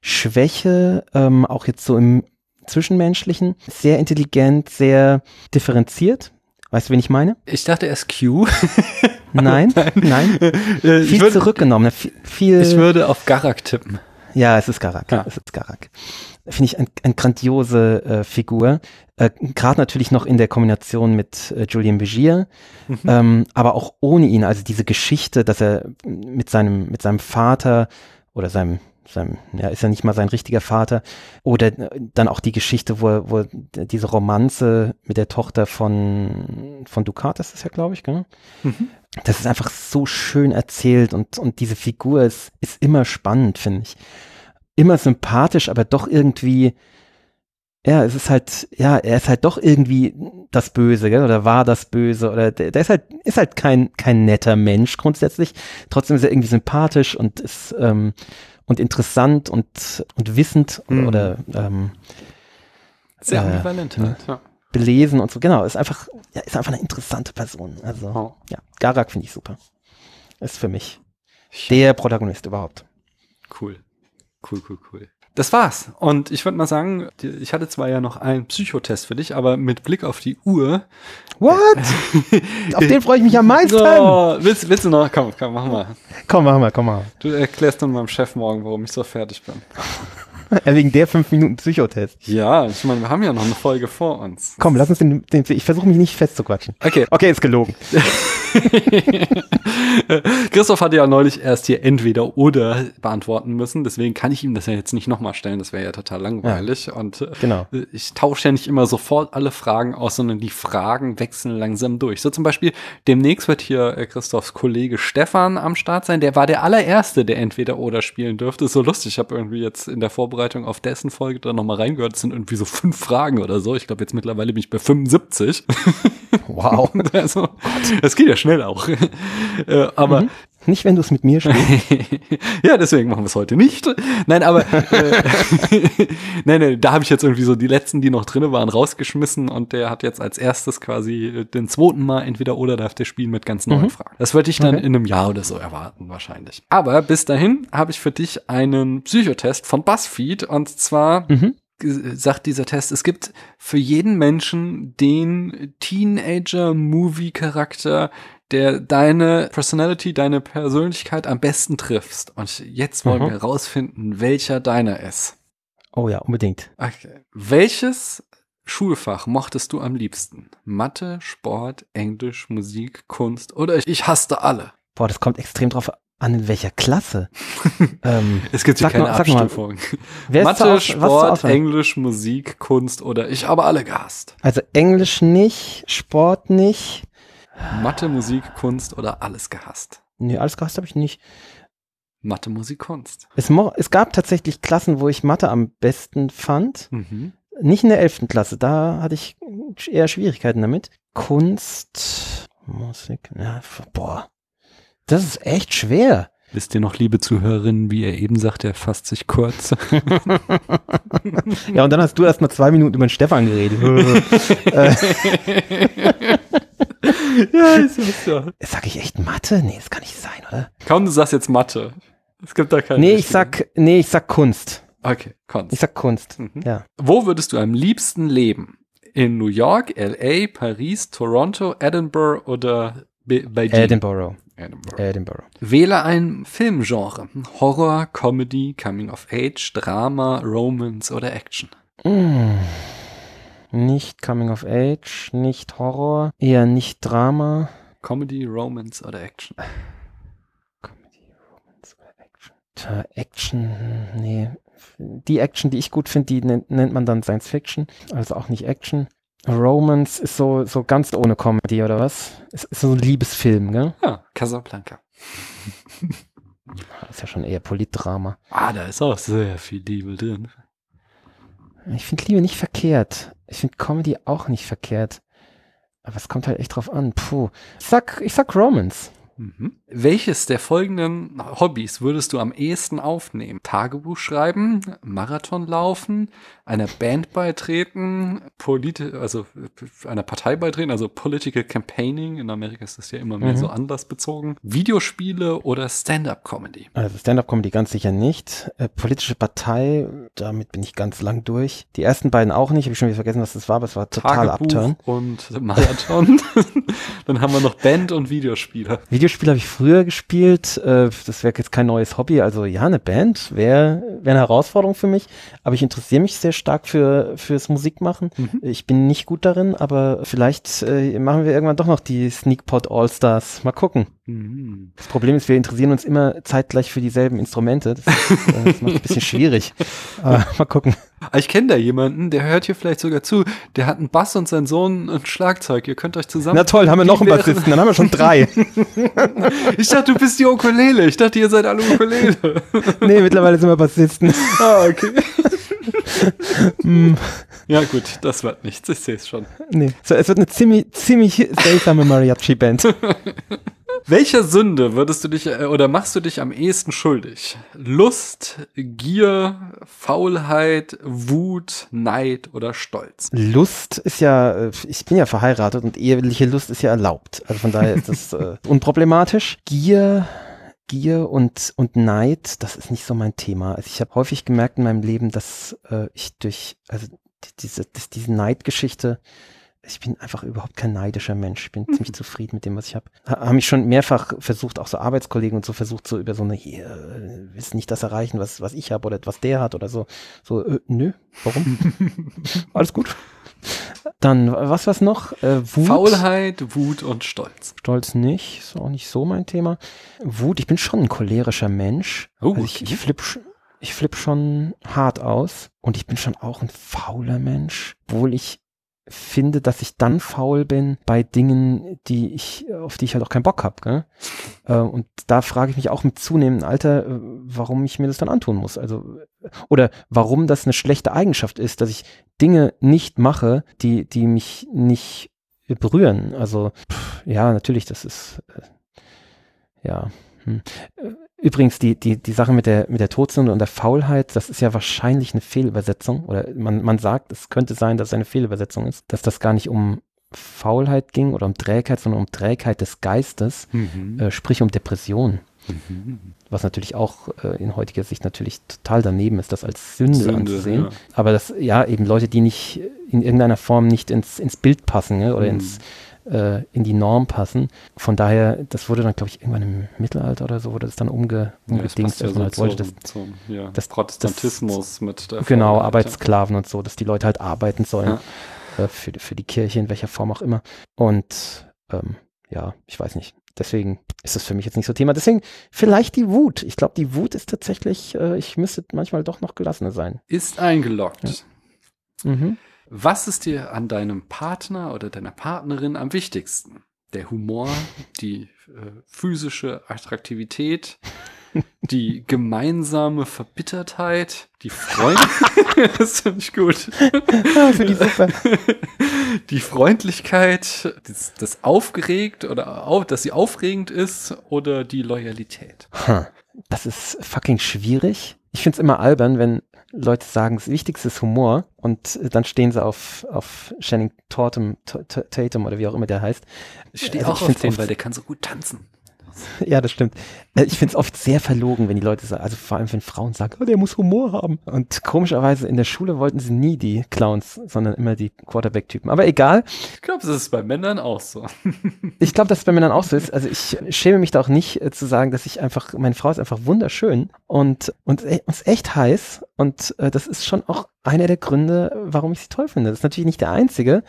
C: Schwäche, ähm, auch jetzt so im Zwischenmenschlichen, sehr intelligent, sehr differenziert. Weißt du, wen ich meine?
B: Ich dachte erst Q.
C: Nein, nein.
B: Äh, ich
C: Viel
B: würde-
C: zurückgenommen. Viel, viel
B: Ich würde auf Garak tippen.
C: Ja, es ist Garak.
B: Ja.
C: Es ist Garak. Finde ich ein, eine grandiose äh, Figur. Äh, Gerade natürlich noch in der Kombination mit äh, Julian Begier,
B: Mhm.
C: ähm, aber auch ohne ihn. Also diese Geschichte, dass er mit seinem, mit seinem Vater oder seinem, seinem, ja, ist ja nicht mal sein richtiger Vater. Oder äh, dann auch die Geschichte, wo, er- wo diese Romanze mit der Tochter von, von Ducat ist es ja, glaube ich, gell?
B: Mhm.
C: Das ist einfach so schön erzählt und, und diese Figur ist, ist immer spannend, finde ich. Immer sympathisch, aber doch irgendwie, ja, es ist halt, ja, er ist halt doch irgendwie das Böse, gell? oder war das Böse, oder der, der ist halt, ist halt kein, kein netter Mensch grundsätzlich. Trotzdem ist er irgendwie sympathisch und ist, ähm, und interessant und, und wissend
B: Mhm.
C: oder ähm,
B: Sehr
C: Äh,
B: ambivalent
C: ne?
B: halt. Ja.
C: Belesen und so. Genau, ist einfach, ja, ist einfach eine interessante Person. Also,
B: Oh.
C: ja, Garak finde ich super. Ist für mich der Protagonist überhaupt.
B: Cool. Cool, cool, cool. Das war's. Und ich würde mal sagen, ich hatte zwar ja noch einen Psychotest für dich, aber mit Blick auf die Uhr.
C: What? Auf den freue ich mich am meisten.
B: So, willst, willst du noch? Komm, komm, mach mal.
C: Komm, mach mal, komm mal.
B: Du erklärst dann meinem Chef morgen, warum ich so fertig bin.
C: Wegen der fünf Minuten Psychotest.
B: Ja, ich meine, wir haben ja noch eine Folge vor uns.
C: Komm, lass uns den, den ich versuche mich nicht festzuquatschen.
B: Okay.
C: Okay, ist gelogen.
B: Christoph hatte ja neulich erst hier entweder oder beantworten müssen, deswegen kann ich ihm das ja jetzt nicht nochmal stellen, das wäre ja total langweilig. Und äh,
C: Genau.
B: ich tausche ja nicht immer sofort alle Fragen aus, sondern die Fragen wechseln langsam durch. So zum Beispiel, demnächst wird hier äh, Christophs Kollege Stefan am Start sein. Der war der allererste, der entweder oder spielen dürfte. Ist so lustig. Ich habe irgendwie jetzt in der Vorbereitung auf dessen Folge da nochmal reingehört. Es sind irgendwie so fünf Fragen oder so. Ich glaube, jetzt mittlerweile bin ich bei 75.
C: Wow.
B: also, das geht ja schnell auch. äh, aber
C: Nicht, wenn du es mit mir spielst.
B: ja, deswegen machen wir es heute nicht. Nein, aber äh, nein, nein, da habe ich jetzt irgendwie so die letzten, die noch drinne waren, rausgeschmissen und der hat jetzt als erstes quasi äh, den zweiten Mal entweder oder darf der spielen mit ganz neuen Fragen. Das würde ich dann
C: Okay.
B: in einem Jahr oder so erwarten wahrscheinlich. Aber bis dahin habe ich für dich einen Psychotest von BuzzFeed und zwar
C: Mhm.
B: sagt dieser Test, es gibt für jeden Menschen den Teenager-Movie-Charakter, der deine Personality, deine Persönlichkeit am besten triffst. Und jetzt wollen
C: Mhm.
B: wir herausfinden, welcher deiner ist.
C: Oh ja, unbedingt.
B: Okay. Welches Schulfach mochtest du am liebsten? Mathe, Sport, Englisch, Musik, Kunst oder ich, ich hasste alle?
C: Boah, das kommt extrem drauf an, in welcher Klasse. ähm,
B: Es gibt hier keine
C: mal- mal,
B: Abstufung.
C: zur
B: Mathe,
C: Aus-
B: Sport? Englisch, Musik, Kunst oder ich habe alle gehasst.
C: Also Englisch nicht, Sport nicht.
B: Mathe, Musik, Kunst oder alles gehasst?
C: Nee, alles gehasst habe ich nicht.
B: Mathe, Musik, Kunst.
C: Es, es gab tatsächlich Klassen, wo ich Mathe am besten fand.
B: Mhm.
C: Nicht in der 11. Klasse, da hatte ich eher Schwierigkeiten damit. Kunst, Musik, ja, boah. das ist echt schwer.
B: Wisst ihr noch, liebe Zuhörerinnen, wie er eben sagt, er fasst sich kurz.
C: Ja, und dann hast du erst mal zwei Minuten über den Stefan geredet.
B: ja, ist ja.
C: Sag ich echt Mathe? Nee, das kann nicht sein, oder?
B: Kaum du sagst jetzt Mathe. Es gibt da keine.
C: Nee, ich sag, nee, ich sag Kunst.
B: Okay, Kunst.
C: Ich sag Kunst.
B: Mhm.
C: Ja.
B: Wo würdest du am liebsten leben? In New York, LA, Paris, Toronto, Edinburgh oder Be Beijing?
C: Edinburgh.
B: Edinburgh.
C: Edinburgh.
B: Wähle ein Filmgenre. Horror, Comedy, Coming of Age, Drama, Romance oder Action.
C: Mm. Nicht Coming of Age, nicht Horror, eher nicht Drama.
B: Comedy, Romance oder Action.
C: Comedy, Romance oder Action. Tja, Action, nee. Die Action, die ich gut finde, die nennt, nennt man dann Science Fiction, also auch nicht Action. Romance ist so, so ganz ohne Comedy, oder was? Ist, ist so ein Liebesfilm, gell?
B: Ja, Casablanca.
C: Das ist ja schon eher Politdrama.
B: Ah, da ist auch sehr viel Liebe drin.
C: Ich finde Liebe nicht verkehrt. Ich finde Comedy auch nicht verkehrt. Aber es kommt halt echt drauf an. Puh. Ich sag, ich sag Romance.
B: Mhm. Welches der folgenden Hobbys würdest du am ehesten aufnehmen? Tagebuch schreiben, Marathon laufen, einer Band beitreten, Polit also einer Partei beitreten, also Political Campaigning. In Amerika ist das ja immer mehr
C: Mhm.
B: so anlassbezogen. Videospiele oder Stand-up-Comedy?
C: Also Stand-up-Comedy ganz sicher nicht. Äh, politische Partei, damit bin ich ganz lang durch. Die ersten beiden auch nicht. Habe ich schon wieder vergessen, was das war, aber es war total Upturn.
B: und Marathon. Dann haben wir noch Band und Videospiele.
C: Videospiele habe ich früher gespielt. Äh, das wäre jetzt kein neues Hobby. Also ja, eine Band wäre wär eine Herausforderung für mich. Aber ich interessiere mich sehr stark für fürs Musikmachen.
B: Mhm.
C: Ich bin nicht gut darin, aber vielleicht äh, machen wir irgendwann doch noch die Sneakpot All-Stars. Mal gucken.
B: Mhm.
C: Das Problem ist, wir interessieren uns immer zeitgleich für dieselben Instrumente. Das, ist, äh, das macht ein bisschen schwierig. Aber mal gucken.
B: Ah, Ich kenne da jemanden, der hört hier vielleicht sogar zu. Der hat einen Bass und sein Sohn ein Schlagzeug. Ihr könnt euch zusammen.
C: Na toll, haben wir noch einen Bassisten, dann haben wir schon drei.
B: Ich dachte, du bist die Ukulele. Ich dachte, ihr seid alle Ukulele.
C: nee, mittlerweile sind wir Bassisten.
B: ah, okay.
C: Hm,
B: Ja, gut, das wird nichts. Ich sehe es schon.
C: nee. So, es wird eine ziemlich, ziemlich seltsame Mariachi-Band.
B: Welcher Sünde würdest du dich äh, oder machst du dich am ehesten schuldig? Lust, Gier, Faulheit, Wut, Neid oder Stolz?
C: Lust ist ja, äh, ich bin ja verheiratet und eheliche Lust ist ja erlaubt. Also von daher ist das äh, unproblematisch. Gier, Gier und, und Neid, das ist nicht so mein Thema. Also ich habe häufig gemerkt in meinem Leben, dass äh, ich durch, also die- diese, dass diese Neidgeschichte, ich bin einfach überhaupt kein neidischer Mensch. Ich bin ziemlich zufrieden mit dem, was ich habe. Ha, haben mich schon mehrfach versucht, auch so Arbeitskollegen und so versucht, so über so eine, hier, äh, willst nicht das erreichen, was, was ich habe oder was der hat oder so. So, äh, nö, warum? Alles gut. Dann, was war's noch? Äh, Wut.
B: Faulheit, Wut und Stolz.
C: Stolz nicht, ist auch nicht so mein Thema. Wut, ich bin schon ein cholerischer Mensch.
B: Oh,
C: also ich,
B: okay.
C: ich flipp, sch- ich flipp schon hart aus und ich bin schon auch ein fauler Mensch, obwohl ich finde, dass ich dann faul bin bei Dingen, die ich, auf die ich halt auch keinen Bock habe. Äh, und da frage ich mich auch mit zunehmendem Alter, äh, warum ich mir das dann antun muss. Also, oder warum das eine schlechte Eigenschaft ist, dass ich Dinge nicht mache, die, die mich nicht berühren. Also, pff, ja, natürlich, das ist, äh, ja. Hm. Äh, Übrigens, die, die, die Sache mit der, mit der Todsünde und der Faulheit, das ist ja wahrscheinlich eine Fehlübersetzung. Oder man, man sagt, es könnte sein, dass es eine Fehlübersetzung ist, dass das gar nicht um Faulheit ging oder um Trägheit, sondern um Trägheit des Geistes,
B: Mhm.
C: äh, sprich um Depression.
B: Mhm.
C: Was natürlich auch äh, in heutiger Sicht natürlich total daneben ist, das als Sünde,
B: Sünde,
C: anzusehen.
B: ja.
C: Aber das, ja, eben Leute, die nicht in irgendeiner Form nicht ins, ins Bild passen ne, oder
B: Mhm.
C: ins, äh, in die Norm passen. Von daher, das wurde dann, glaube ich, irgendwann im Mittelalter oder so, wurde das dann umge,
B: Ja, das passt ja
C: dass man halt
B: so
C: wollte, dass,
B: zum ja,
C: das-
B: Protestantismus mit der
C: genau, Arbeitssklaven und so, dass die Leute halt arbeiten sollen äh, für, für die Kirche, in welcher Form auch immer. Und ähm, ja, ich weiß nicht. Deswegen ist das für mich jetzt nicht so Thema. Deswegen vielleicht die Wut. Ich glaube, die Wut ist tatsächlich, äh, ich müsste manchmal doch noch gelassener sein.
B: Ist eingeloggt.
C: Mhm.
B: Was ist dir an deinem Partner oder deiner Partnerin am wichtigsten? Der Humor, die äh, physische Attraktivität, die gemeinsame Verbittertheit, die Freunde. das finde ich gut.
C: Ah, finde ich super.
B: die Freundlichkeit, das, das aufgeregt oder auf, dass sie aufregend ist oder die Loyalität?
C: Huh. Das ist fucking schwierig. Ich find's immer albern, wenn Leute sagen, das Wichtigste ist Humor und dann stehen sie auf, auf Channing Tatum, Tatum oder wie auch immer der heißt.
B: Ich stehe also auch auf den, weil der kann so gut tanzen.
C: Ja, das stimmt. Äh, ich finde es oft sehr verlogen, wenn die Leute sagen, also vor allem wenn Frauen sagen, oh, der muss Humor haben. Und komischerweise in der Schule wollten sie nie die Clowns, sondern immer die Quarterback-Typen. Aber egal.
B: Ich glaube, das ist bei Männern auch so.
C: ich glaube, dass es bei Männern auch so ist. Also ich schäme mich da auch nicht äh, zu sagen, dass ich einfach, meine Frau ist einfach wunderschön und, und e ist echt heiß. Und äh, das ist schon auch einer der Gründe, warum ich sie toll finde. Das ist natürlich nicht der einzige,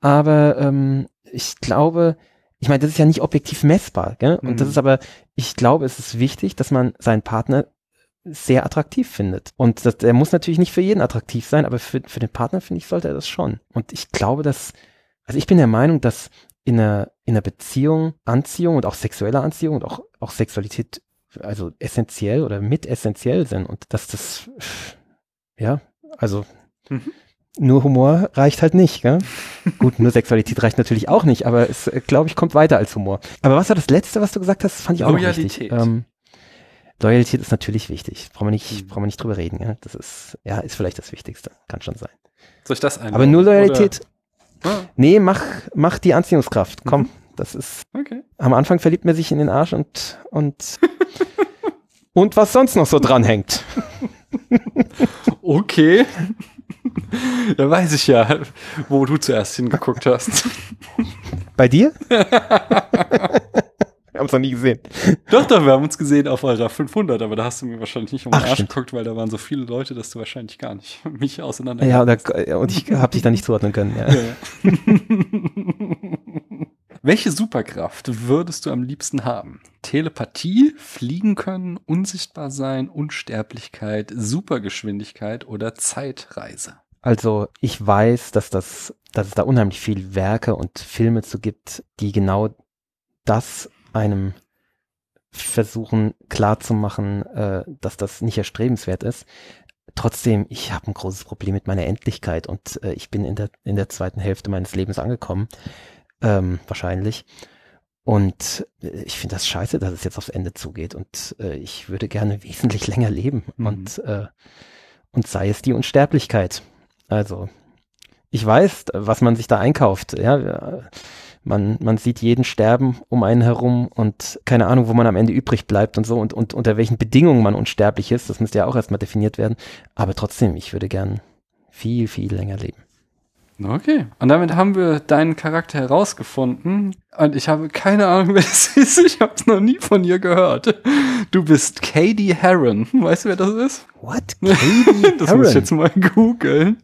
C: aber ähm, ich glaube, ich meine, das ist ja nicht objektiv messbar, gell? Und mhm. das ist aber, ich glaube, es ist wichtig, dass man seinen Partner sehr attraktiv findet. Und das, der muss natürlich nicht für jeden attraktiv sein, aber für, für den Partner, finde ich, sollte er das schon. Und ich glaube, dass, also ich bin der Meinung, dass in einer, in einer Beziehung Anziehung und auch sexuelle Anziehung und auch, auch Sexualität also essentiell oder mit essentiell sind und dass das, ja, also mhm nur Humor reicht halt nicht. Gell? Gut, nur Sexualität reicht natürlich auch nicht, aber es, äh, glaube ich, kommt weiter als Humor. Aber was war das Letzte, was du gesagt hast? Fand ich auch Loyalität. wichtig. Ähm, Loyalität ist natürlich wichtig. Brauchen wir nicht, mhm. brauchen wir nicht drüber reden. Ja? Das ist, ja, ist vielleicht das Wichtigste. Kann schon sein.
B: Soll ich das einbauen?
C: Aber nur Loyalität. Ah. Nee, mach, mach die Anziehungskraft. Komm, mhm. das ist. Okay. Am Anfang verliebt man sich in den Arsch und, und, und was sonst noch so dranhängt.
B: okay. Da weiß ich ja, wo du zuerst hingeguckt hast.
C: Bei dir? wir haben es noch nie gesehen.
B: Doch, doch, wir haben uns gesehen auf eurer 500, aber da hast du mir wahrscheinlich nicht um den Arsch geguckt, weil da waren so viele Leute, dass du wahrscheinlich gar nicht mich auseinander.
C: Ja, da, und ich habe dich da nicht zuordnen können. Ja. ja, ja.
B: Welche Superkraft würdest du am liebsten haben? Telepathie, fliegen können, unsichtbar sein, Unsterblichkeit, Supergeschwindigkeit oder Zeitreise?
C: Also ich weiß, dass das, dass es da unheimlich viel Werke und Filme zu gibt, die genau das einem versuchen klarzumachen, äh, dass das nicht erstrebenswert ist. Trotzdem, ich habe ein großes Problem mit meiner Endlichkeit und äh, ich bin in der, in der zweiten Hälfte meines Lebens angekommen, ähm, wahrscheinlich. Und äh, ich finde das scheiße, dass es jetzt aufs Ende zugeht und äh, ich würde gerne wesentlich länger leben mhm. und, äh, und sei es die Unsterblichkeit. Also, ich weiß, was man sich da einkauft. Ja, man, man sieht jeden sterben um einen herum und keine Ahnung, wo man am Ende übrig bleibt und so und, und unter welchen Bedingungen man unsterblich ist. Das müsste ja auch erstmal definiert werden. Aber trotzdem, ich würde gern viel, viel länger leben.
B: Okay. Und damit haben wir deinen Charakter herausgefunden. Und ich habe keine Ahnung, wer das ist. Ich habe es noch nie von ihr gehört. Du bist Katie Heron. Weißt du, wer das ist?
C: What? Katie
B: das Heron? muss ich jetzt mal googeln.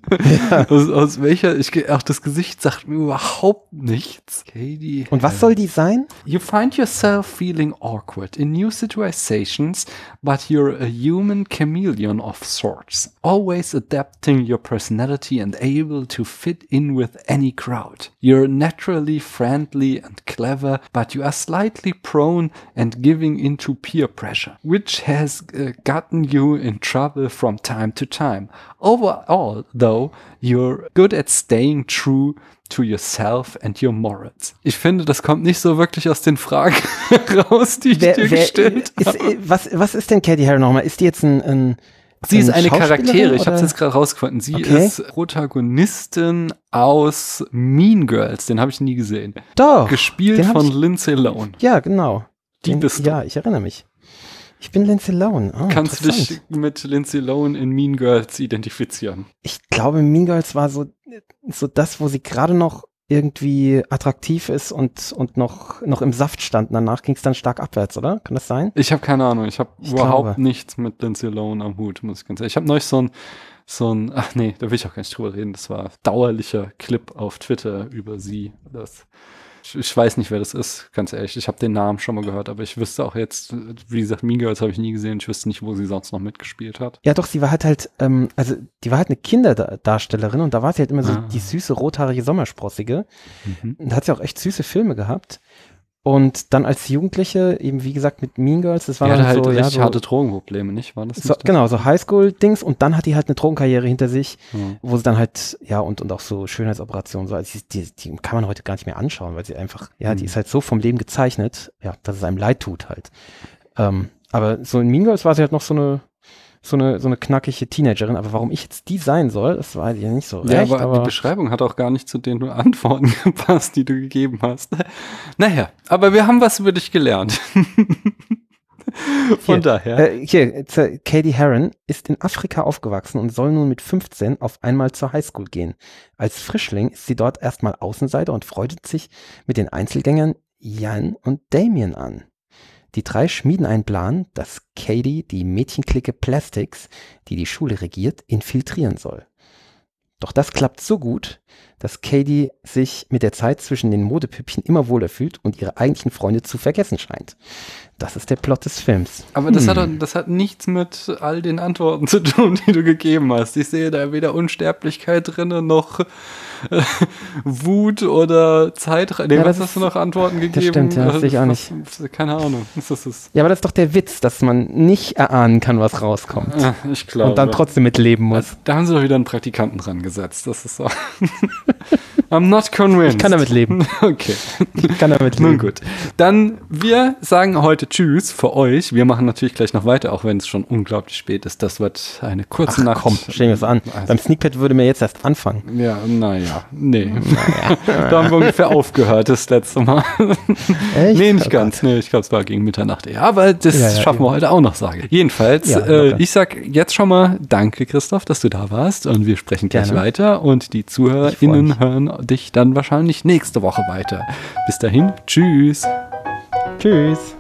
B: Ja. Aus, aus, welcher, ich, auch das Gesicht sagt mir überhaupt nichts.
C: Katie Und was soll die sein?
B: You find yourself feeling awkward in new situations, but you're a human chameleon of sorts. Always adapting your personality and able to fit in with any crowd. You're naturally friendly and clever, but you are slightly prone and giving into peer pressure, which has uh, gotten you in trouble from time to time. Overall, though, you're good at staying true to yourself and your morals. Ich finde, das kommt nicht so wirklich aus den Fragen raus, die ich wer, dir wer, gestellt
C: ist, habe. Was, was ist denn Katie Harry nochmal? Ist die jetzt ein, ein
B: Sie ist eine Charaktere, ich habe es jetzt gerade rausgefunden. Sie okay. ist Protagonistin aus Mean Girls, den habe ich nie gesehen.
C: Doch.
B: Gespielt von ich, Lindsay Lohan.
C: Ja, genau.
B: Die den, bist du.
C: Ja, ich erinnere mich. Ich bin Lindsay Lohan. Oh,
B: Kannst du dich mit Lindsay Lohan in Mean Girls identifizieren?
C: Ich glaube, Mean Girls war so, so das, wo sie gerade noch irgendwie attraktiv ist und, und noch, noch im Saft stand. Danach ging es dann stark abwärts, oder? Kann das sein?
B: Ich habe keine Ahnung. Ich habe überhaupt glaube. nichts mit Lindsay Lohan am Hut, muss ich ganz ehrlich. Ich habe neulich so ein, so ein, ach nee, da will ich auch gar nicht drüber reden. Das war dauerlicher Clip auf Twitter über sie. Das ich weiß nicht, wer das ist, ganz ehrlich. Ich habe den Namen schon mal gehört, aber ich wüsste auch jetzt, wie gesagt, Mean Girls habe ich nie gesehen. Ich wüsste nicht, wo sie sonst noch mitgespielt hat.
C: Ja, doch, sie war halt halt, ähm, also die war halt eine Kinderdarstellerin und da war sie halt immer so ah. die süße, rothaarige Sommersprossige. Mhm. Und da hat sie auch echt süße Filme gehabt. Und dann als Jugendliche, eben wie gesagt mit Mean Girls, das war dann
B: halt
C: so, ja, so,
B: harte Drogenprobleme, nicht? War das
C: so,
B: das?
C: genau, so Highschool-Dings und dann hat die halt eine Drogenkarriere hinter sich,
B: Hm.
C: wo sie dann halt, ja, und, und auch so Schönheitsoperationen, so, also die, die, die kann man heute gar nicht mehr anschauen, weil sie einfach, ja, die
B: Hm.
C: ist halt so vom Leben gezeichnet, ja, dass es einem leid tut halt. Ähm, aber so in Mean Girls war sie halt noch so eine, so eine, so eine knackige Teenagerin, aber warum ich jetzt die sein soll, das weiß ich ja nicht so
B: Ja,
C: recht,
B: aber,
C: aber,
B: die Beschreibung hat auch gar nicht zu den Antworten gepasst, die du gegeben hast. Naja, aber wir haben was über dich gelernt. Von
C: Hier,
B: daher.
C: Äh, hier, äh, Katie Heron ist in Afrika aufgewachsen und soll nun mit 15 auf einmal zur Highschool gehen. Als Frischling ist sie dort erstmal Außenseiter und freundet sich mit den Einzelgängern Jan und Damien an. Die drei schmieden einen Plan, dass Katie die Mädchenklicke Plastics, die die Schule regiert, infiltrieren soll. Doch das klappt so gut, dass Katie sich mit der Zeit zwischen den Modepüppchen immer wohler fühlt und ihre eigentlichen Freunde zu vergessen scheint. Das ist der Plot des Films.
B: Aber das, hat,
C: Hm.
B: doch- das hat nichts mit all den Antworten zu tun, die du gegeben hast. Ich sehe da weder Unsterblichkeit drin, noch äh, Wut oder Zeit. Nee,
C: Ja,
B: was
C: das
B: hast du
C: ist-
B: noch Antworten gegeben?
C: stimmt, ja, das
B: Äh,
C: sehe ich auch
B: was- Keine Ahnung. Das ist es.
C: Ja, aber das ist doch der Witz, dass man nicht erahnen kann, was rauskommt.
B: Ich glaube.
C: und dann trotzdem mitleben muss.
B: Da haben sie doch wieder einen Praktikanten dran gesetzt. Das ist so. I'm not convinced.
C: Ich kann damit leben.
B: Okay.
C: Ich kann damit
B: Nun
C: leben.
B: gut. Dann, wir sagen heute Tschüss für euch. Wir machen natürlich gleich noch weiter, auch wenn es schon unglaublich spät ist. Das wird eine kurze
C: Ach
B: Nacht.
C: komm, stellen wir es an.
B: Also-
C: Beim Sneakpad würde mir jetzt erst anfangen.
B: Ja, naja, nee. da haben wir ungefähr aufgehört das letzte Mal.
C: Echt?
B: Nee, nicht
C: Oh
B: ganz. Nee, ich glaube, es war gegen Mitternacht eher. Aber das
C: Ja, ja,
B: schaffen wir
C: eben.
B: heute auch noch, sage ich. Jedenfalls,
C: Ja,
B: äh, ich sag jetzt schon mal Danke, Christoph, dass du da warst. Und wir sprechen gleich
C: Gerne.
B: weiter. Und die
C: Ich freu
B: ZuhörerInnen
C: mich.
B: hören dich dann wahrscheinlich nächste Woche weiter. Bis dahin, tschüss.
C: Tschüss.